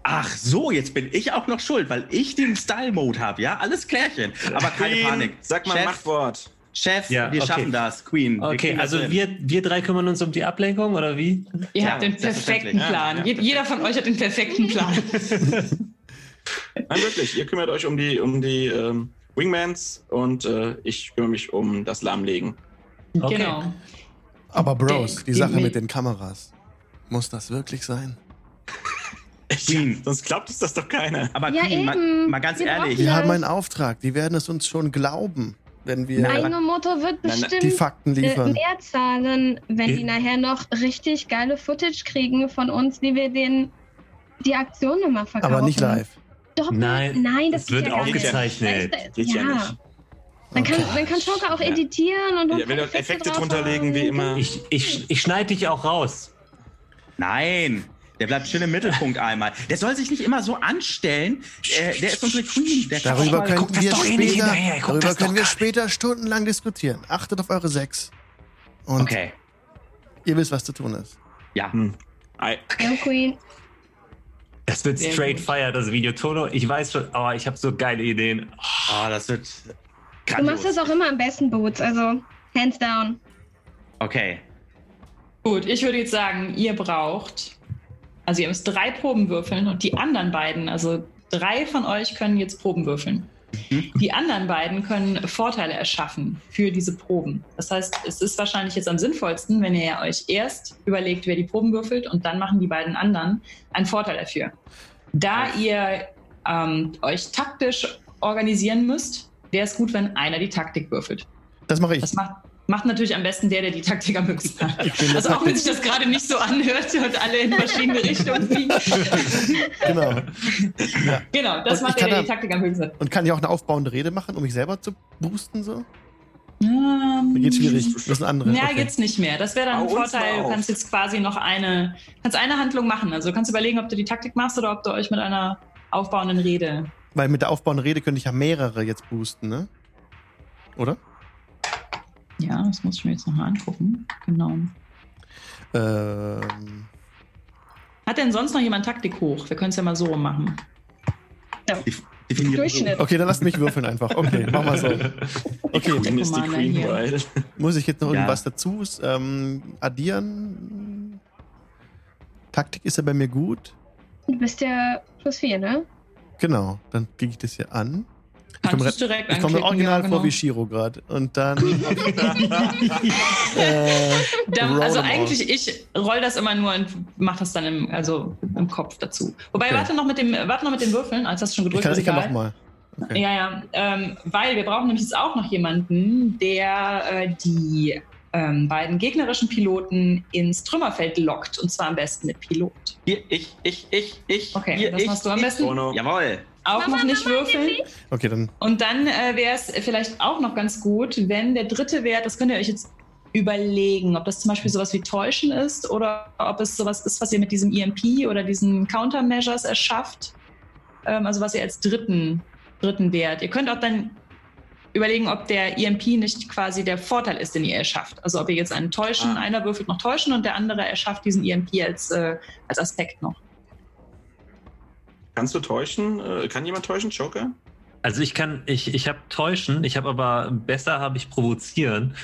Ach so, jetzt bin ich auch noch schuld, weil ich den Style-Mode habe, ja? Alles klärchen. Aber keine Queen, Panik. Sag mal Chef, Machtwort. Chef, Ja, wir okay. schaffen das. Queen. wir Okay, das also wir, wir drei kümmern uns um die Ablenkung oder wie? Ihr Ja, habt den perfekten. Plan. Ja, ja. Je- Jeder von euch hat den perfekten Plan. Nein, wirklich. Ihr kümmert euch um die, um die ähm, Wingmans und äh, ich kümmere mich um das Lahmlegen. Okay. Genau. Aber Bros, die Die- Sache die- mit den Kameras. Muss das wirklich sein? Queen. Sonst glaubt es das doch keiner. Aber Ja, Queen, mal, eben. mal ganz Wir ehrlich. Wir Ja. haben einen Auftrag. Die werden es uns schon glauben, wenn wir Eine Motor wird Nein, nein, bestimmt die Fakten äh, liefern. mehr zahlen, wenn Die- die nachher noch richtig geile Footage kriegen von uns, wie wir den die Aktion immer verkaufen. Aber nicht live. Doppelt? Nein, Nein, das es wird ja aufgezeichnet. Das Geht ja nicht. Dann kann, dann kann Joker auch Ja. editieren und Ja, wenn wir Effekte drunter legen, wie immer. Ich, ich, ich schneide dich auch raus. Nein. Der bleibt schön im Mittelpunkt einmal. Der soll sich nicht immer so anstellen. Äh, der ist unsere Queen. Darüber können wir doch eh nicht später, darüber können wir später stundenlang diskutieren. Achtet auf eure sechs. Und Okay. ihr wisst, was zu tun ist. Ja. Hm. Ei. Ja, Queen. Das wird straight fire, das Video. Tono, ich weiß schon, aber ich habe so geile Ideen. Oh, das wird Du machst das auch immer am besten, Boots. Also, hands down. Okay. Gut, ich würde jetzt sagen, ihr braucht, also ihr müsst drei Proben würfeln und die anderen beiden, also drei von euch können jetzt Proben würfeln. Mhm. Die anderen beiden können Vorteile erschaffen für diese Proben. Das heißt, es ist wahrscheinlich jetzt am sinnvollsten, wenn ihr euch erst überlegt, wer die Proben würfelt und dann machen die beiden anderen einen Vorteil dafür. Da ihr ähm, euch taktisch organisieren müsst, wäre es gut, wenn einer die Taktik würfelt. Das mache ich. Das macht, macht natürlich am besten der, der die Taktik am höchsten hat. Also auch wenn sich das gerade nicht so anhört und alle in verschiedene Richtungen fliegen. Genau. Ja. Genau, das Und macht der, der die Taktik am höchsten hat. Und kann ich auch eine aufbauende Rede machen, um mich selber zu boosten so? Ähm, Geht schwierig. Das ist ein anderer. Ja, okay. geht's nicht mehr. Das wäre dann ein Vorteil. Du kannst jetzt quasi noch eine, kannst eine Handlung machen. Also du kannst überlegen, ob du die Taktik machst oder ob du euch mit einer aufbauenden Rede. Weil mit der aufbauenden Rede könnte ich ja mehrere jetzt boosten, ne? Oder? Ja, das muss ich mir jetzt nochmal angucken. Genau. Ähm, Hat denn sonst noch jemand Taktik hoch? Wir können es ja mal so rum machen. Definiert Durchschnitt. okay, dann lasst mich würfeln einfach. Okay, mach mal so. Okay, Queen ist die Queen, weil muss ich jetzt noch Ja. irgendwas dazu ähm, addieren? Taktik ist ja bei mir gut. Du bist ja plus vier, ne? Genau, dann kriege ich das hier an. Ich komme ich komme original ja, vor genau. wie Shiro gerade. Und dann. äh, Da, also eigentlich, ich roll das immer nur und mach das dann im, also im Kopf dazu. Wobei, Okay. warte noch mit dem, warte noch mit den Würfeln, als hast du schon Ich gedrückt, kann, ist ich kann nochmal. Okay. Ja, ja, ähm, weil wir brauchen nämlich jetzt auch noch jemanden, der äh, die ähm, beiden gegnerischen Piloten ins Trümmerfeld lockt. Und zwar am besten mit Pilot. Hier, ich, ich, ich, ich. Okay, hier, das ich, machst du am ich. besten. Bono. Jawohl. Auch noch nicht würfeln. Okay, dann. Und dann äh, wäre es vielleicht auch noch ganz gut, wenn der dritte Wert, das könnt ihr euch jetzt überlegen, ob das zum Beispiel sowas wie Täuschen ist oder ob es sowas ist, was ihr mit diesem EMP oder diesen Countermeasures erschafft. Ähm, also was ihr als dritten, dritten Wert. Ihr könnt auch dann überlegen, ob der EMP nicht quasi der Vorteil ist, den ihr erschafft. Also ob ihr jetzt einen Täuschen, Ah. einer würfelt noch Täuschen und der andere erschafft diesen EMP als, äh, als Aspekt noch. kannst du täuschen? Äh, Kann jemand täuschen, Joker? Also ich kann, ich, ich habe täuschen, ich habe aber besser habe ich provozieren.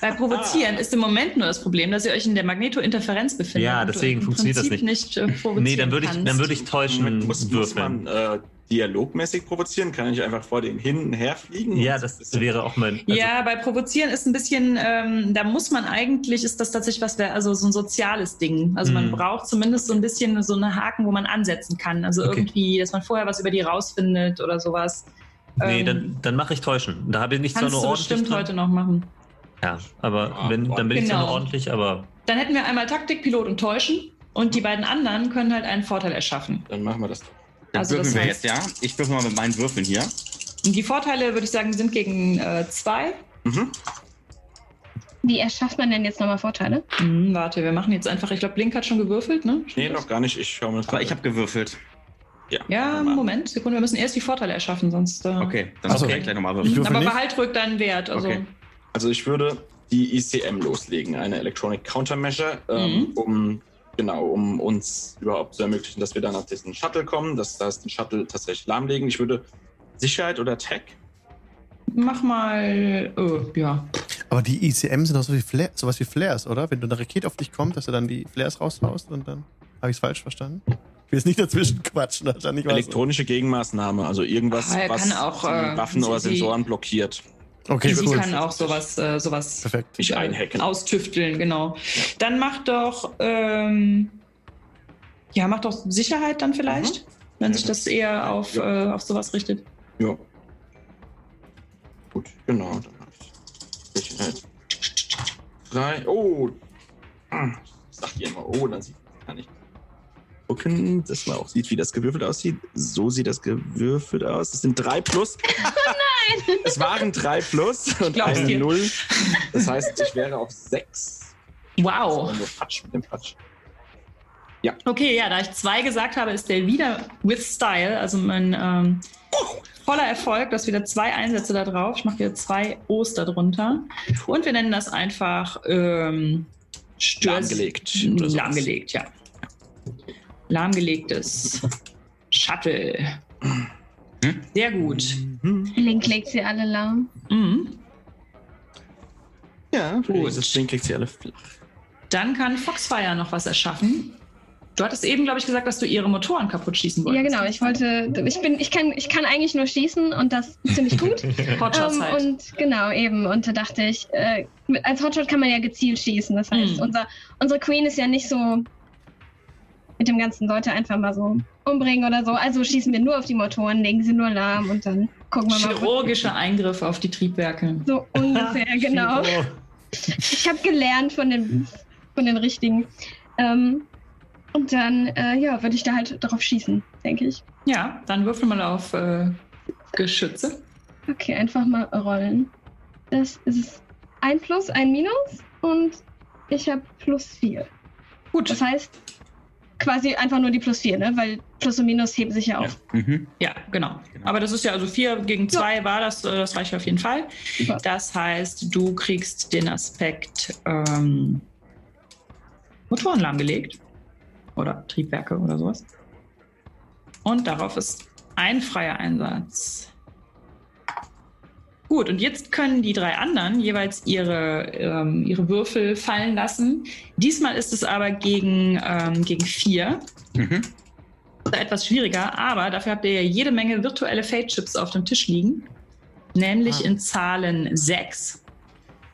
Bei Provozieren ist im Moment nur das Problem, dass ihr euch in der Magnetointerferenz befindet. Ja, und du deswegen im funktioniert das Prinzip nicht. äh, provozieren Nee, dann würde ich, dann würde ich täuschen muss, muss würfeln. man äh, dialogmäßig provozieren? Kann ich einfach vor denen hin und her fliegen? ja, das wäre auch mein. Also, ja, bei Provozieren ist ein bisschen, ähm, da muss man eigentlich, ist das tatsächlich was, wer- also so ein soziales Ding. Also man Mhm. braucht zumindest so ein bisschen so eine Haken, wo man ansetzen kann. Also Okay. irgendwie, dass man vorher was über die rausfindet oder sowas. Nee, Ähm, dann, dann mache ich täuschen. Da habe ich nicht zwar kannst nur du ordentlich. bestimmt dran- heute noch machen. Ja, aber Ah, wenn, dann bin ich zwar genau. nur ordentlich, aber Dann hätten wir einmal Taktik, Pilot und Täuschen und die beiden anderen können halt einen Vorteil erschaffen. Dann machen wir das doch. Dann Also würfeln das wir heißt- jetzt, ja? Ich würfel mal mit meinen Würfeln hier. Die Vorteile, würde ich sagen, sind gegen äh, zwei. Mhm. Wie erschafft man denn jetzt nochmal Vorteile? Hm, warte, wir machen jetzt einfach, ich glaube, Blink hat schon gewürfelt, ne? Nee, Stimmt das? noch gar nicht. Ich schaue mir Aber ich habe gewürfelt. Ja, Mal. Moment, Sekunde, wir müssen erst die Vorteile erschaffen, sonst. Äh, Okay, dann ich gleich nochmal würfeln. würfel Aber nicht. behalt ruhig deinen Wert. Also, Okay. Also ich würde die ICM loslegen, eine Electronic Countermeasure, ähm, Mhm. um genau, um uns überhaupt zu ermöglichen, dass wir dann auf diesen Shuttle kommen, dass das den Shuttle tatsächlich lahmlegen. Ich würde Sicherheit oder Tech. mach mal. Oh, ja. Aber die ICM sind doch so wie Fla sowas wie Flares, oder? Wenn du eine Rakete auf dich kommt, dass du dann die Flares raushaust und dann. Habe ich es falsch verstanden? Ich will jetzt nicht dazwischen quatschen, wahrscheinlich es- Elektronische Gegenmaßnahme, also irgendwas, Ah, was auch, die äh, Waffen oder sie- Sensoren blockiert. Okay, Sie cool. kann auch sowas, äh, sowas Perfekt. Mich einhacken. austüfteln, genau. Dann mach doch. Ähm, ja, mach doch Sicherheit dann vielleicht, wenn sich das eher auf, Ja. äh, auf sowas richtet. Ja. Gut, genau. Dann habe ich Sicherheit. Drei. Oh. Ah, Sagt ihr immer, oh, dann sieht kann ich gucken, dass man auch sieht, wie das gewürfelt aussieht. So sieht das gewürfelt aus. Das sind drei plus. Nein! Es waren drei plus und eine dir. Null. Das heißt, ich wäre auf sechs. Wow. Nur Patsch mit dem Patsch. Okay, ja, da ich zwei gesagt habe, ist der wieder with Style, also mein ähm, voller Erfolg, dass wieder zwei Einsätze da drauf. Ich mache wieder zwei O's da drunter. Und wir nennen das einfach ähm, Stör- Lahmgelegt. Lahmgelegt, ja. Lahmgelegtes Shuttle. Sehr gut. Link legt sie alle lahm. Mhm. Ja, Gut. Das Ding kriegt sie alle flach. Dann kann Foxfire noch was erschaffen. Du hattest eben, glaube ich, gesagt, dass du ihre Motoren kaputt schießen Ja, wolltest. genau. Ich wollte, ich bin, ich kann, ich kann eigentlich nur schießen und das ziemlich gut. Hotshots Ähm, halt. und genau, eben. Und da dachte ich, äh, als Hotshot kann man ja gezielt schießen. Das heißt, Mhm. unser, unsere Queen ist ja nicht so mit dem ganzen Leute einfach mal so umbringen oder so. Also schießen wir nur auf die Motoren, legen sie nur lahm und dann gucken wir mal. Chirurgische Eingriffe auf die Triebwerke. So ungefähr, genau. Ich habe gelernt von den, von den richtigen. Ähm, und dann, äh, ja, würde ich da halt drauf schießen, denke ich. Ja, dann würfel mal auf äh, Geschütze. Okay, einfach mal rollen. das ist ein Plus, ein Minus und ich habe plus vier. Gut. Das heißt quasi einfach nur die plus vier, ne? Weil Plus und Minus heben sich ja auf. Mhm. Ja, genau. Genau. Aber das ist ja also vier gegen zwei war das, äh, das reicht auf jeden Fall. Super. Das heißt, du kriegst den Aspekt ähm, Motoren lahmgelegt. Oder Triebwerke oder sowas. Und darauf ist ein freier Einsatz. Gut, und jetzt können die drei anderen jeweils ihre, ähm, ihre Würfel fallen lassen. Diesmal ist es aber gegen, ähm, gegen vier. Mhm. Etwas schwieriger, aber dafür habt ihr ja jede Menge virtuelle Fate-Chips auf dem Tisch liegen. Nämlich Ah. in Zahlen 6.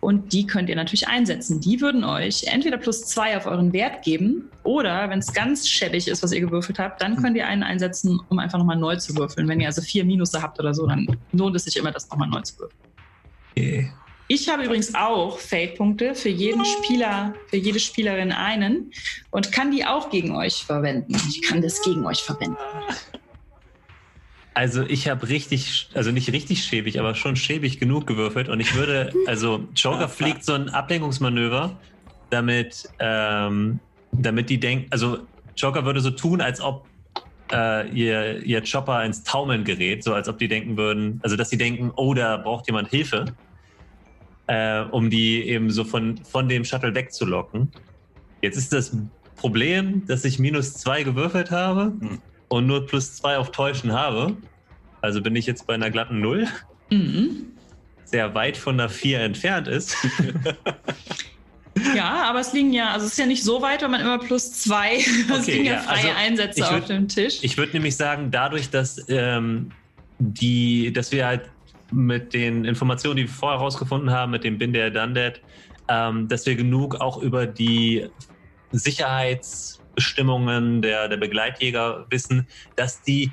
Und die könnt ihr natürlich einsetzen. Die würden euch entweder plus zwei auf euren Wert geben oder, wenn es ganz schäbig ist, was ihr gewürfelt habt, dann könnt ihr einen einsetzen, um einfach nochmal neu zu würfeln. Wenn ihr also vier Minusse habt oder so, dann lohnt es sich immer, das nochmal neu zu würfeln. Okay. Ich habe übrigens auch Fate-Punkte für jeden Spieler, für jede Spielerin einen und kann die auch gegen euch verwenden. Ich kann das gegen euch verwenden. Also ich habe richtig, also nicht richtig schäbig, aber schon schäbig genug gewürfelt und ich würde, also Joker fliegt so ein Ablenkungsmanöver, damit, ähm, damit die denken, also Joker würde so tun, als ob äh, ihr, ihr Chopper ins Taumeln gerät, so als ob die denken würden, also dass sie denken, oh, da braucht jemand Hilfe, äh, um die eben so von, von dem Shuttle wegzulocken. Jetzt ist das Problem, dass ich minus zwei gewürfelt habe Hm. Und nur plus zwei auf Täuschen habe. Also bin ich jetzt bei einer glatten Null, Mhm. sehr weit von einer vier entfernt ist. Ja, aber es liegen ja, also es ist ja nicht so weit, wenn man immer plus zwei, es Okay, liegen ja, ja, freie also Einsätze würd- auf dem Tisch. Ich würde nämlich sagen, dadurch, dass ähm, die, dass wir halt mit den Informationen, die wir vorher herausgefunden haben, mit dem Bin der Dundead, ähm, dass wir genug auch über die Sicherheitsbestimmungen der, der Begleitjäger wissen, dass die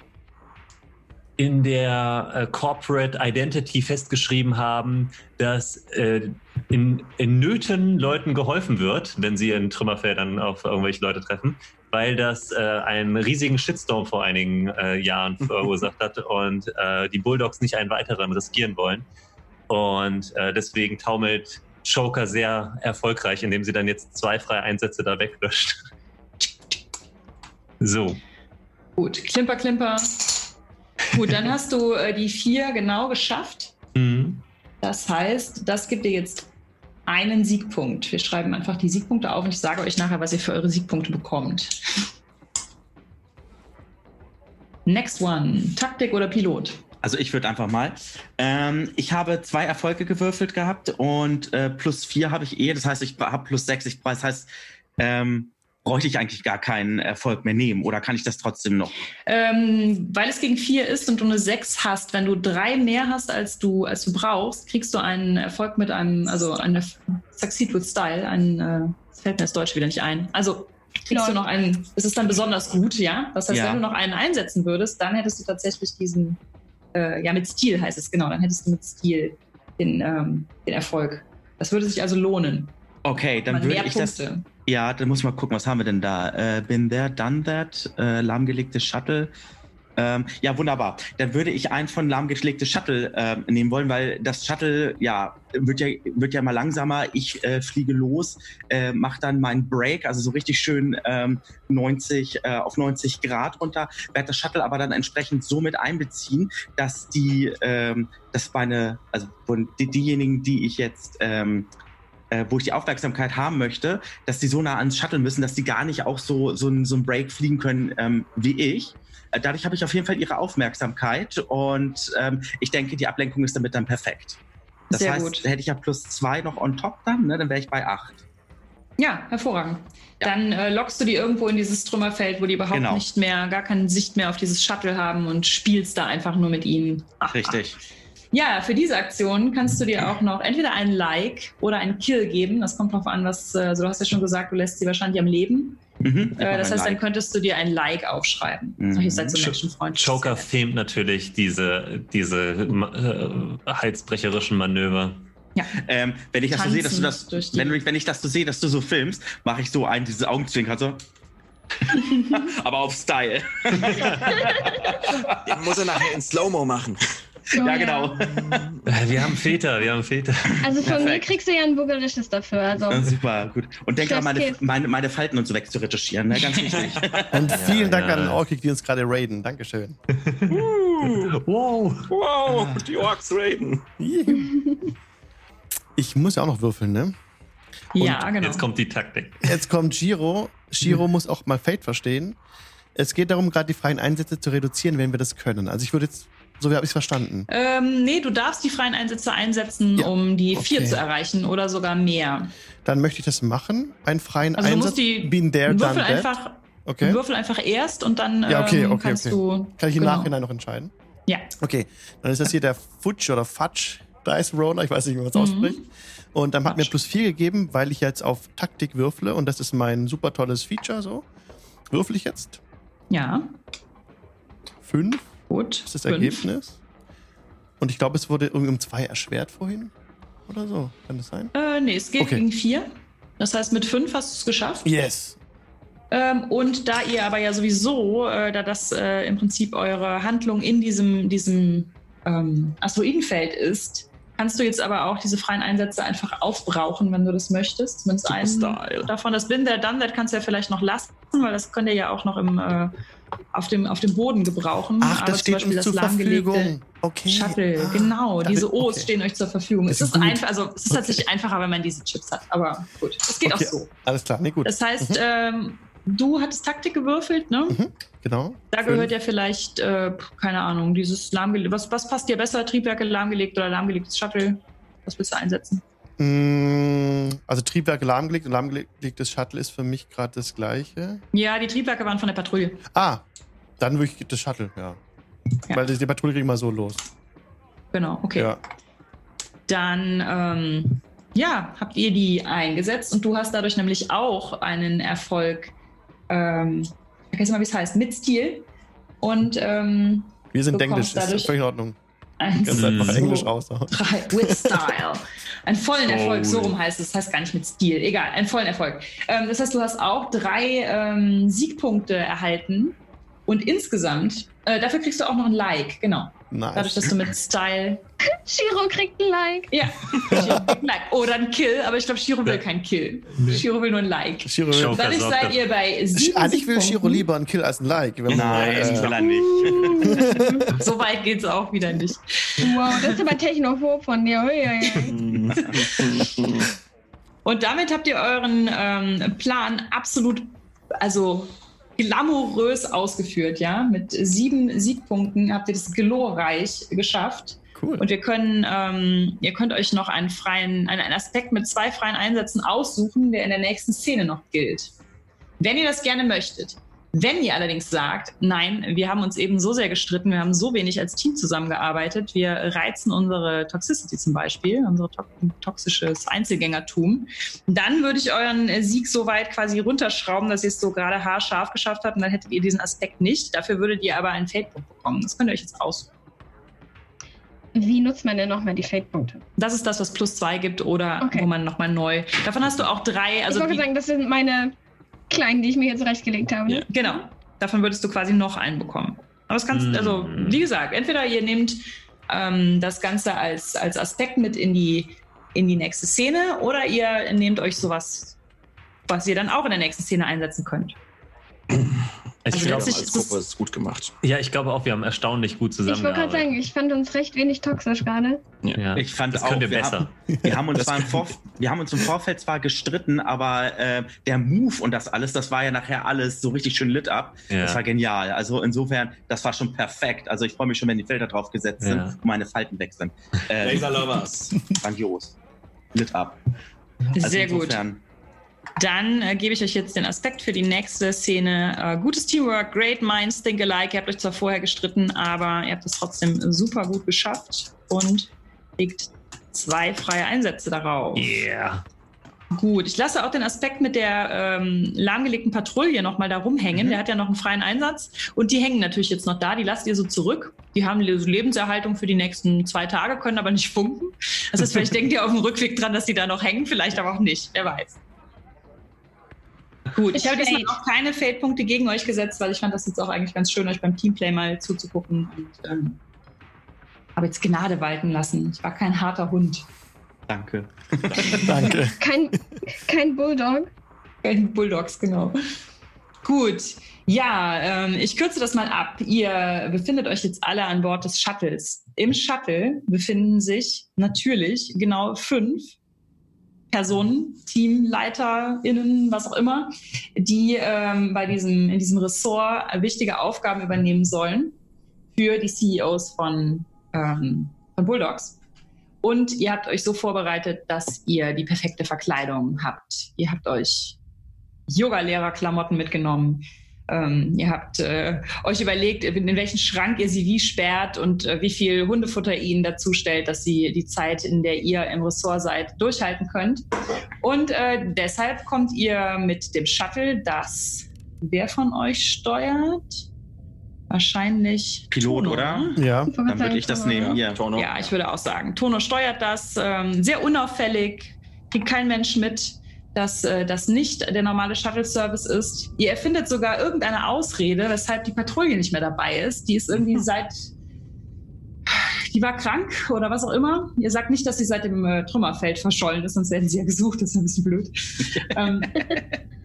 in der äh, Corporate Identity festgeschrieben haben, dass äh, in, in Nöten Leuten geholfen wird, wenn sie in Trümmerfeldern auf irgendwelche Leute treffen, weil das äh, einen riesigen Shitstorm vor einigen äh, Jahren verursacht hat und äh, die Bulldogs nicht einen weiteren riskieren wollen. Und äh, deswegen taumelt Joker sehr erfolgreich, indem sie dann jetzt zwei freie Einsätze da weglöscht. So. Gut, Klimper, Klimper. Gut, dann hast du äh, die vier genau geschafft. Mhm. Das heißt, das gibt dir jetzt einen Siegpunkt. Wir schreiben einfach die Siegpunkte auf und ich sage euch nachher, was ihr für eure Siegpunkte bekommt. Next one. Taktik oder Pilot? Also ich würde einfach mal. Ähm, ich habe zwei Erfolge gewürfelt gehabt und äh, plus vier habe ich eh. Das heißt, ich habe plus sechs. Ich, das heißt, ähm, bräuchte ich eigentlich gar keinen Erfolg mehr nehmen oder kann ich das trotzdem noch? Ähm, weil es gegen vier ist und du eine sechs hast, wenn du drei mehr hast, als du, als du brauchst, kriegst du einen Erfolg mit einem, also eine Succeed with Style, ein, äh, das fällt mir das Deutsche wieder nicht ein. Also kriegst du Lol. noch einen, es ist dann besonders gut, ja. Das heißt, Ja. wenn du noch einen einsetzen würdest, dann hättest du tatsächlich diesen, äh, ja, mit Stil heißt es, genau, dann hättest du mit Stil den, ähm, den Erfolg. Das würde sich also lohnen. Okay, dann würde ich das. Ja, dann muss ich mal gucken, was haben wir denn da? Äh, been there, done that, äh, lahmgelegtes Shuttle. Ähm, ja, wunderbar. Dann würde ich einen von lahmgelegtes Shuttle ähm, nehmen wollen, weil das Shuttle, ja, wird ja, wird ja mal langsamer. Ich äh, fliege los, äh, mache dann meinen Break, also so richtig schön ähm, 90 äh, auf 90 Grad runter, werde das Shuttle aber dann entsprechend so mit einbeziehen, dass die, ähm, dass meine, also die, diejenigen, die ich jetzt ähm, äh, wo ich die Aufmerksamkeit haben möchte, dass die so nah ans Shuttle müssen, dass die gar nicht auch so, so, ein, so ein Break fliegen können ähm, wie ich. Äh, dadurch habe ich auf jeden Fall ihre Aufmerksamkeit und ähm, ich denke, die Ablenkung ist damit dann perfekt. Das Sehr heißt, gut. hätte ich ja plus zwei noch on top dann, ne, dann wäre ich bei acht. Ja, hervorragend. Ja. Dann äh, lockst du die irgendwo in dieses Trümmerfeld, wo die überhaupt Genau. nicht mehr, gar keine Sicht mehr auf dieses Shuttle haben und spielst da einfach nur mit ihnen. Ach, Richtig. Ja, für diese Aktion kannst du dir auch noch entweder ein Like oder ein Kill geben. Das kommt drauf an, was, äh, also du hast ja schon gesagt, du lässt sie wahrscheinlich am Leben. Mhm, Äh, das heißt, dann Like. könntest du dir ein Like aufschreiben. Mhm. Ihr seid so menschenfreundlich. Joker filmt natürlich diese, diese äh, halsbrecherischen Manöver. ähm, wenn ich das so sehe, dass du das, wenn, wenn ich das so sehe, dass du so filmst, mache ich so ein, diese Augenzwinkern so. Aber auf Style. Den muss er nachher in Slow-Mo machen. Ja, genau. Wir haben Väter, wir haben Väter. Also von mir Perfekt. kriegst du ja ein Bürgerliches dafür. Also. Super, gut. Und denk daran, meine, meine, meine Falten und so wegzuretuschieren, ne? Ganz wichtig. Und vielen Dank ja. an Orkik, die uns gerade raiden. Dankeschön. Wow. Wow, die Orks raiden. Ich muss ja auch noch würfeln, ne? Ja, genau. Jetzt kommt die Taktik. Jetzt kommt Giro. Giro muss auch mal Fate verstehen. Es geht darum, gerade die freien Einsätze zu reduzieren, wenn wir das können. Also ich würde jetzt, so wie habe ich es verstanden. Ähm, nee, du darfst die freien Einsätze einsetzen, Ja, um die vier okay. zu erreichen oder sogar mehr. Dann möchte ich das machen. Einen freien Also du Einsatz. musst die Been there, Würfel einfach, Okay. Würfel einfach erst und dann Ja, okay, ähm, okay, kannst okay. du. Kann ich im genau. Nachhinein noch entscheiden? Ja. Okay, dann ist das hier der Futsch oder Fatsch Dice Roller, ich weiß nicht, wie man es Mhm. ausspricht. Und dann hat mir Fatsch. plus 4 gegeben, weil ich jetzt auf Taktik würfle und das ist mein super tolles Feature so. Würfel ich jetzt? Ja, 5 gut. ist das. Ergebnis. Und ich glaube, es wurde irgendwie um 2 erschwert vorhin. Oder so. Kann das sein? Äh, nee, es geht Okay. gegen vier. Das heißt, mit fünf hast du es geschafft. Yes. Ähm, und da ihr aber ja sowieso, äh, da das äh, im Prinzip eure Handlung in diesem, diesem ähm, Asteroidenfeld ist, kannst du jetzt aber auch diese freien Einsätze einfach aufbrauchen, wenn du das möchtest. Zumindest einen Style. davon. Das Bin der Done That kannst du ja vielleicht noch lassen, weil das könnt ihr ja auch noch im, äh, auf, dem, auf dem Boden gebrauchen. Ach, aber das steht uns zur lahmgelegte Verfügung. Okay. Shuttle, Ah, genau. da Diese O's okay. stehen euch zur Verfügung. Das Es ist ist einfach, also es ist Okay. tatsächlich einfacher, wenn man diese Chips hat. Aber gut, es geht Okay. auch so. Alles klar, nee, gut. Das heißt, ähm, du hattest Taktik gewürfelt, ne? Mhm, genau. Da gehört ja vielleicht, äh, keine Ahnung, dieses lahmgelegt. Was, was passt dir besser? Triebwerke lahmgelegt oder lahmgelegtes Shuttle? Was willst du einsetzen? Mm, Also Triebwerke lahmgelegt und lahmgelegtes Shuttle ist für mich gerade das gleiche. Ja, die Triebwerke waren von der Patrouille. Ah, dann würde ich das Shuttle, ja. Ja. Weil die, die Patrouille kriegen wir so los. Genau, okay. Ja. Dann, ähm, ja, habt ihr die eingesetzt und du hast dadurch nämlich auch einen Erfolg, ähm, ich vergesse mal, wie es heißt, mit Stil. Und ähm, Wir sind Du Englisch, kommst ist dadurch- völlig in Ordnung. Eins, Ganz einfach Mhm. Englisch so, raushauen. drei, with style. Einen vollen Erfolg, so rum heißt es. Das heißt gar nicht mit Stil. Egal, einen vollen Erfolg. Ähm, das heißt, du hast auch drei ähm, Siegpunkte erhalten. Und insgesamt, äh, dafür kriegst du auch noch ein Like, genau. Dadurch, Nice. dass du mit Style. Shiro kriegt ein Like. Ja, Shiro kriegt ein Like. Oder ein Kill, aber ich glaube, Shiro will Ja. kein Kill. Nee. Shiro will nur ein Like. Shiro Schau. will, Dadurch seid ihr bei sieben Eigentlich will Shiro lieber einen Kill als ein Like. Wenn man, Nein, äh, will er nicht. So weit geht es auch wieder nicht. Wow, das ist aber technophob von dir. Und damit habt ihr euren ähm, Plan absolut, also glamourös ausgeführt, ja. Mit sieben Siegpunkten habt ihr das glorreich geschafft. Cool. Und wir können, ähm, ihr könnt euch noch einen freien, einen, einen Aspekt mit zwei freien Einsätzen aussuchen, der in der nächsten Szene noch gilt. Wenn ihr das gerne möchtet. Wenn ihr allerdings sagt, nein, wir haben uns eben so sehr gestritten, wir haben so wenig als Team zusammengearbeitet, wir reizen unsere Toxicity zum Beispiel, unser to toxisches Einzelgängertum, dann würde ich euren Sieg so weit quasi runterschrauben, dass ihr es so gerade haarscharf geschafft habt und dann hättet ihr diesen Aspekt nicht. Dafür würdet ihr aber einen Fade-Punkt bekommen. Das könnt ihr euch jetzt aussuchen. Wie nutzt man denn nochmal die Fate-Punkte? Das ist das, was plus zwei gibt oder Okay. wo man nochmal neu. Davon hast du auch drei. Also ich wollte sagen, das sind meine kleinen, die ich mir jetzt zurechtgelegt habe. ja, genau. Davon würdest du quasi noch einen bekommen. Aber es kannst, Mm. also wie gesagt, entweder ihr nehmt ähm, das Ganze als, als Aspekt mit in die, in die nächste Szene oder ihr nehmt euch sowas, was ihr dann auch in der nächsten Szene einsetzen könnt. Ich Also glaube, als Gruppe ist es gut gemacht. ja, ich glaube auch, wir haben erstaunlich gut Ich wollte gerade zusammengearbeitet. sagen, ich fand uns recht wenig toxisch gerade. ja. Ich fand das auch, können wir besser. Haben, wir, haben uns Das zwar im Vorf wir haben uns im Vorfeld zwar gestritten, aber äh, der Move und das alles, das war ja nachher alles so richtig schön lit ab. Ja. Das war genial. Also insofern, das war schon perfekt. Also ich freue mich schon, wenn die Filter drauf gesetzt sind Ja. und meine Falten weg sind. Äh, Laser Lovers. grandios. Lit ab. Also Sehr gut. Dann äh, gebe ich euch jetzt den Aspekt für die nächste Szene. Äh, gutes Teamwork, great minds think alike. Ihr habt euch zwar vorher gestritten, aber ihr habt es trotzdem super gut geschafft und legt zwei freie Einsätze darauf. Yeah. Gut, ich lasse auch den Aspekt mit der ähm, lahmgelegten Patrouille nochmal da rumhängen. Mhm. Der hat ja noch einen freien Einsatz. Und die hängen natürlich jetzt noch da. Die lasst ihr so zurück. Die haben Lebenserhaltung für die nächsten zwei Tage, können aber nicht funken. Das heißt, vielleicht denkt ihr auf dem Rückweg dran, dass die da noch hängen, vielleicht aber auch nicht. Wer weiß. Gut, ich habe diesmal auch keine Fade-Punkte gegen euch gesetzt, weil ich fand das jetzt auch eigentlich ganz schön, euch beim Teamplay mal zuzugucken. Und, ähm, habe jetzt Gnade walten lassen. Ich war kein harter Hund. Danke. Danke. Kein, kein Bulldog. Kein Bulldogs, genau. Gut. Ja, ähm, ich kürze das mal ab. Ihr befindet euch jetzt alle an Bord des Shuttles. Im Shuttle befinden sich natürlich genau fünf Personen, TeamleiterInnen, was auch immer, die ähm, bei diesem, in diesem Ressort wichtige Aufgaben übernehmen sollen für die CEOs von, ähm, von Bulldogs. Und ihr habt euch so vorbereitet, dass ihr die perfekte Verkleidung habt. Ihr habt euch Yoga-Lehrer-Klamotten mitgenommen. Ähm, ihr habt äh, euch überlegt, in welchen Schrank ihr sie wie sperrt und äh, wie viel Hundefutter ihnen dazu stellt, dass sie die Zeit, in der ihr im Ressort seid, durchhalten könnt. Und äh, deshalb kommt ihr mit dem Shuttle, das wer von euch steuert? Wahrscheinlich Pilot, Tono, oder? ne? Ja. Dann würde ich das nehmen. Hier. Tono. Ja, ich würde auch sagen. Tono steuert das ähm, sehr unauffällig, kriegt kein Mensch mit, dass äh, das nicht der normale Shuttle-Service ist. Ihr erfindet sogar irgendeine Ausrede, weshalb die Patrouille nicht mehr dabei ist. Die ist irgendwie seit. Die war krank oder was auch immer. Ihr sagt nicht, dass sie seit dem äh, Trümmerfeld verschollen ist, sonst hätten sie ja gesucht. Das ist ein bisschen blöd. ähm,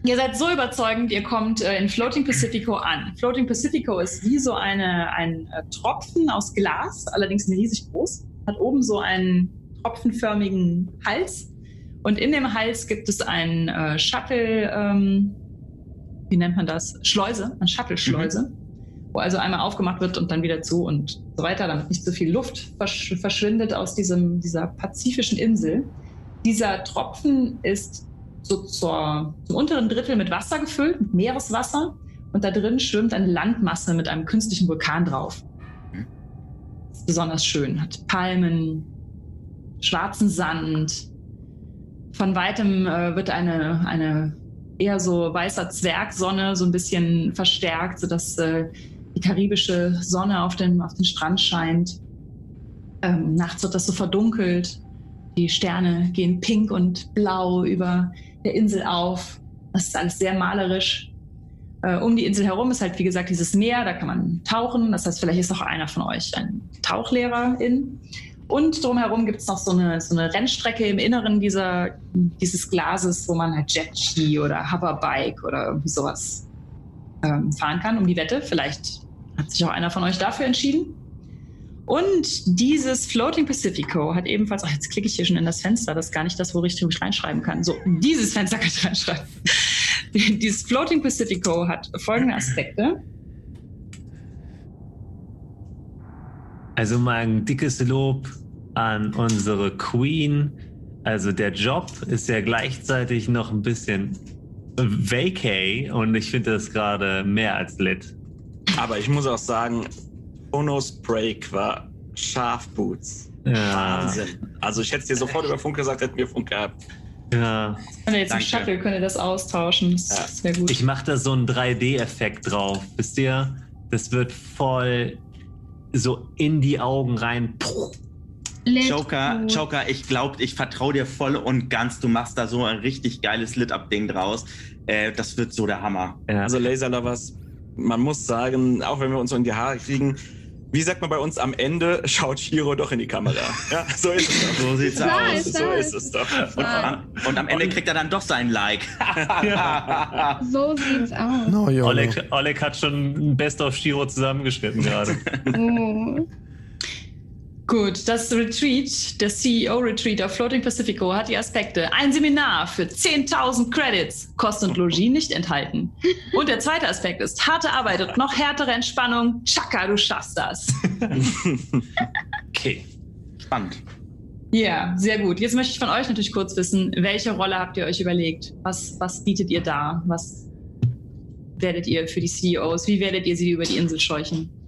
ihr seid so überzeugend, ihr kommt äh, in Floating Pacifico an. Floating Pacifico ist wie so eine, ein äh, Tropfen aus Glas, allerdings riesig groß. Hat oben so einen tropfenförmigen Hals. Und in dem Hals gibt es ein äh, Shuttle, ähm, wie nennt man das? Schleuse, eine Shuttle-Schleuse, wo also einmal aufgemacht wird und dann wieder zu und so weiter, damit nicht so viel Luft versch verschwindet aus diesem, dieser pazifischen Insel. Dieser Tropfen ist so zur, zum unteren Drittel mit Wasser gefüllt, mit Meereswasser. Und da drin schwimmt eine Landmasse mit einem künstlichen Vulkan drauf. Das ist besonders schön. Hat Palmen, schwarzen Sand. Von weitem äh, wird eine, eine eher so weißer Zwergsonne so ein bisschen verstärkt, sodass äh, die karibische Sonne auf den, auf den Strand scheint. Ähm, nachts wird das so verdunkelt. Die Sterne gehen pink und blau über der Insel auf. Das ist alles sehr malerisch. Äh, um die Insel herum ist halt, wie gesagt, dieses Meer, da kann man tauchen. Das heißt, vielleicht ist auch einer von euch ein Tauchlehrerin. Und drumherum gibt es noch so eine, so eine Rennstrecke im Inneren dieser, dieses Glases, wo man halt Jetski oder Hoverbike oder irgendwie sowas ähm, fahren kann, um die Wette. Vielleicht hat sich auch einer von euch dafür entschieden. Und dieses Floating Pacifico hat ebenfalls, ach, jetzt klicke ich hier schon in das Fenster, das ist gar nicht das, wo ich reinschreiben kann. So, dieses Fenster kann ich reinschreiben. dieses Floating Pacifico hat folgende Aspekte. Also mal ein dickes Lob an unsere Queen. Also der Job ist ja gleichzeitig noch ein bisschen vacay und ich finde das gerade mehr als lit. Aber ich muss auch sagen, Tonos Break war Schafboots. Ja, Wahnsinn. Also ich hätte es dir sofort über Funk gesagt, hätten wir Funk gehabt. ja. Wenn ihr jetzt im Danke. Shuttle könnt ihr das austauschen. Das Ja. ist sehr gut. Ich mache da so einen 3D-Effekt drauf. Wisst ihr? Das wird voll so in die Augen rein. Puh. Lit Joker, gut. Joker, ich glaube, ich vertraue dir voll und ganz. Du machst da so ein richtig geiles Lit-Up-Ding draus. Äh, das wird so der Hammer. Ja. Also Laser Lovers, man muss sagen, auch wenn wir uns so in die Haare kriegen, wie sagt man bei uns am Ende, schaut Shiro doch in die Kamera. Ja, so ist es doch. So sieht's Klar, aus. ist So ist es doch. Und, am- und am Ende kriegt er dann doch sein Like. So sieht's aus. No, Oleg, Oleg hat schon ein Best of Shiro zusammengeschnitten gerade. Oh. Gut, das Retreat, der CEO-Retreat auf Floating Pacifico hat die Aspekte. Ein Seminar für 10.000 Credits, Kost und Logis nicht enthalten. Und der zweite Aspekt ist harte Arbeit und noch härtere Entspannung. Chaka, du schaffst das. Okay. Spannend. Ja, sehr gut. Jetzt möchte ich von euch natürlich kurz wissen, welche Rolle habt ihr euch überlegt? Was, was bietet ihr da? Was werdet ihr für die CEOs? Wie werdet ihr sie über die Insel scheuchen?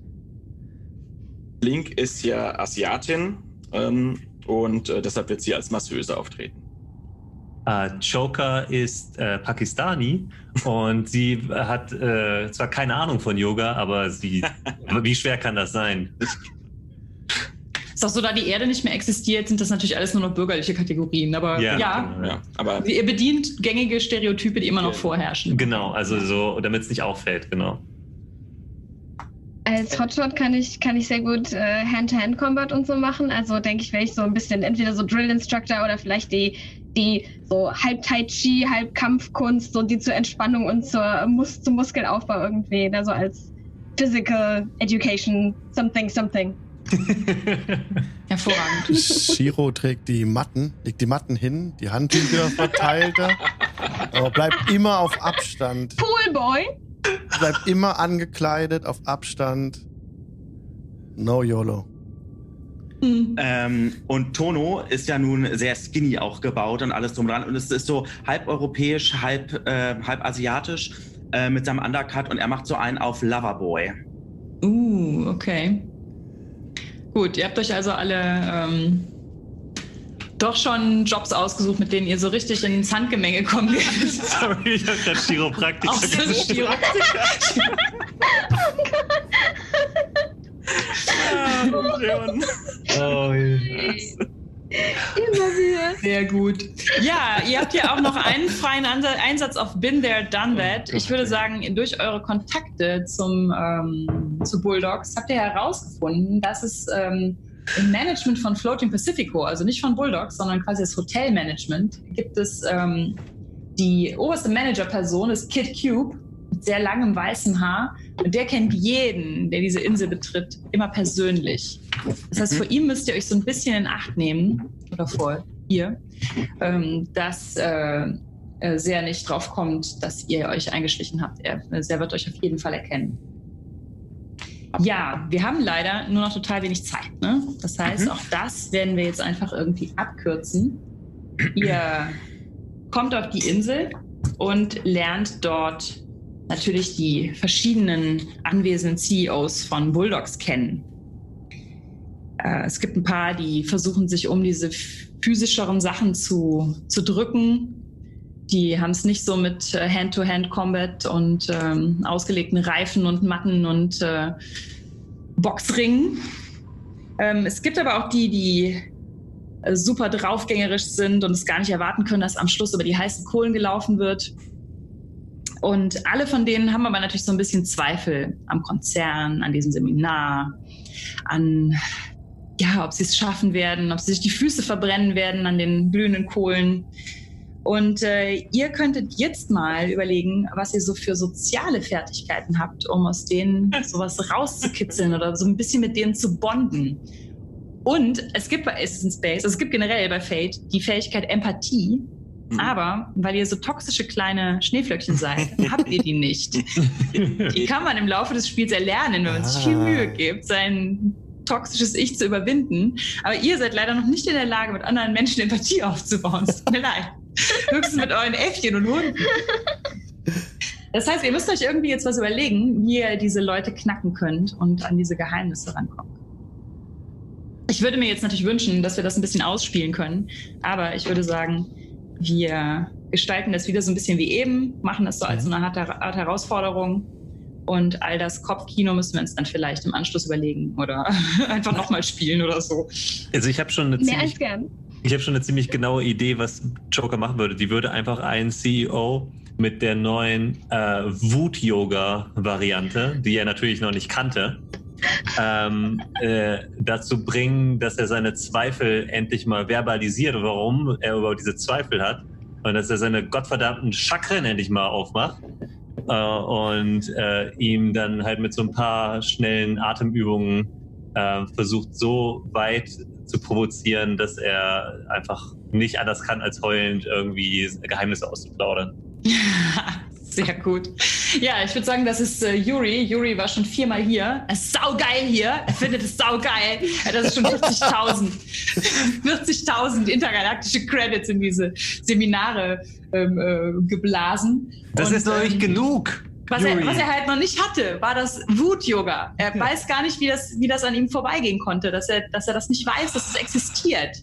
Link ist ja Asiatin ähm, und äh, deshalb wird sie als Masseuse auftreten. Äh, Choker ist äh, Pakistani und sie hat äh, zwar keine Ahnung von Yoga, aber sie. wie schwer kann das sein? Ist auch so, da die Erde nicht mehr existiert, sind das natürlich alles nur noch bürgerliche Kategorien. Aber Ja, ja, genau. Ja, aber ihr bedient gängige Stereotype, die immer noch vorherrschen. Genau, also so, damit es nicht auffällt, genau. Als Hotshot kann ich, kann ich sehr gut äh, Hand-to-Hand-Combat und so machen. Also denke ich, werde ich so ein bisschen entweder so Drill-Instructor oder vielleicht die, die so halb Tai Chi, halb Kampfkunst, so die zur Entspannung und zur Mus zum Muskelaufbau irgendwie, da so als Physical Education, something, something. Hervorragend. Shiro trägt die Matten, legt die Matten hin, die Handtücher verteilt er, aber bleibt immer auf Abstand. Poolboy? Bleibt immer angekleidet, auf Abstand. No YOLO. Hm. Ähm, und Tono ist ja nun sehr skinny auch gebaut und alles drum dran. Und es ist so halb europäisch, halb, äh, halb asiatisch äh, mit seinem Undercut und er macht so einen auf Loverboy. Uh, okay. Gut, ihr habt euch also alle ähm, doch schon Jobs ausgesucht, mit denen ihr so richtig ins Handgemenge kommen werdet. Sorry, ich habe gerade Chiropraktiker Außer gesagt. Chiropraktiker. Oh, Immer wieder. Sehr gut. Ja, ihr habt ja auch noch einen freien Ansa- Einsatz auf Been There, Done That. Ich würde sagen, durch eure Kontakte zum, ähm, zu Bulldogs habt ihr herausgefunden, dass es ähm, im Management von Floating Pacifico, also nicht von Bulldogs, sondern quasi das Hotelmanagement, gibt es ähm, die oberste Managerperson, ist Kid Cube, mit sehr langem weißem Haar. Und der kennt jeden, der diese Insel betritt, immer persönlich. Das heißt, vor ihm müsst ihr euch so ein bisschen in Acht nehmen, oder vor ihr, ähm, dass äh, äh, sehr nicht drauf kommt, dass ihr euch eingeschlichen habt. Er, äh, er wird euch auf jeden Fall erkennen. Ja, wir haben leider nur noch total wenig Zeit. Ne? Das heißt, Mhm. auch das werden wir jetzt einfach irgendwie abkürzen. Ihr kommt auf die Insel und lernt dort natürlich die verschiedenen anwesenden CEOs von Bulldogs kennen. Äh, es gibt ein paar, die versuchen sich um diese physischeren Sachen zu, zu drücken. Die haben es nicht so mit äh, Hand-to-Hand-Combat und ähm, ausgelegten Reifen und Matten und äh, Boxringen. Ähm, es gibt aber auch die, die äh, super draufgängerisch sind und es gar nicht erwarten können, dass am Schluss über die heißen Kohlen gelaufen wird. Und alle von denen haben aber natürlich so ein bisschen Zweifel am Konzern, an diesem Seminar, an ja, ob sie es schaffen werden, ob sie sich die Füße verbrennen werden an den glühenden Kohlen. Und äh, ihr könntet jetzt mal überlegen, was ihr so für soziale Fertigkeiten habt, um aus denen sowas rauszukitzeln oder so ein bisschen mit denen zu bonden. Und es gibt bei in Space, es gibt generell bei Fate die Fähigkeit Empathie, Mhm. aber weil ihr so toxische kleine Schneeflöckchen seid, habt ihr die nicht. Die kann man im Laufe des Spiels erlernen, wenn man sich viel Ah. Mühe gibt, sein toxisches Ich zu überwinden. Aber ihr seid leider noch nicht in der Lage, mit anderen Menschen Empathie aufzubauen. Es tut mir leid. Höchstens mit euren Äffchen und Hunden. Das heißt, ihr müsst euch irgendwie jetzt was überlegen, wie ihr diese Leute knacken könnt und an diese Geheimnisse rankommt. Ich würde mir jetzt natürlich wünschen, dass wir das ein bisschen ausspielen können, aber ich würde sagen, wir gestalten das wieder so ein bisschen wie eben, machen das so als so eine Art, Art Herausforderung und all das Kopfkino müssen wir uns dann vielleicht im Anschluss überlegen oder einfach nochmal spielen oder so. Also ich habe schon eine Mehr als ziemlich, gern. Ich habe schon eine ziemlich genaue Idee, was Joker machen würde. Die würde einfach einen CEO mit der neuen äh, Wut-Yoga-Variante, die er natürlich noch nicht kannte, ähm, äh, dazu bringen, dass er seine Zweifel endlich mal verbalisiert, warum er überhaupt diese Zweifel hat. Und dass er seine gottverdammten Chakren endlich mal aufmacht. Äh, und äh, ihm dann halt mit so ein paar schnellen Atemübungen äh, versucht, so weit zu provozieren, dass er einfach nicht anders kann, als heulend irgendwie Geheimnisse auszuplaudern. Sehr gut. Ja, ich würde sagen, das ist äh, Yuri. Yuri war schon viermal hier. Er ist saugeil hier. Er findet es saugeil. Er hat das schon 40.000 40.000 intergalaktische Credits in diese Seminare ähm, äh, geblasen. Das Und, ist noch nicht ähm, genug. Was er, was er halt noch nicht hatte, war das Wut-Yoga. Er weiß gar nicht, wie das, wie das an ihm vorbeigehen konnte, dass er, dass er das nicht weiß, dass es existiert.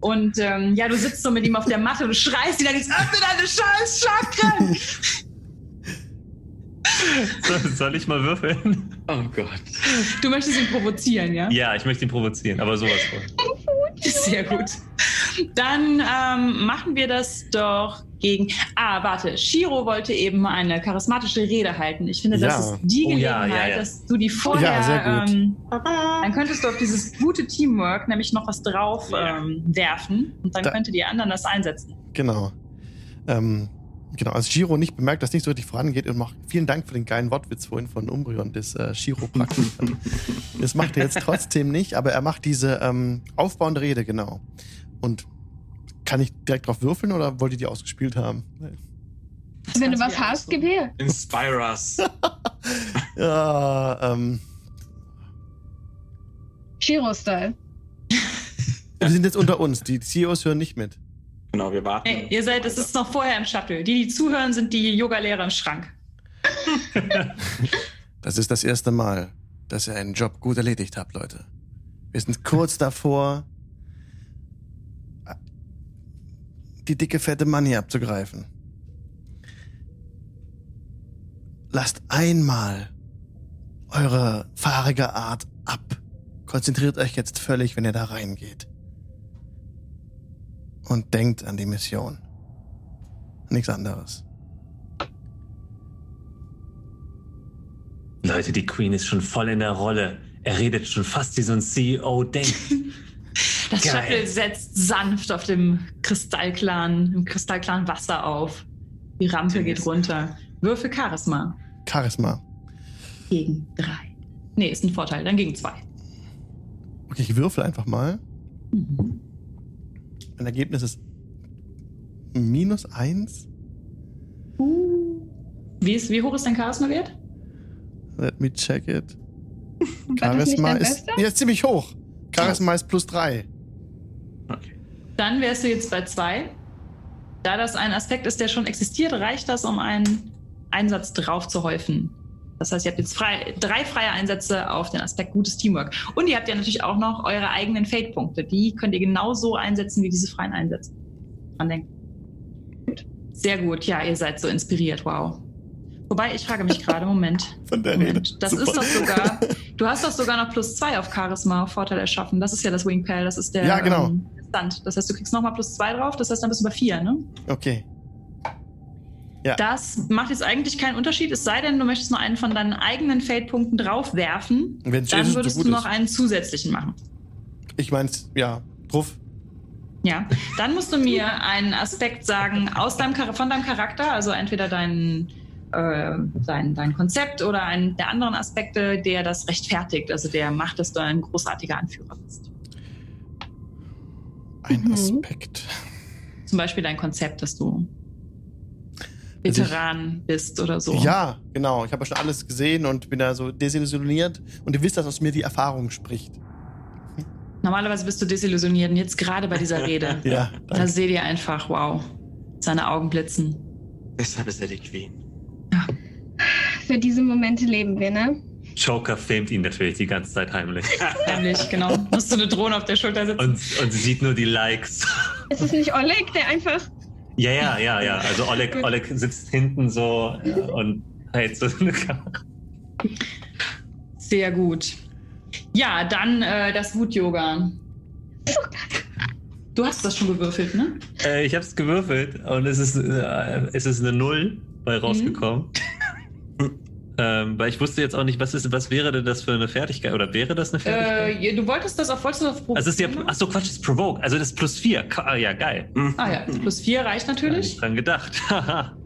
Und ähm, ja, du sitzt so mit ihm auf der Matte und schreist ihn dann jetzt, öffne deine scheiß Chakren! Soll- Soll ich mal würfeln? Oh Gott. Du möchtest ihn provozieren, ja? Ja, ich möchte ihn provozieren, aber sowas von. Sehr gut. Dann ähm, machen wir das doch gegen. Ah, warte. Shiro wollte eben eine charismatische Rede halten. Ich finde, das Ja. ist die Oh, ja, Gelegenheit, ja, ja. dass du die vorher. Ja, sehr gut. Ähm, dann könntest du auf dieses gute Teamwork nämlich noch was drauf Ja. ähm, werfen und dann Da- könnte die anderen das einsetzen. Genau. Ähm, genau, als Giro nicht bemerkt, dass nicht so richtig vorangeht und macht vielen Dank für den geilen Wortwitz vorhin von Umbrion des äh, Chiropraktikers. das macht er jetzt trotzdem nicht, aber er macht diese ähm, aufbauende Rede, genau. Und kann ich direkt drauf würfeln oder wollt ihr die ausgespielt haben? Wenn du was hast, gib her. Inspire us. Ja, ähm, Shiro-Style. wir sind jetzt unter uns. Die CEOs hören nicht mit. Genau, wir warten. Ey, ihr seid, es ist noch vorher im Shuttle. Die, die zuhören, sind die Yoga-Lehrer im Schrank. Das ist das erste Mal, dass ihr einen Job gut erledigt habt, Leute. Wir sind kurz davor, die dicke, fette Money abzugreifen. Lasst einmal eure fahrige Art ab. Konzentriert euch jetzt völlig, wenn ihr da reingeht. Und denkt an die Mission. Nichts anderes. Leute, die Queen ist schon voll in der Rolle. Er redet schon fast wie so ein CEO denkt. Das Geil. Shuttle setzt sanft auf dem kristallklaren, im kristallklaren Wasser auf. Die Rampe geht runter. Würfel Charisma. Charisma. Gegen drei. Nee, ist ein Vorteil. Dann gegen zwei. Okay, ich würfel einfach mal. Mhm. Mein Ergebnis ist minus eins. Wie, ist, wie hoch ist dein Charisma-Wert? Let me check it. Charisma ist, ja, ist ziemlich hoch. Charisma ist plus drei. Dann wärst du jetzt bei zwei. Da das ein Aspekt ist, der schon existiert, reicht das, um einen Einsatz drauf zu häufen. Das heißt, ihr habt jetzt frei, drei freie Einsätze auf den Aspekt gutes Teamwork. Und ihr habt ja natürlich auch noch eure eigenen Fate-Punkte. Die könnt ihr genauso einsetzen wie diese freien Einsätze. Dran denken. Gut. Sehr gut. Ja, ihr seid so inspiriert. Wow. Wobei, ich frage mich gerade, Moment. Von der Rede. Moment. Das Super. ist doch sogar, du hast doch sogar noch plus zwei auf Charisma Vorteil erschaffen. Das ist ja das Wingpal, das ist der Ja, genau. ähm, Stunt. Das heißt, du kriegst nochmal plus zwei drauf, das heißt, dann bist du bei vier, ne? Okay. Das macht jetzt eigentlich keinen Unterschied, es sei denn, du möchtest nur einen von deinen eigenen Fate-Punkten draufwerfen. Wenn es Dann so würdest gut du noch ist. einen zusätzlichen machen. Ich mein's, ja, drauf. Ja, dann musst du mir einen Aspekt sagen aus deinem, von deinem Charakter, also entweder dein, äh, dein, dein Konzept oder einen der anderen Aspekte, der das rechtfertigt, also der macht, dass du ein großartiger Anführer bist. Ein Mhm. Aspekt. Zum Beispiel dein Konzept, dass du Also ich- Veteran bist oder so. Ja, genau. Ich habe ja schon alles gesehen und bin da so desillusioniert. Und ihr wisst, dass aus mir die Erfahrung spricht. Normalerweise bist du desillusioniert und jetzt gerade bei dieser Rede. Ja, Da danke. seht ihr einfach, wow, seine Augen blitzen. Deshalb ist er die Queen. Für diese Momente leben wir, ne? Joker filmt ihn natürlich die ganze Zeit heimlich. Nämlich, genau. Musst du eine Drohne auf der Schulter sitzen. Und, und sieht nur die Likes. Ist es nicht Oleg, der einfach. Ja, ja, ja, ja. Also Oleg. Oleg sitzt hinten so äh, und hält so eine Kamera. Sehr gut. Ja, dann äh, das Wut-Yoga. Du hast das schon gewürfelt, ne? Äh, ich habe es gewürfelt und es ist, äh, es ist eine Null bei rausgekommen. Ähm, weil ich wusste jetzt auch nicht, was, ist, was wäre denn das für eine Fertigkeit? Oder wäre das eine Fertigkeit? Äh, du wolltest das auf, wolltest du das auf Probe? also ist ja, achso, Quatsch, das ist Provoke. Also das ist plus vier. Ka- Ah, ja, geil. Ah ja, plus vier reicht Hab ich natürlich. dran gedacht.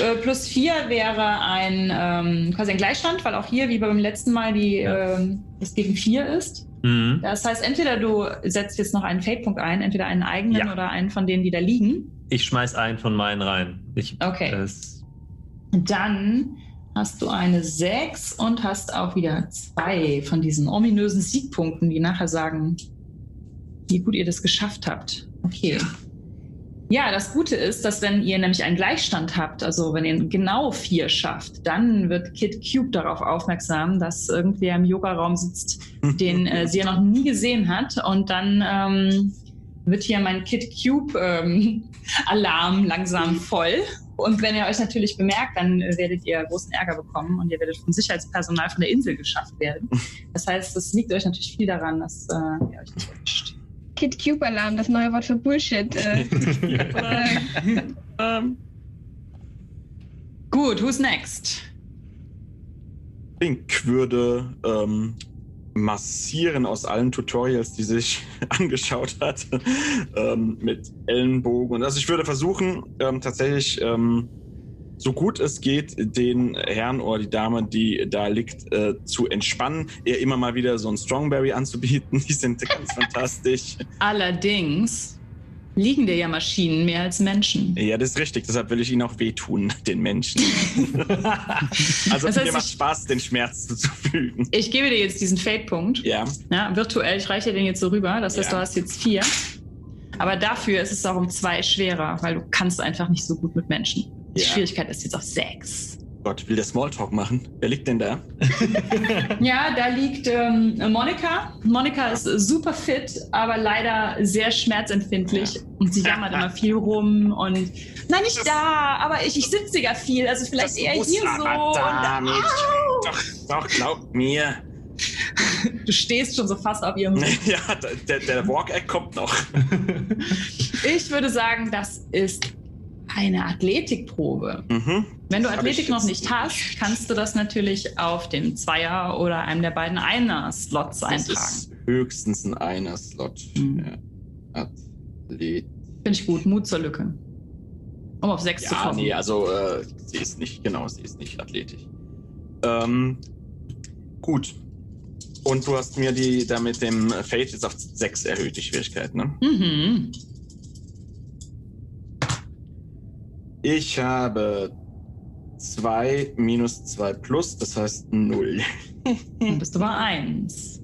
Äh, plus vier wäre ein ähm, quasi ein Gleichstand, weil auch hier, wie beim letzten Mal, die Ja. ähm, es gegen vier ist. mhm. Das heißt, entweder du setzt jetzt noch einen Fate-Punkt ein, entweder einen eigenen Ja. oder einen von denen, die da liegen. Ich schmeiß einen von meinen rein. Ich, Okay. Das, Dann hast du eine 6 und hast auch wieder zwei von diesen ominösen Siegpunkten, die nachher sagen, wie gut ihr das geschafft habt. Okay. Ja, das Gute ist, dass wenn ihr nämlich einen Gleichstand habt, also wenn ihr genau vier schafft, dann wird Kid Cube darauf aufmerksam, dass irgendwer im Yoga-Raum sitzt, den äh, sie ja noch nie gesehen hat. Und dann ähm, wird hier mein Kid Cube ähm, Alarm langsam voll. Und wenn ihr euch natürlich bemerkt, dann werdet ihr großen Ärger bekommen und ihr werdet vom Sicherheitspersonal von der Insel geschafft werden. Das heißt, es liegt euch natürlich viel daran, dass äh, ihr euch nicht erwischt. Kid Cube Alarm, das neue Wort für Bullshit. Äh, ähm, Gut, who's next? Link würde ähm, massieren aus allen Tutorials, die sich angeschaut hat, ähm, mit Ellenbogen. Und also ich würde versuchen, ähm, tatsächlich ähm, so gut es geht, den Herrn oder die Dame, die da liegt, äh, zu entspannen, ihr immer mal wieder so ein Strongberry anzubieten. Die sind ganz fantastisch. Allerdings liegen dir ja Maschinen mehr als Menschen. Ja, das ist richtig. Deshalb will ich ihnen auch wehtun, den Menschen. also Das heißt, mir macht ich- Spaß, den Schmerz zuzufügen. Ich gebe dir jetzt diesen Fate-Punkt. Ja, Ja, virtuell, ich reiche dir den jetzt so rüber. Das heißt, Ja. du hast jetzt vier. Aber dafür ist es auch um zwei schwerer, weil du kannst einfach nicht so gut mit Menschen. Die Ja. Schwierigkeit ist jetzt auf sechs. Gott, will der Smalltalk machen? Wer liegt denn da? Ja, da liegt ähm, Monika. Monika ist super fit, aber leider sehr schmerzempfindlich. Und sie jammert immer viel rum und nein, nicht da, aber ich, ich sitze ja viel. Also vielleicht eher hier so. da, und. Au! Doch, doch, glaub mir. Du stehst schon so fast auf ihrem ja, der, der Walk-Act kommt noch. Ich würde sagen, das ist eine Athletikprobe. Mhm. Wenn du Das Athletik noch nicht hast, kannst du das natürlich auf dem Zweier oder einem der beiden Einer-Slots Das eintragen. ist höchstens ein Einer-Slot. Mhm. Ja. Athlet. Finde ich gut. Mut zur Lücke. Um auf sechs zu Ja, kommen. nee, also äh, sie ist nicht, genau, sie ist nicht athletisch. Ähm, gut. Und du hast mir die da mit dem Fate jetzt auf 6 erhöht, die Schwierigkeit, ne? Mhm. Ich habe 2 minus 2 plus, das heißt 0. Dann bist du bei eins.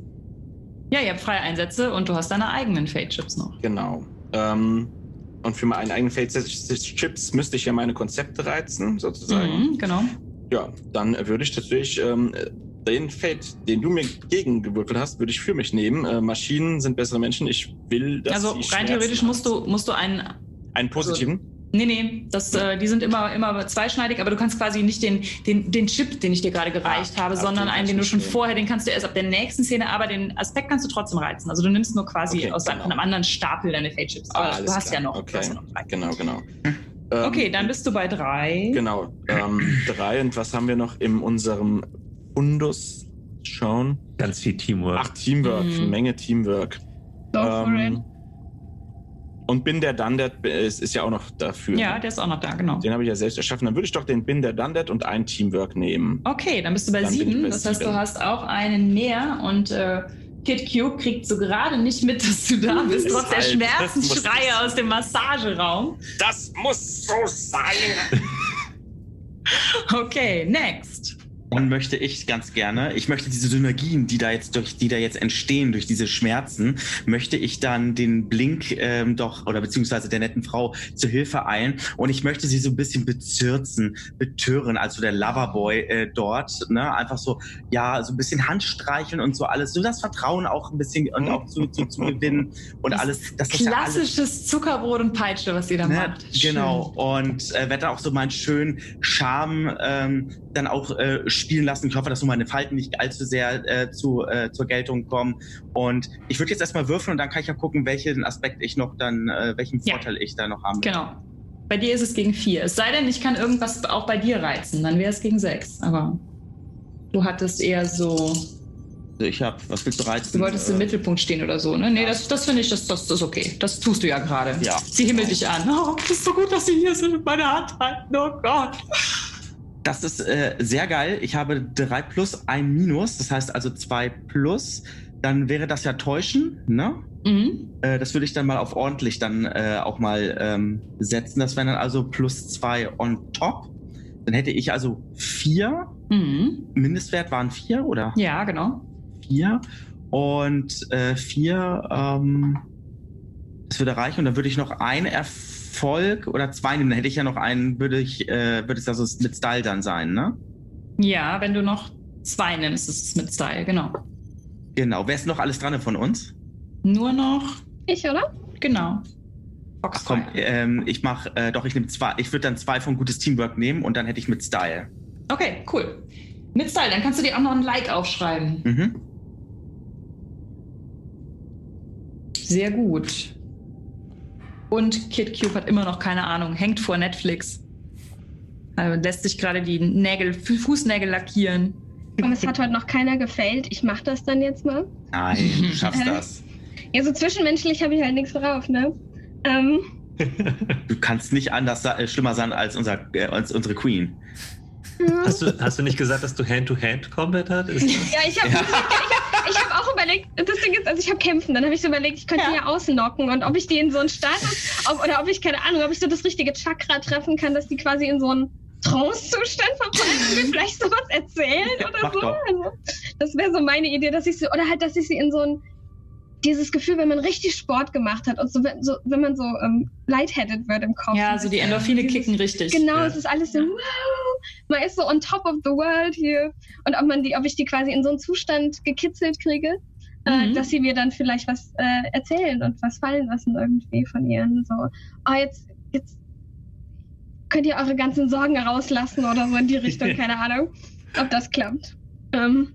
Ja, ihr habt freie Einsätze und du hast deine eigenen Fate-Chips noch. Genau. Ähm, und für meinen eigenen Fate-Chips müsste ich ja meine Konzepte reizen, sozusagen. Mhm, genau. Ja, dann würde ich natürlich ähm, den Fate, den du mir gegengewürfelt hast, würde ich für mich nehmen. Äh, Maschinen sind bessere Menschen. Ich will, dass also rein theoretisch musst du, musst du einen. einen positiven. Nee, nee, das, äh, die sind immer, immer zweischneidig, aber du kannst quasi nicht den, den, den Chip, den ich dir gerade gereicht Ah, habe, okay, sondern einen, den du schon vorher, den kannst du erst ab der nächsten Szene, aber den Aspekt kannst du trotzdem reizen. Also du nimmst nur quasi Okay, aus genau. von einem anderen Stapel deine Fate-Chips. Aber Ah, du hast ja klar. noch, du hast ja Okay. noch drei. Genau, genau. Ähm, Okay, dann bist du bei drei. Genau. Ähm, drei. Und was haben wir noch in unserem Fundus? Schauen. Ganz viel Teamwork. Ach, Teamwork. Mhm. Menge Teamwork. Go for it. Und Bin der Dundet ist, ist ja auch noch dafür. Ja, der ist auch noch da, genau. Den habe ich ja selbst erschaffen. Dann würde ich doch den Bin der Dundet und ein Teamwork nehmen. Okay, dann bist du bei Dann sieben. bei das heißt, sieben. du hast auch einen mehr und äh, Kid Cube kriegt so gerade nicht mit, dass du da bist, trotz der Schmerzensschreie aus dem Massageraum. Das muss so sein. Okay, next. Und möchte ich ganz gerne, ich möchte diese Synergien, die da jetzt durch, die da jetzt entstehen durch diese Schmerzen, möchte ich dann den Blink ähm, doch oder beziehungsweise der netten Frau zu Hilfe eilen und ich möchte sie so ein bisschen bezirzen, betören, also der Loverboy äh, dort, ne, einfach so, ja, so ein bisschen Handstreicheln und so alles, so das Vertrauen auch ein bisschen und auch zu, zu, zu gewinnen und Das alles, das ja alles Klassisches Zuckerbrot und Peitsche, was ihr da Ne, macht. Schön. genau. Und äh, werde auch so meinen schönen Charme ähm, dann auch äh, spielen lassen. Ich hoffe, dass so meine Falten nicht allzu sehr äh, zu, äh, zur Geltung kommen. Und ich würde jetzt erstmal würfeln und dann kann ich ja gucken, welchen Aspekt ich noch dann, äh, welchen Ja. Vorteil ich da noch haben Genau. Bei dir ist es gegen vier. Es sei denn, ich kann irgendwas auch bei dir reizen, dann wäre es gegen sechs. Aber du hattest eher so, Also ich habe, was willst du reizen? du wolltest Äh, im Mittelpunkt stehen oder so, ne? Nee, das, das finde ich, das, das, das ist okay. Das tust du ja gerade. Ja. Sie himmelt dich an. Oh, das ist so gut, dass sie hier sind und meine Hand halten. Oh Gott. Das ist äh, sehr geil. Ich habe drei plus, ein minus, das heißt also zwei plus. Dann wäre das ja täuschen, ne? Mhm. Äh, das würde ich dann mal auf ordentlich dann äh, auch mal ähm, setzen. Das wären dann also plus zwei on top. Dann hätte ich also vier. Mhm. Mindestwert waren vier oder Ja, genau. vier. Und äh, vier, ähm, das würde reichen. Und dann würde ich noch einen Erfolg oder zwei nehmen. Dann hätte ich ja noch einen, würde ich, äh, würde es also mit Style dann sein, ne? Ja, wenn du noch zwei nimmst, ist es mit Style, genau. Genau. Wer ist noch alles dran von uns? Nur noch, Ich, oder? genau. Ach komm, ähm, ich mach, äh, doch, ich nehme zwei. Ich würde dann zwei von gutes Teamwork nehmen und dann hätte ich mit Style. Okay, cool. Mit Style, dann kannst du dir auch noch ein Like aufschreiben. Mhm. Sehr gut. Und Kid Cube hat immer noch keine Ahnung, hängt vor Netflix. Also lässt sich gerade die Nägel, Fußnägel lackieren. Und es hat heute noch keiner gefällt. Ich mach das dann jetzt mal. Nein, du schaffst das. Ja, so zwischenmenschlich habe ich halt nichts drauf, ne? Ähm, Du kannst nicht anders äh, schlimmer sein als, unser, äh, als unsere Queen. Hast du, hast du nicht gesagt, dass du Hand-to-Hand-Combat hattest? ja, ich habe Ja. Ich hab, ich hab auch überlegt, das Ding ist, also ich habe kämpfen, dann habe ich so überlegt, ich könnte Ja. die ja ausnocken und ob ich die in so einen Status, ob, oder ob ich, keine Ahnung, ob ich so das richtige Chakra treffen kann, dass die quasi in so einen Trance-Zustand verfallen und mir vielleicht sowas erzählen oder mach so. Also, das wäre so meine Idee, dass ich sie, oder halt, dass ich sie in so ein, dieses Gefühl, wenn man richtig Sport gemacht hat und so, wenn, so, wenn man so ähm, lightheaded wird im Kopf. Ja, so die Endorphine Dieses- kicken richtig. Genau, Ja. es ist alles so, wow, man ist so on top of the world hier. Und ob man die, ob ich die quasi in so einen Zustand gekitzelt kriege, äh, Mhm. dass sie mir dann vielleicht was äh, erzählen und was fallen lassen irgendwie von ihren so, oh, jetzt, jetzt könnt ihr eure ganzen Sorgen rauslassen oder so in die Richtung, keine Ahnung, ob das klappt. Ähm,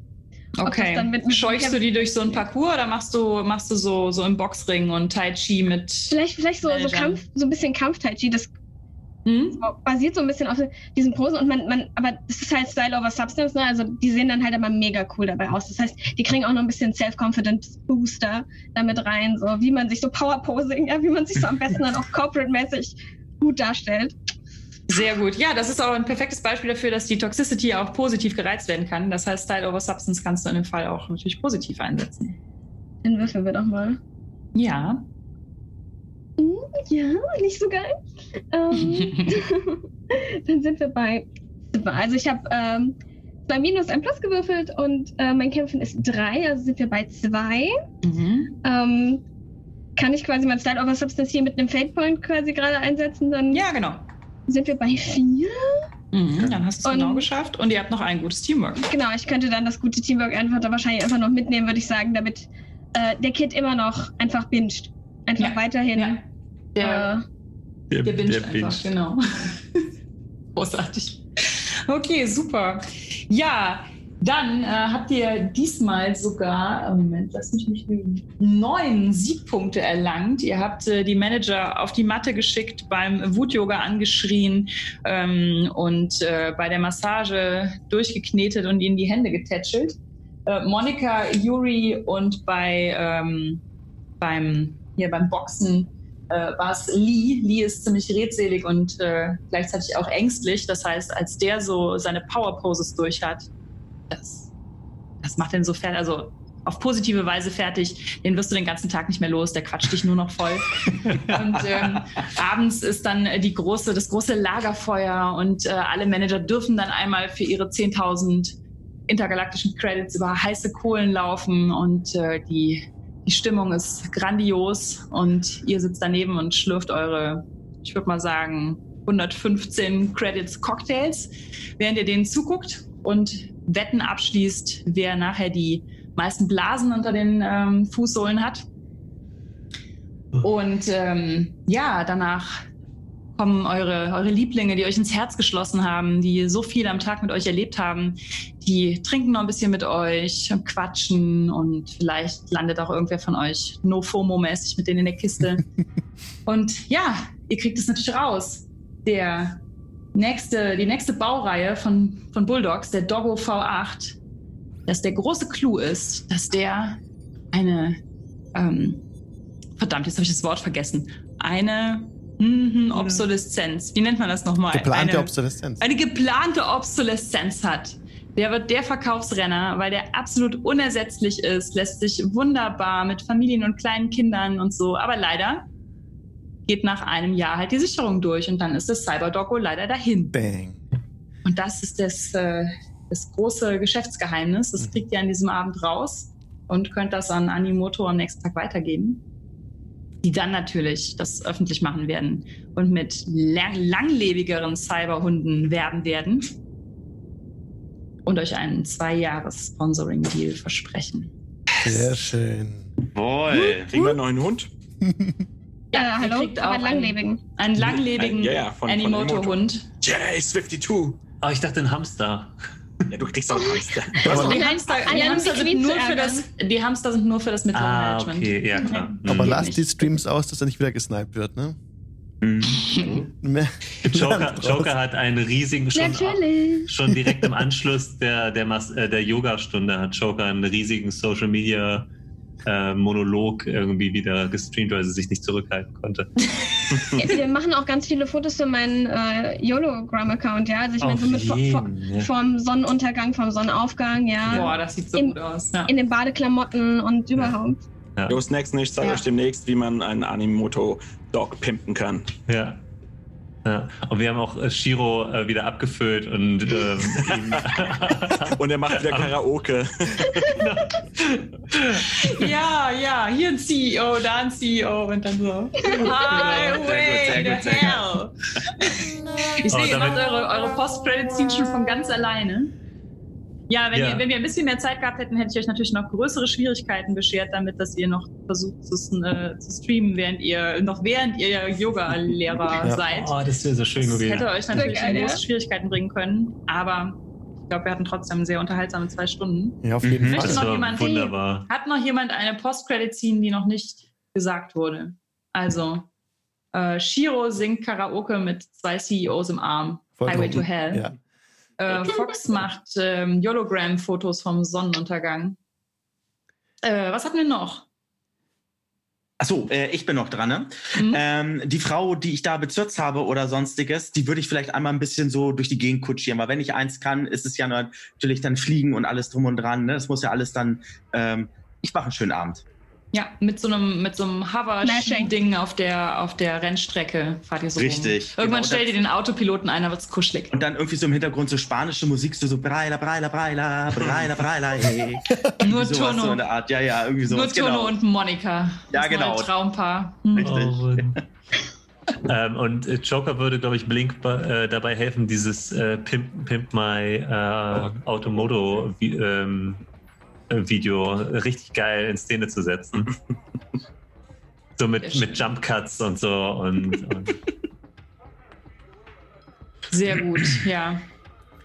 Okay. Scheuchst du die durch so einen Parcours oder machst du, machst du so, so im Boxring und Tai Chi mit. vielleicht, vielleicht so, so. Kampf, so ein bisschen Kampf-Tai Chi, das Hm? basiert so ein bisschen auf diesen Posen und man, man, aber das ist halt Style over Substance, ne? Also die sehen dann halt immer mega cool dabei aus. Das heißt, die kriegen auch noch ein bisschen Self-Confidence Booster damit rein, so wie man sich so Power-Posing, ja, wie man sich so am besten dann auch corporate-mäßig gut darstellt. Sehr gut. Ja, das ist auch ein perfektes Beispiel dafür, dass die Toxicity auch positiv gereizt werden kann. Das heißt, Style over Substance kannst du in dem Fall auch natürlich positiv einsetzen. Dann würfeln wir doch mal. Ja. Ja, nicht so geil. Ähm, dann sind wir bei zwei. Also ich habe ähm, zwei Minus, ein Plus gewürfelt und äh, mein Kämpfen ist drei, also sind wir bei zwei. Mhm. Ähm, kann ich quasi mein Style over Substance hier mit einem Fate Point quasi gerade einsetzen? Dann Ja, genau. Sind wir bei vier. Mhm. Dann hast du es genau geschafft und ihr habt noch ein gutes Teamwork. Genau, ich könnte dann das gute Teamwork einfach da wahrscheinlich einfach noch mitnehmen, würde ich sagen, damit äh, der Kid immer noch einfach binscht. Einfach Ja, weiterhin. ja. Der, Äh, der binget einfach, genau. Großartig. Okay, super. Ja, dann äh, habt ihr diesmal sogar, äh, Moment, lass mich nicht lügen, neun Siegpunkte erlangt. Ihr habt äh, die Manager auf die Matte geschickt, beim Wut-Yoga angeschrien ähm, und äh, bei der Massage durchgeknetet und ihnen die Hände getätschelt. Äh, Monika, Yuri und bei, ähm, beim, hier beim Boxen äh, war es Lee. Lee ist ziemlich redselig und gleichzeitig auch ängstlich. Das heißt, als der so seine Power Poses durch hat, das, das macht den so fertig, also auf positive Weise fertig. Den wirst du den ganzen Tag nicht mehr los. Der quatscht dich nur noch voll. und ähm, abends ist dann äh, die große, das große Lagerfeuer und äh, alle Manager dürfen dann einmal für ihre 10.000 intergalaktischen Credits über heiße Kohlen laufen und äh, die die Stimmung ist grandios und ihr sitzt daneben und schlürft eure, ich würde mal sagen, 115 Credits Cocktails, während ihr denen zuguckt und Wetten abschließt, wer nachher die meisten Blasen unter den ähm, Fußsohlen hat. Und ähm, ja, danach kommen eure, eure Lieblinge, die euch ins Herz geschlossen haben, die so viel am Tag mit euch erlebt haben, die trinken noch ein bisschen mit euch und quatschen und vielleicht landet auch irgendwer von euch no FOMO-mäßig mit denen in der Kiste. und ja, ihr kriegt es natürlich raus. Der nächste, die nächste Baureihe von, von Bulldogs, der Doggo V8, dass der große Clou ist, dass der eine, ähm, verdammt, jetzt habe ich das Wort vergessen, eine mhm, Obsoleszenz, wie nennt man das nochmal? Geplante eine, Obsoleszenz. eine geplante Obsoleszenz hat. Der wird der Verkaufsrenner, weil der absolut unersetzlich ist, lässt sich wunderbar mit Familien und kleinen Kindern und so. Aber leider geht nach einem Jahr halt die Sicherung durch und dann ist das Cyberdoggo leider dahin. Bang. Und das ist das, äh, das große Geschäftsgeheimnis. Das kriegt ihr an diesem Abend raus und könnt das an Animoto am nächsten Tag weitergeben. Die dann natürlich das öffentlich machen werden und mit lang langlebigeren Cyberhunden werben werden und euch einen zwei Jahres Sponsoring-Deal versprechen. Sehr schön. Jawohl. Kriegen wir einen neuen Hund? äh, hallo, aber auch einen langlebigen. Einen langlebigen Ein- ja, ja, von- von Animoto-Hund. Yay, Swifty 2. Oh, ich dachte ein Hamster. Ja, du kriegst auch Angst. Also Aber, die Hamster, die Hamster, sind nur für das, die Hamster sind nur für das Ah, Mittelmanagement. okay, ja klar. aber Mhm. lasst nicht. die Streams aus, dass er nicht wieder gesniped wird, ne? Mhm. Joker, Joker hat einen riesigen, schon, Natürlich. schon direkt im Anschluss der, der, Mas- äh, der Yoga-Stunde hat Joker einen riesigen Social Media äh, Monolog irgendwie wieder gestreamt, weil sie sich nicht zurückhalten konnte. Ja, Wir machen auch ganz viele Fotos für meinen äh, YOLOGram-Account, ja. Also ich meine, so mit vor, vor, jeden, ja. vom Sonnenuntergang, vom Sonnenaufgang, ja. Boah, das sieht so Im- gut aus. Ja. In den Badeklamotten und überhaupt. Jo, Snacks nicht, ich zeige Ja. euch demnächst, wie man einen Animoto-Dog pimpen kann. Ja. Ja. Und wir haben auch äh, Shiro äh, wieder abgefüllt und ähm, Und er macht wieder Karaoke. ja, ja, hier ein CEO, da ein CEO und dann so. Highway to hell. Ich Oh, sehe, ihr macht eure, eure Post-Credit-Scene schon von ganz alleine. Ja, wenn, Ja. Ihr, wenn wir ein bisschen mehr Zeit gehabt hätten, hätte ich euch natürlich noch größere Schwierigkeiten beschert, damit, dass ihr noch versucht zu, äh, zu streamen, während ihr, noch während ihr Yoga-Lehrer Ja. seid. oh, das wäre so schön Das gewesen. hätte euch natürlich geil, in ja. große Schwierigkeiten bringen können, aber ich glaube, wir hatten trotzdem sehr unterhaltsame zwei Stunden. Ja, auf jeden Mhm. Fall. Das noch war jemand- wunderbar. Hat noch jemand eine Post-Credit-Scene, die noch nicht gesagt wurde? Also, äh, Shiro singt Karaoke mit zwei CEOs im Arm. Vollkommen. Highway to Hell. Ja. Äh, Fox macht ähm, Hologram-Fotos vom Sonnenuntergang. Äh, was hatten wir noch? Achso, äh, ich bin noch dran, ne? Mhm. Ähm, die Frau, die ich da bezirzt habe oder sonstiges, die würde ich vielleicht einmal ein bisschen so durch die Gegend kutschieren. Weil wenn ich eins kann, ist es ja natürlich dann Fliegen und alles drum und dran. Ne? Das muss ja alles dann. Ähm, ich mache einen schönen Abend. Ja, mit so einem, mit so einem Hover-Ding auf der, auf der Rennstrecke fahrt ihr so Richtig, rum. Irgendwann genau. stellt ihr den Autopiloten ein, da wird's kuschelig. Und dann irgendwie so im Hintergrund so spanische Musik, so, so Breila, Breila, Breila, Breila, Breila, ey. Nur Irgendwie sowas Tono. So in der Art. Ja, ja, irgendwie Nur sowas. Tono genau. und Monika. Ja, Das genau. neue Traumpaar. Hm. Richtig. Oh, ähm, und äh, Joker würde, glaube ich, Blink äh, dabei helfen, dieses äh, Pimp, Pimp My äh, Automoto vi ähm, äh, Video richtig geil in Szene zu setzen. so mit, mit Jump Cuts und so. Und, und Sehr gut, ja.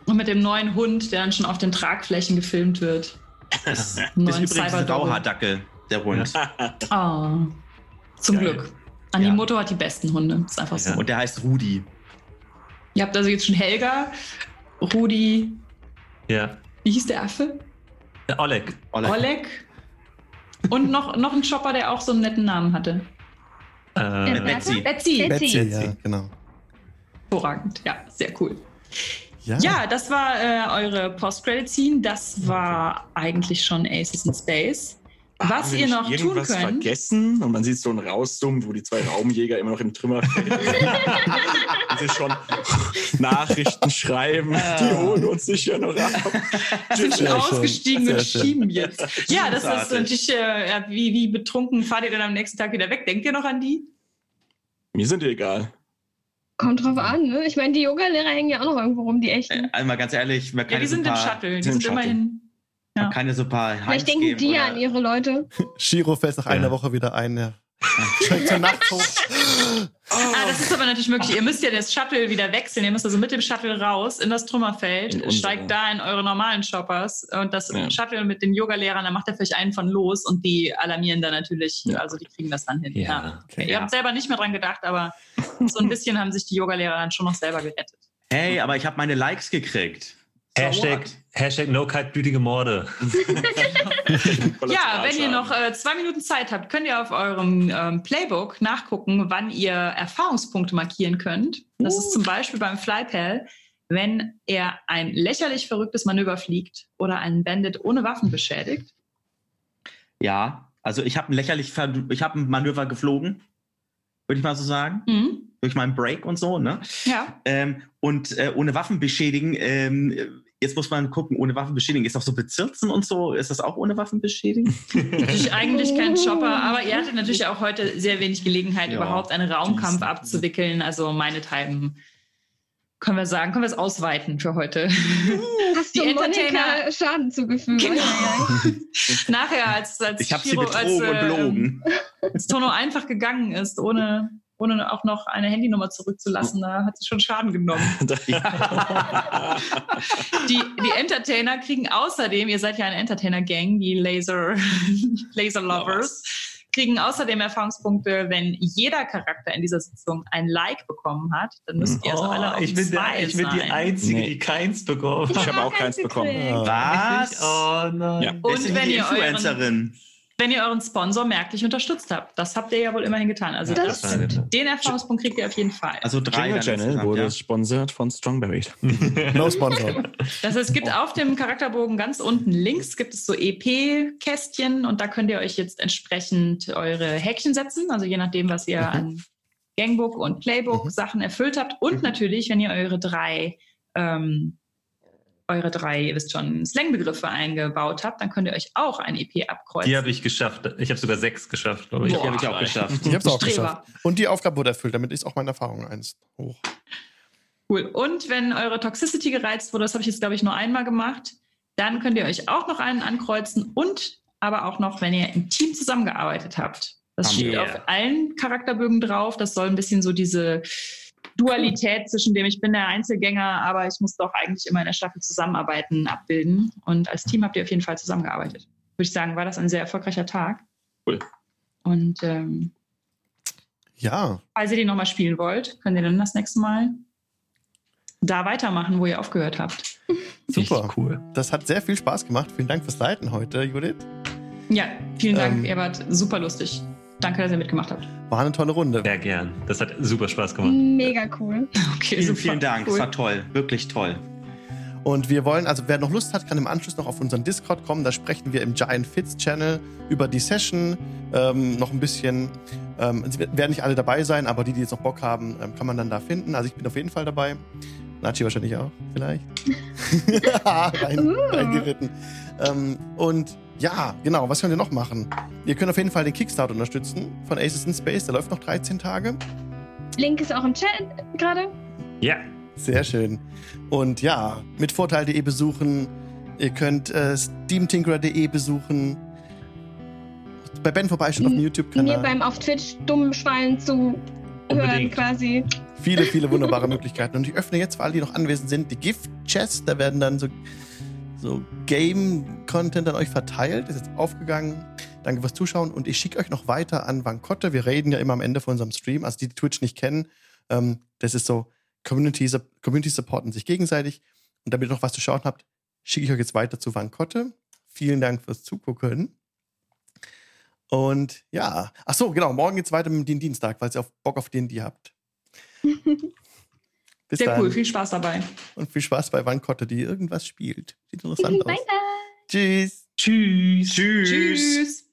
Und mit dem neuen Hund, der dann schon auf den Tragflächen gefilmt wird. Das ist Neuen übrigens ein Cyberdogge. Rauhaardackel, der Hund. Oh, zum Geil. Glück. Animoto hat die besten Hunde. Ist einfach so. Ja. Und der heißt Rudi. Ihr habt also jetzt schon Helga, Rudi, ja. wie hieß der Affe? Oleg. Oleg. Oleg. Und noch, noch ein Chopper, der auch so einen netten Namen hatte. Äh, Äh, Betsy. Betsy. Betsy. Betsy, ja, genau. Hervorragend. Ja, sehr cool. Ja, Ja, das war äh, eure Post-Credit-Scene. Das war eigentlich schon Aces in Space. Was Haben wir ihr noch tun könnt. vergessen und man sieht so einen Rauszoomen, wo die zwei Raumjäger immer noch im Trümmerfeld und sie schon Nachrichten schreiben. Die holen uns sicher noch ab. sind schon ausgestiegen und schieben jetzt. Ja, das ist natürlich, äh, ja, wie, wie betrunken fahrt ihr denn am nächsten Tag wieder weg? Denkt ihr noch an die? Mir sind die egal. Kommt drauf an, ne? Ich meine, die Yoga-Lehrer hängen ja auch noch irgendwo rum, die Äh, echten. einmal ganz ehrlich, man Ja, kann die so ein sind im paar, Shuttle. Die sind sind im Immerhin. man Ja. kann ja so ein paar Vielleicht Heims denken geben die ja oder- an ihre Leute. Shiro fällt nach Ja. einer Woche wieder ein. Ja. Zur Nacht hoch. Ah, das ist aber natürlich möglich. Ihr müsst ja das Shuttle wieder wechseln. Ihr müsst also mit dem Shuttle raus in das Trümmerfeld, In steigt da in eure normalen Shoppers und das Ja. Shuttle mit den Yogalehrern, da macht er vielleicht einen von los und die alarmieren dann natürlich, Ja. also die kriegen das dann hin. Ja, Okay. Ihr ja. habt selber nicht mehr dran gedacht, aber so ein bisschen haben sich die Yogalehrer dann schon noch selber gerettet. Hey, aber ich habe meine Likes gekriegt. Hashtag? Hashtag no kaltblütige Morde. Ja, wenn ihr noch äh, zwei Minuten Zeit habt, könnt ihr auf eurem ähm, Playbook nachgucken, wann ihr Erfahrungspunkte markieren könnt. Das ist zum Beispiel beim Flypal, wenn er ein lächerlich verrücktes Manöver fliegt oder einen Bandit ohne Waffen beschädigt. Ja, also ich habe ein lächerlich, ich habe ein Manöver geflogen, würde ich mal so sagen, Mhm. durch meinen Break und so, ne? Ja. Ähm, und äh, ohne Waffen beschädigen, ähm, jetzt muss man gucken, ohne Waffen beschädigen, ist auch so bezirzen und so, ist das auch ohne Waffen beschädigen? Natürlich eigentlich kein Chopper, aber ihr hattet natürlich auch heute sehr wenig Gelegenheit, Ja. überhaupt einen Raumkampf abzuwickeln. Also meinethalben können wir sagen, können wir es ausweiten für heute. Hast Die du Entertainer- Schaden zugefügt? Genau. Nachher, als, als Ich habe sie Shiro- betrogen als, und äh, belogen. als Tono einfach gegangen ist, ohne ohne auch noch eine Handynummer zurückzulassen. Da hat sie schon Schaden genommen. die, die Entertainer kriegen außerdem, ihr seid ja eine Entertainer-Gang, die Laser, Laser Lovers, kriegen außerdem Erfahrungspunkte, wenn jeder Charakter in dieser Sitzung ein Like bekommen hat. Dann müsst ihr also Oh, alle auf ich bin, der, ich bin die. Einzige, Nee. die keins bekommen Ich hat. habe auch keins bekommen. Was? Oh nein. Ja. Und wenn die ihr euren- Influencerin? Wenn ihr euren Sponsor merklich unterstützt habt. Das habt ihr ja wohl immerhin getan. Also Ja, das, das nett. den Erfahrungspunkt kriegt ihr auf jeden Fall. Also drei Jingle Channel wurde ja? sponsert von Strongberry. No Sponsor. Das heißt, es gibt auf dem Charakterbogen ganz unten links gibt es so EP-Kästchen und da könnt ihr euch jetzt entsprechend eure Häkchen setzen, also je nachdem, was ihr an Gangbook und Playbook-Sachen erfüllt habt. Und natürlich, wenn ihr eure drei, ähm, eure drei, ihr wisst schon, Slang-Begriffe eingebaut habt, dann könnt ihr euch auch ein EP abkreuzen. Die habe ich geschafft. Ich habe sogar sechs geschafft, glaube ich. Boah. Die habe ich auch geschafft. Ich habe es auch Streber. geschafft. Und die Aufgabe wurde erfüllt. Damit ist auch meine Erfahrung eins hoch. Cool. Und wenn eure Toxicity gereizt wurde, das habe ich jetzt, glaube ich, nur einmal gemacht, dann könnt ihr euch auch noch einen ankreuzen und aber auch noch, wenn ihr im Team zusammengearbeitet habt. Das steht Yeah. auf allen Charakterbögen drauf. Das soll ein bisschen so diese Dualität zwischen dem, ich bin der Einzelgänger, aber ich muss doch eigentlich immer in der Staffel zusammenarbeiten, abbilden. Und als Team habt ihr auf jeden Fall zusammengearbeitet. Würde ich sagen, war das ein sehr erfolgreicher Tag. Cool. Und ähm, Ja, falls ihr den nochmal spielen wollt, könnt ihr dann das nächste Mal da weitermachen, wo ihr aufgehört habt. super. Cool. Das hat sehr viel Spaß gemacht. Vielen Dank fürs Leiten heute, Judith. Ja, vielen Dank. Ähm, ihr wart super lustig. Danke, dass ihr mitgemacht habt. War eine tolle Runde. Sehr gern. Das hat super Spaß gemacht. Mega cool. Okay, Vielen, super. vielen Dank. Es Cool. war toll. Wirklich toll. Und wir wollen, also wer noch Lust hat, kann im Anschluss noch auf unseren Discord kommen. Da sprechen wir im Giant Fits Channel über die Session. Ähm, noch ein bisschen, ähm, es werden nicht alle dabei sein, aber die, die jetzt noch Bock haben, ähm, kann man dann da finden. Also ich bin auf jeden Fall dabei. Nachi wahrscheinlich auch, vielleicht. Rein, Uh. reingeritten. Ähm, und ja, genau, was könnt ihr noch machen? Ihr könnt auf jeden Fall den Kickstart unterstützen von Aces in Space. Der läuft noch 13 Tage. Link ist auch im Chat gerade. Ja. Sehr schön. Und ja, mit Vorteil.de besuchen. Ihr könnt äh, steamtinkerer.de besuchen. Bei Ben vorbeischauen auf dem Mir YouTube-Kanal. beim auf Twitch dummen Schwein zu hören Unbedingt. quasi. Viele, viele wunderbare Möglichkeiten. Und ich öffne jetzt für alle, die noch anwesend sind, die Gift-Chest. Da werden dann so, so Game-Content an euch verteilt. Ist jetzt aufgegangen. Danke fürs Zuschauen. Und ich schicke euch noch weiter an Vankotte. Wir reden ja immer am Ende von unserem Stream. Also die, die Twitch nicht kennen, ähm, das ist so, Community, Community supporten sich gegenseitig. Und damit ihr noch was zu schauen habt, schicke ich euch jetzt weiter zu Vankotte. Vielen Dank fürs Zugucken. Und ja, ach so, genau, morgen geht's weiter mit dem Dienstag, falls ihr auf Bock auf D&D habt. Bis Sehr dann. cool, viel Spaß dabei. Und viel Spaß bei Vankotte, die irgendwas spielt. Sieht interessant aus. Tschüss. Tschüss. Tschüss. Tschüss.